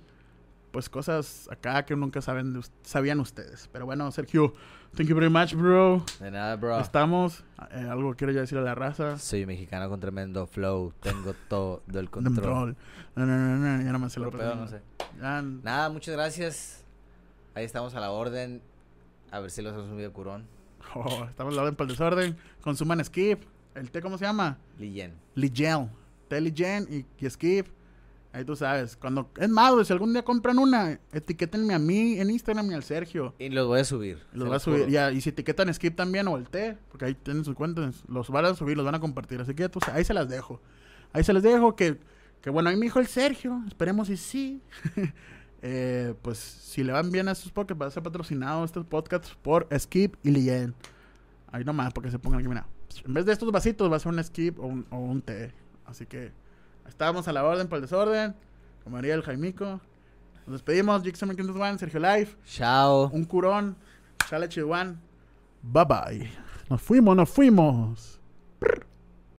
pues cosas acá que nunca saben sabían ustedes. Pero bueno, Sergio, thank you very much, bro. De nada, bro. Estamos. Eh, algo quiero yo decir a la raza. Soy mexicano con tremendo flow. Tengo todo el control. No, no, no, no, ya no me sé la persona. no sé. Ya, Nada, muchas gracias. Ahí estamos a la orden. A ver si los hacemos un video curón. oh, estamos al orden para el desorden. Consuman Skip. ¿El té cómo se llama? Liyen. Ligel. Té Ligel y, y Skip. Ahí tú sabes. Cuando, es más, güey, si algún día compran una, etiquétenme a mí en Instagram y al Sergio. Y los voy a subir. Los va a subir. Ya, y si etiquetan Skip también o el té, porque ahí tienen sus cuentas, los van a subir, los van a compartir. Así que tú ahí se las dejo. Ahí se las dejo. Que, que bueno, ahí me dijo el Sergio. Esperemos y sí. Eh, pues si le van bien a estos podcasts, va a ser patrocinado estos podcasts por Skip y Lien. Ahí nomás, porque se pongan aquí, mira. En vez de estos vasitos, va a ser un Skip o un, o un té. Así que estábamos a la orden por el desorden. Como haría el Jaimico. Nos despedimos. Jixon One, Sergio Life Chao. un curón, chale chihuán. Bye bye. Nos fuimos, nos fuimos.